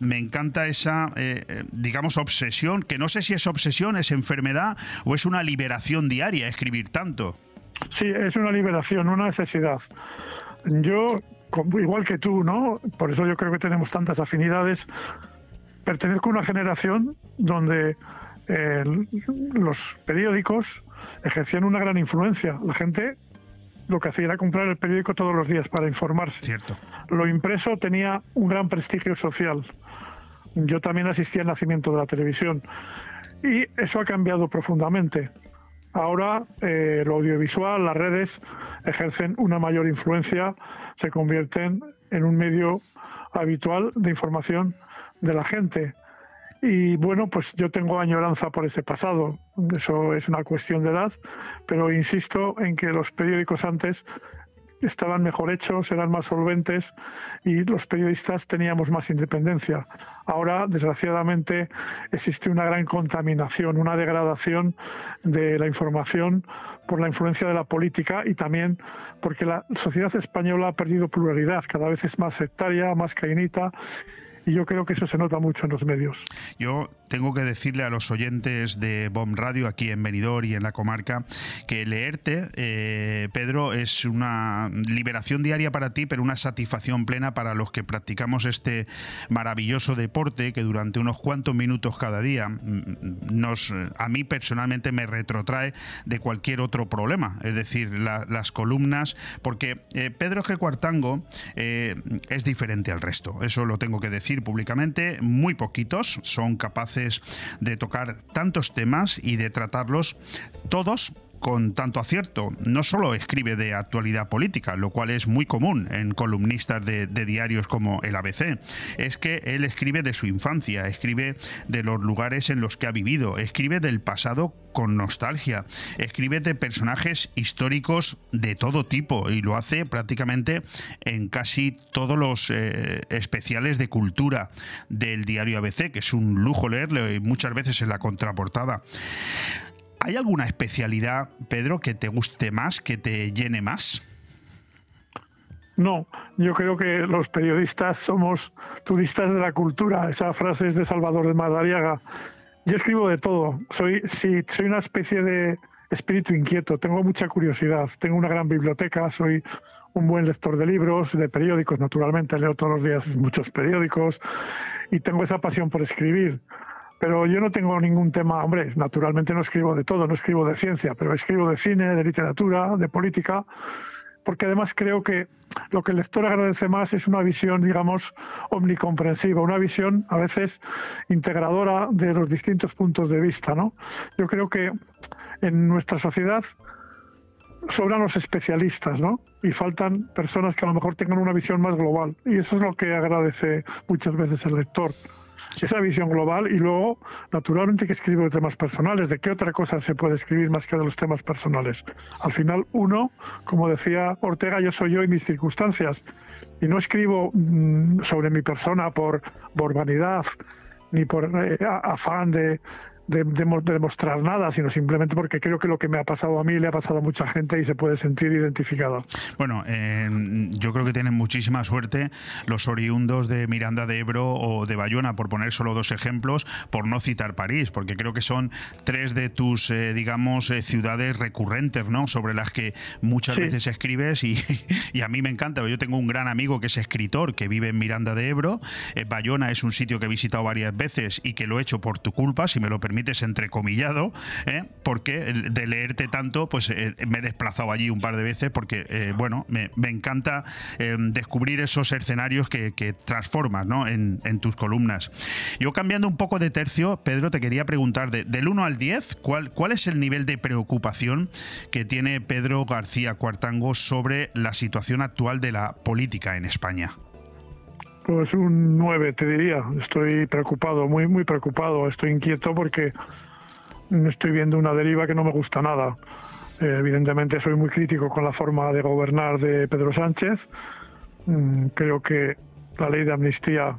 A: me encanta esa, digamos, obsesión, que no sé si es obsesión, es enfermedad o es una liberación diaria escribir tanto.
M: Sí, es una liberación, una necesidad. Yo, igual que tú, ¿no? Por eso yo creo que tenemos tantas afinidades pertenezco a una generación donde eh, los periódicos ejercían una gran influencia. La gente lo que hacía era comprar el periódico todos los días para informarse.
A: Cierto.
M: Lo impreso tenía un gran prestigio social. Yo también asistí al nacimiento de la televisión y eso ha cambiado profundamente. Ahora eh, lo audiovisual, las redes ejercen una mayor influencia, se convierten en un medio habitual de información de la gente. Y bueno, pues yo tengo añoranza por ese pasado. Eso es una cuestión de edad, pero insisto en que los periódicos antes estaban mejor hechos, eran más solventes y los periodistas teníamos más independencia. Ahora, desgraciadamente, existe una gran contaminación, una degradación de la información por la influencia de la política y también porque la sociedad española ha perdido pluralidad, cada vez es más sectaria, más cainita y yo creo que eso se nota mucho en los medios.
A: Yo tengo que decirle a los oyentes de Bomb Radio aquí en Benidorm y en la comarca que leerte, eh, Pedro, es una liberación diaria para ti, pero una satisfacción plena para los que practicamos este maravilloso deporte que durante unos cuantos minutos cada día mm, nos, a mí personalmente me retrotrae de cualquier otro problema, es decir, las columnas, porque eh, Pedro G. Cuartango eh, es diferente al resto, eso lo tengo que decir públicamente, muy poquitos son capaces de tocar tantos temas y de tratarlos todos con tanto acierto. No solo escribe de actualidad política, lo cual es muy común en columnistas de, diarios como el ABC, es que él escribe de su infancia, escribe de los lugares en los que ha vivido, escribe del pasado con nostalgia, escribe de personajes históricos de todo tipo y lo hace prácticamente en casi todos los eh, especiales de cultura del diario ABC, que es un lujo leerlo y muchas veces en la contraportada. ¿Hay alguna especialidad, Pedro, que te guste más, que te llene más?
M: No, yo creo que los periodistas somos turistas de la cultura. Esa frase es de Salvador de Madariaga. Yo escribo de todo. Soy, sí, soy una especie de espíritu inquieto. Tengo mucha curiosidad. Tengo una gran biblioteca. Soy un buen lector de libros, de periódicos, naturalmente. Leo todos los días muchos periódicos. Y tengo esa pasión por escribir. Pero yo no tengo ningún tema, hombre, naturalmente no escribo de todo, no escribo de ciencia, pero escribo de cine, de literatura, de política, porque además creo que lo que el lector agradece más es una visión, digamos, omnicomprensiva, una visión a veces integradora de los distintos puntos de vista, ¿no? Yo creo que en nuestra sociedad sobran los especialistas, ¿no? Y faltan personas que a lo mejor tengan una visión más global. Y eso es lo que agradece muchas veces el lector esa visión global y luego, naturalmente, que escribo de temas personales. ¿De qué otra cosa se puede escribir más que de los temas personales? Al final, uno, como decía Ortega, yo soy yo y mis circunstancias. Y no escribo mm, sobre mi persona por, por vanidad ni por eh, afán de, de, demostrar nada, sino simplemente porque creo que lo que me ha pasado a mí le ha pasado a mucha gente y se puede sentir identificado.
A: Bueno, yo creo que tienen muchísima suerte los oriundos de Miranda de Ebro o de Bayona, por poner solo dos ejemplos, por no citar París, porque creo que son tres de tus, eh, digamos, eh, ciudades recurrentes, ¿no? Sobre las que muchas veces escribes y, *laughs* y, a mí me encanta. Yo tengo un gran amigo que es escritor, que vive en Miranda de Ebro. Eh, Bayona es un sitio que he visitado varias veces y que lo he hecho por tu culpa, si me lo permites entrecomillado, ¿eh? porque de leerte tanto, pues eh, me he desplazado allí un par de veces porque, eh, bueno, me, encanta descubrir esos escenarios que, transformas ¿no? en, tus columnas. Yo cambiando un poco de tercio, Pedro, te quería preguntar, del 1 al 10, ¿cuál, ¿cuál es el nivel de preocupación que tiene Pedro García Cuartango sobre la situación actual de la política en España?
M: Pues un 9, te diría. Estoy preocupado, muy, muy preocupado. Estoy inquieto porque estoy viendo una deriva que no me gusta nada. Eh, evidentemente soy muy crítico con la forma de gobernar de Pedro Sánchez. Mm, creo que la ley de amnistía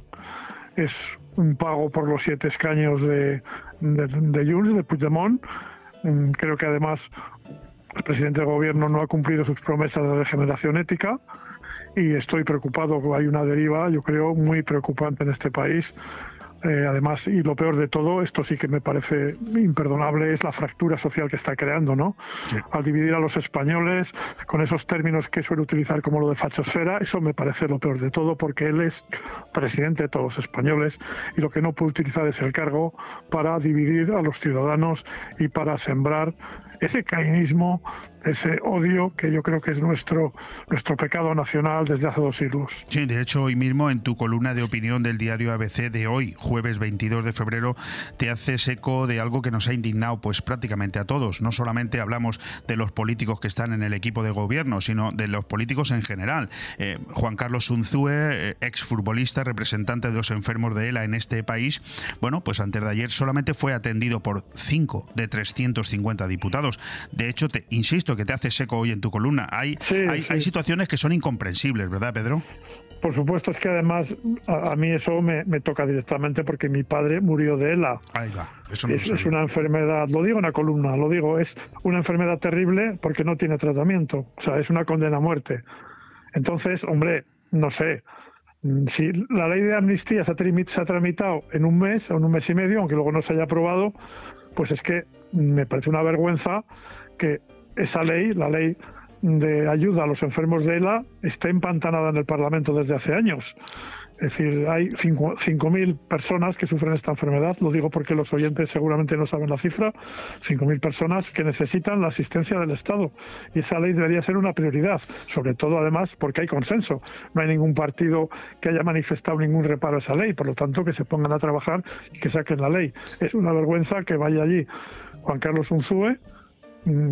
M: es un pago por los siete escaños de, de, de Junts, de Puigdemont. Mm, creo que además el presidente del gobierno no ha cumplido sus promesas de regeneración ética y estoy preocupado. Hay una deriva, yo creo, muy preocupante en este país. Eh, además, y lo peor de todo, esto sí que me parece imperdonable, es la fractura social que está creando, ¿no? Al dividir a los españoles con esos términos que suele utilizar como lo de fachosfera, eso me parece lo peor de todo, porque él es presidente de todos los españoles y lo que no puede utilizar es el cargo para dividir a los ciudadanos y para sembrar ese cainismo, ese odio que yo creo que es nuestro, nuestro pecado nacional desde hace dos siglos.
A: Sí, de hecho, hoy mismo en tu columna de opinión del diario ABC de hoy, jueves 22 de febrero, te haces eco de algo que nos ha indignado pues prácticamente a todos. No solamente hablamos de los políticos que están en el equipo de gobierno, sino de los políticos en general. Eh, Juan Carlos Unzúe, eh, ex futbolista, representante de los enfermos de ELA en este país, bueno, pues antes de ayer solamente fue atendido por 5 de 350 diputados. De hecho, te insisto que te hace seco hoy en tu columna. Hay, hay, situaciones que son incomprensibles, ¿verdad, Pedro?
M: Por supuesto, es que además a, mí eso me, toca directamente porque mi padre murió de ELA.
A: Ahí va.
M: Eso es, una enfermedad, lo digo en la columna, lo digo, es una enfermedad terrible porque no tiene tratamiento. O sea, es una condena a muerte. Entonces, hombre, no sé. Si la ley de amnistía se ha, tramitado en un mes o en un mes y medio, aunque luego no se haya aprobado, pues es que me parece una vergüenza que esa ley, la ley de ayuda a los enfermos de ELA, esté empantanada en el Parlamento desde hace años. Es decir, hay 5.000 personas que sufren esta enfermedad, lo digo porque los oyentes seguramente no saben la cifra, 5.000 personas que necesitan la asistencia del Estado. Y esa ley debería ser una prioridad, sobre todo además porque hay consenso. No hay ningún partido que haya manifestado ningún reparo a esa ley, por lo tanto que se pongan a trabajar y que saquen la ley. Es una vergüenza que vaya allí Juan Carlos Unzúe,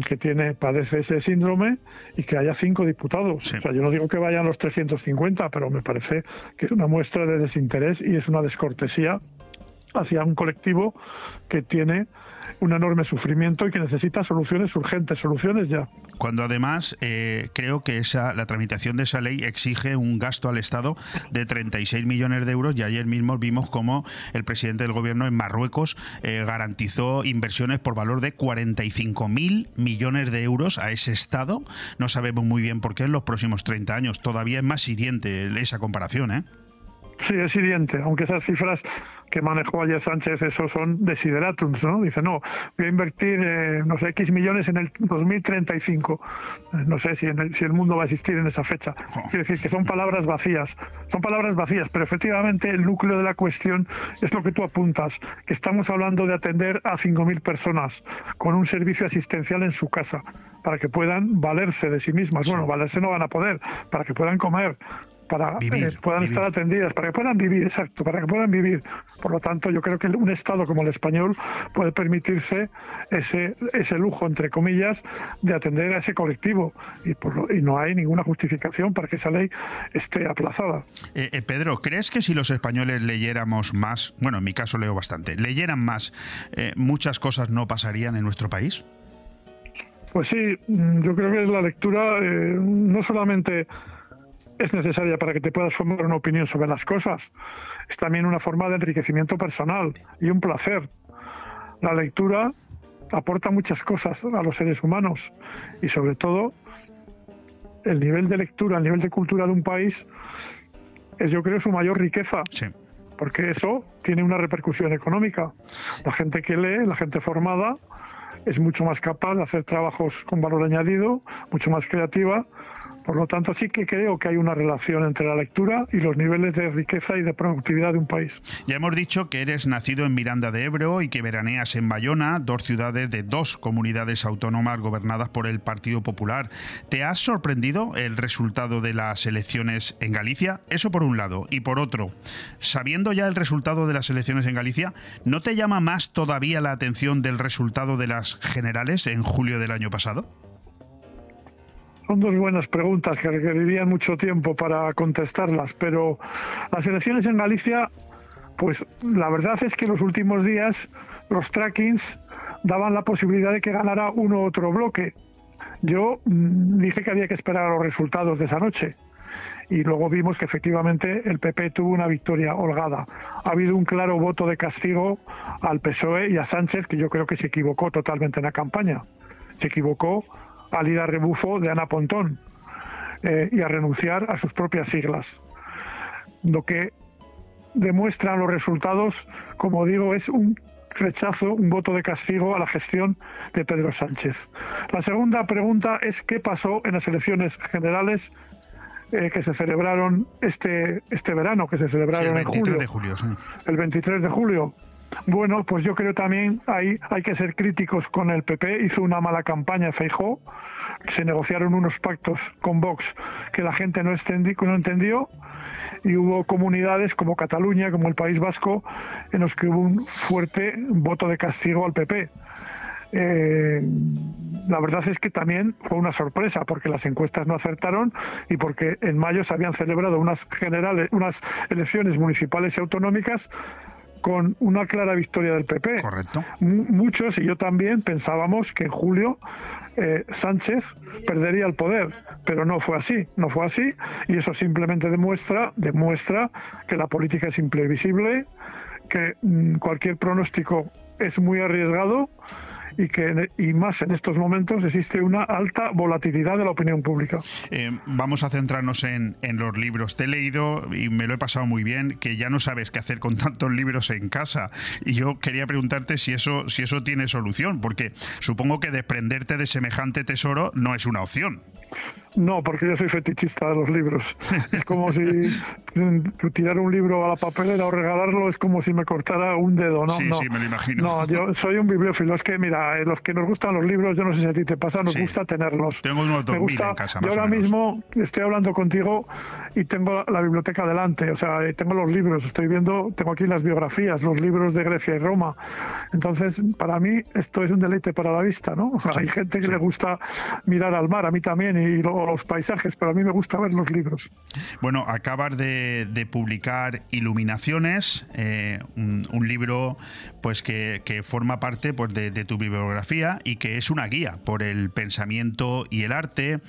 M: que tiene padece ese síndrome y que haya cinco diputados. O sea, yo no digo que vayan los 350, pero me parece que es una muestra de desinterés y es una descortesía hacia un colectivo que tiene un enorme sufrimiento y que necesita soluciones urgentes, soluciones ya.
A: Cuando además eh, creo que esa, la tramitación de esa ley exige un gasto al Estado de 36 millones de euros y ayer mismo vimos cómo el presidente del gobierno en Marruecos eh, garantizó inversiones por valor de 45 mil millones de euros a ese Estado. No sabemos muy bien por qué en los próximos 30 años. Todavía es más hiriente esa comparación, ¿eh?
M: Sí, es hiriente, aunque esas cifras que manejó ayer Sánchez, eso son desideratums, ¿no? Dice, no, voy a invertir, eh, no sé, X millones en el 2035. Eh, no sé si, el, si el mundo va a existir en esa fecha. Quiere decir que son palabras vacías, son palabras vacías, pero efectivamente el núcleo de la cuestión es lo que tú apuntas, que estamos hablando de atender a 5.000 personas con un servicio asistencial en su casa, para que puedan valerse de sí mismas. Bueno, valerse no van a poder, para que puedan comer, para
A: Vivir,
M: que puedan estar atendidas, para que puedan vivir, exacto, para que puedan vivir. Por lo tanto, yo creo que un Estado como el español puede permitirse ese, ese lujo, entre comillas, de atender a ese colectivo y, por lo- y no hay ninguna justificación para que esa ley esté aplazada.
A: Eh, eh, Pedro, ¿crees que si los españoles leyéramos más, bueno, en mi caso leo bastante, leyeran más, eh, muchas cosas no pasarían en nuestro país?
M: Pues sí, mm, yo creo que la lectura eh, no solamente es necesaria para que te puedas formar una opinión sobre las cosas, es también una forma de enriquecimiento personal y un placer. La lectura aporta muchas cosas a los seres humanos y sobre todo el nivel de lectura, el nivel de cultura de un país es yo creo su mayor riqueza. Porque eso tiene una repercusión económica. La gente que lee, la gente formada, es mucho más capaz de hacer trabajos con valor añadido, mucho más creativa. Por lo tanto, sí que creo que hay una relación entre la lectura y los niveles de riqueza y de productividad de un país.
A: Ya hemos dicho que eres nacido en Miranda de Ebro y que veraneas en Bayona, dos ciudades de dos comunidades autónomas gobernadas por el Partido Popular. ¿Te ha sorprendido el resultado de las elecciones en Galicia? Eso por un lado. Y por otro, sabiendo ya el resultado de las elecciones en Galicia, ¿no te llama más todavía la atención del resultado de las generales en julio del año pasado?
M: Son dos buenas preguntas que requerirían mucho tiempo para contestarlas, pero las elecciones en Galicia, pues la verdad es que en los últimos días los trackings daban la posibilidad de que ganara uno u otro bloque. Yo mm, dije que había que esperar a los resultados de esa noche y luego vimos que efectivamente el PP tuvo una victoria holgada. Ha habido un claro voto de castigo al PSOE y a Sánchez, que yo creo que se equivocó totalmente en la campaña. Se equivocó al ir a rebufo de Ana Pontón eh, y a renunciar a sus propias siglas. Lo que demuestran los resultados, como digo, es un rechazo, un voto de castigo a la gestión de Pedro Sánchez. La segunda pregunta es qué pasó en las elecciones generales eh, que se celebraron este, este verano, que se
A: Sí,
M: celebraron
A: el
M: en
A: 23
M: julio
A: de julio. sí.
M: el 23 de julio. Bueno, pues yo creo también hay, hay que ser críticos con el PP. Hizo una mala campaña Feijó. Se negociaron unos pactos con Vox que la gente no, entendió. Y hubo comunidades como Cataluña, como el País Vasco, en los que hubo un fuerte voto de castigo al PP. Eh, la verdad es que también fue una sorpresa porque las encuestas no acertaron y porque en mayo se habían celebrado unas generales, unas elecciones municipales y autonómicas con una clara victoria del PP.
A: Correcto.
M: Muchos y yo también pensábamos que en julio eh, Sánchez perdería el poder, pero no fue así, no fue así y eso simplemente demuestra demuestra que la política es imprevisible, que mm, cualquier pronóstico es muy arriesgado y que y más en estos momentos existe una alta volatilidad de la opinión pública.
A: Eh, vamos a centrarnos en, en los libros. Te he leído y me lo he pasado muy bien, que ya no sabes qué hacer con tantos libros en casa. Y yo quería preguntarte si eso, si eso tiene solución, porque supongo que desprenderte de semejante tesoro no es una opción.
M: No, porque yo soy fetichista de los libros. Es como si *laughs* tirar un libro a la papelera o regalarlo es como si me cortara un dedo, ¿no?
A: Sí,
M: no.
A: sí, me lo imagino.
M: No, yo soy un bibliófilo. Es que, mira, eh, los que nos gustan los libros, yo no sé si a ti te pasa, nos
A: Sí.
M: gusta tenerlos.
A: Tengo unos
M: Me
A: 2000
M: gusta,
A: en casa,
M: Yo
A: más o
M: ahora
A: menos.
M: mismo estoy hablando contigo y tengo la biblioteca delante, o sea, eh, tengo los libros, estoy viendo, tengo aquí las biografías, los libros de Grecia y Roma. Entonces, para mí esto es un deleite para la vista, ¿no? *laughs* Hay gente que le gusta mirar al mar, a mí también, y lo- los paisajes, pero a mí me gusta ver los libros.
A: Bueno, acabas de, publicar Iluminaciones, eh, un, libro pues que, que forma parte pues, de, de tu bibliografía y que es una guía por el pensamiento y el arte,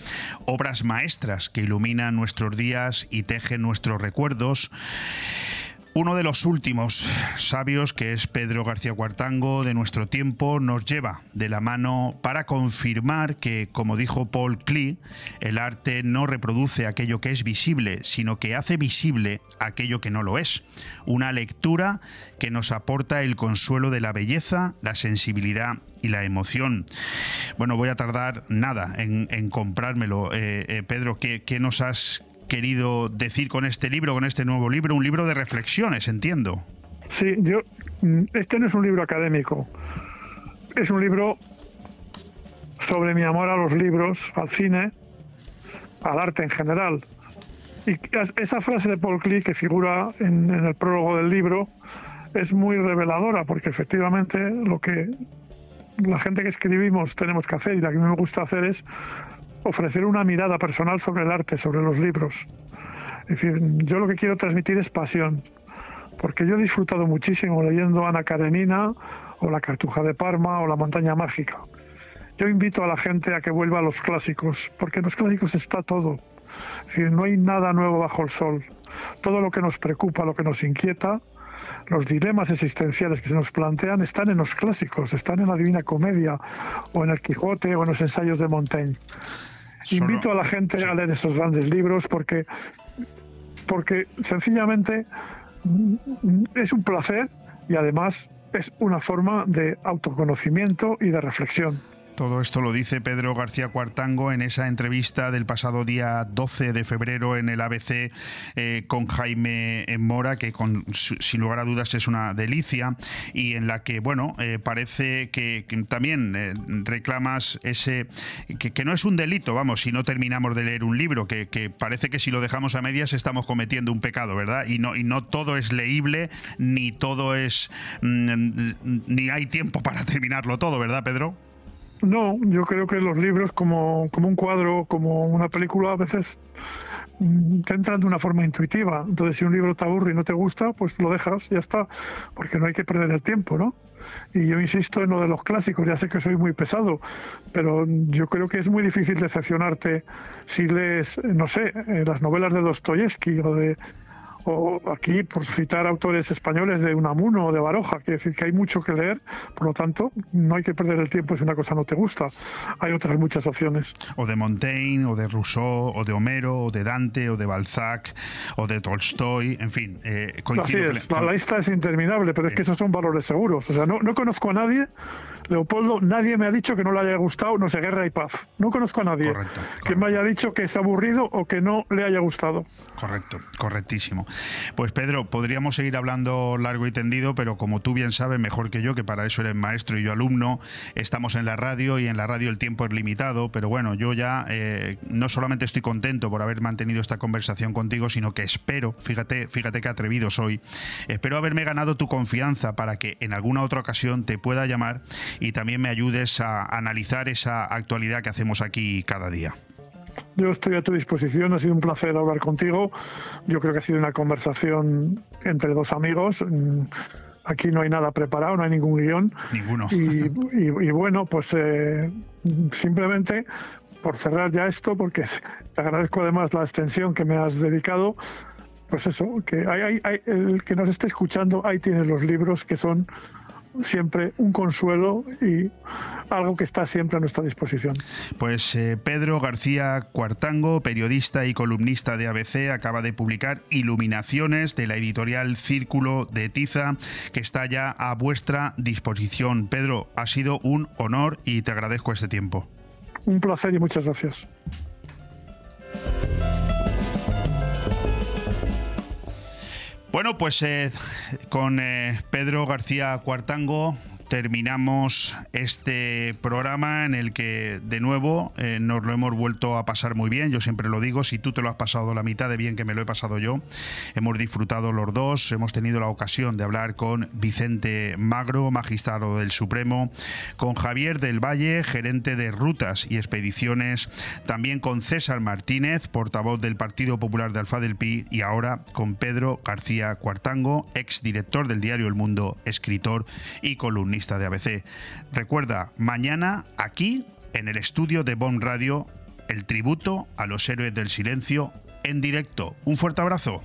A: obras maestras que iluminan nuestros días y tejen nuestros recuerdos. Uno de los últimos sabios, que es Pedro García Cuartango, de nuestro tiempo, nos lleva de la mano para confirmar que, como dijo Paul Klee, el arte no reproduce aquello que es visible, sino que hace visible aquello que no lo es. Una lectura que nos aporta el consuelo de la belleza, la sensibilidad y la emoción. Bueno, voy a tardar nada en, comprármelo. Eh, eh, Pedro, ¿qué, qué nos has querido decir con este libro, con este nuevo libro? Un libro de reflexiones, entiendo.
M: Sí, yo. mm, Este no es un libro académico. Es un libro sobre mi amor a los libros, al cine, al arte en general. Y esa frase de Paul Klee que figura en, en el prólogo del libro es muy reveladora, porque efectivamente lo que la gente que escribimos tenemos que hacer y la que me gusta hacer es ofrecer una mirada personal sobre el arte, sobre los libros. Es decir, yo lo que quiero transmitir es pasión, porque yo he disfrutado muchísimo leyendo Ana Karenina o La Cartuja de Parma o La Montaña Mágica. Yo invito a la gente a que vuelva a los clásicos, porque en los clásicos está todo. Es decir, no hay nada nuevo bajo el sol. Todo lo que nos preocupa, lo que nos inquieta, los dilemas existenciales que se nos plantean están en los clásicos, están en la Divina Comedia o en el Quijote o en los ensayos de Montaigne. Invito a la gente a leer esos grandes libros porque, porque sencillamente es un placer y además es una forma de autoconocimiento y de reflexión.
A: Todo esto lo dice Pedro García Cuartango en esa entrevista del pasado día 12 de febrero en el ABC eh, con Jaime Mora, que con, sin lugar a dudas es una delicia y en la que, bueno, eh, parece que, también eh, reclamas ese, que, no es un delito, vamos, si no terminamos de leer un libro, que, parece que si lo dejamos a medias estamos cometiendo un pecado, ¿verdad? Y no, y no todo es leíble, ni todo es, mm, ni hay tiempo para terminarlo todo, ¿verdad, Pedro?
M: No, yo creo que los libros, como, como un cuadro, como una película, a veces mm, te entran de una forma intuitiva. Entonces, si un libro te aburre y no te gusta, pues lo dejas ya está, porque no hay que perder el tiempo, ¿no? Y yo insisto en lo de los clásicos, ya sé que soy muy pesado, pero yo creo que es muy difícil decepcionarte si lees, no sé, eh, las novelas de Dostoyevsky o de o aquí, por citar autores españoles de Unamuno o de Baroja, quiere decir que hay mucho que leer, por lo tanto, no hay que perder el tiempo si una cosa no te gusta. Hay otras muchas opciones.
A: O de Montaigne, o de Rousseau, o de Homero, o de Dante, o de Balzac, o de Tolstoy, en fin.
M: Eh, Así es, la, lista es interminable, pero es que esos son valores seguros. O sea, no, no conozco a nadie Leopoldo, nadie me ha dicho que no le haya gustado, no sé, Guerra y Paz. No conozco a nadie que me haya dicho que es aburrido o que no le haya gustado.
A: Correcto, correctísimo. Pues Pedro, podríamos seguir hablando largo y tendido, pero como tú bien sabes, mejor que yo, que para eso eres maestro y yo alumno, estamos en la radio y en la radio el tiempo es limitado, pero bueno, yo ya eh, no solamente estoy contento por haber mantenido esta conversación contigo, sino que espero, fíjate, fíjate qué atrevido soy, espero haberme ganado tu confianza para que en alguna otra ocasión te pueda llamar y también me ayudes a analizar esa actualidad que hacemos aquí cada día.
M: Yo estoy a tu disposición, ha sido un placer hablar contigo. Yo creo que ha sido una conversación entre dos amigos. Mm, aquí no hay nada preparado, no hay ningún guion.
A: Ninguno.
M: Y, bueno, pues eh, simplemente por cerrar ya esto, porque te agradezco además la extensión que me has dedicado, pues eso, que hay, el que nos esté escuchando, ahí tienes los libros que son siempre un consuelo y algo que está siempre a nuestra disposición.
A: Pues eh, Pedro García Cuartango, periodista y columnista de ABC, acaba de publicar Iluminaciones de la editorial Círculo de Tiza, que está ya a vuestra disposición. Pedro, ha sido un honor y te agradezco este tiempo.
M: Un placer y muchas gracias.
A: Bueno, pues eh, con eh, Pedro García Cuartango terminamos este programa en el que de nuevo eh, nos lo hemos vuelto a pasar muy bien. Yo siempre lo digo, si tú te lo has pasado la mitad de bien que me lo he pasado yo, hemos disfrutado los dos, hemos tenido la ocasión de hablar con Vicente Magro, magistrado del Supremo, con Javier del Valle, gerente de rutas y expediciones, también con César Martínez, portavoz del Partido Popular de Alfa del Pi, y ahora con Pedro García Cuartango, ex director del diario El Mundo, escritor y de ABC. Recuerda, mañana aquí, en el estudio de Bon Radio, el tributo a los héroes del silencio en directo. Un fuerte abrazo.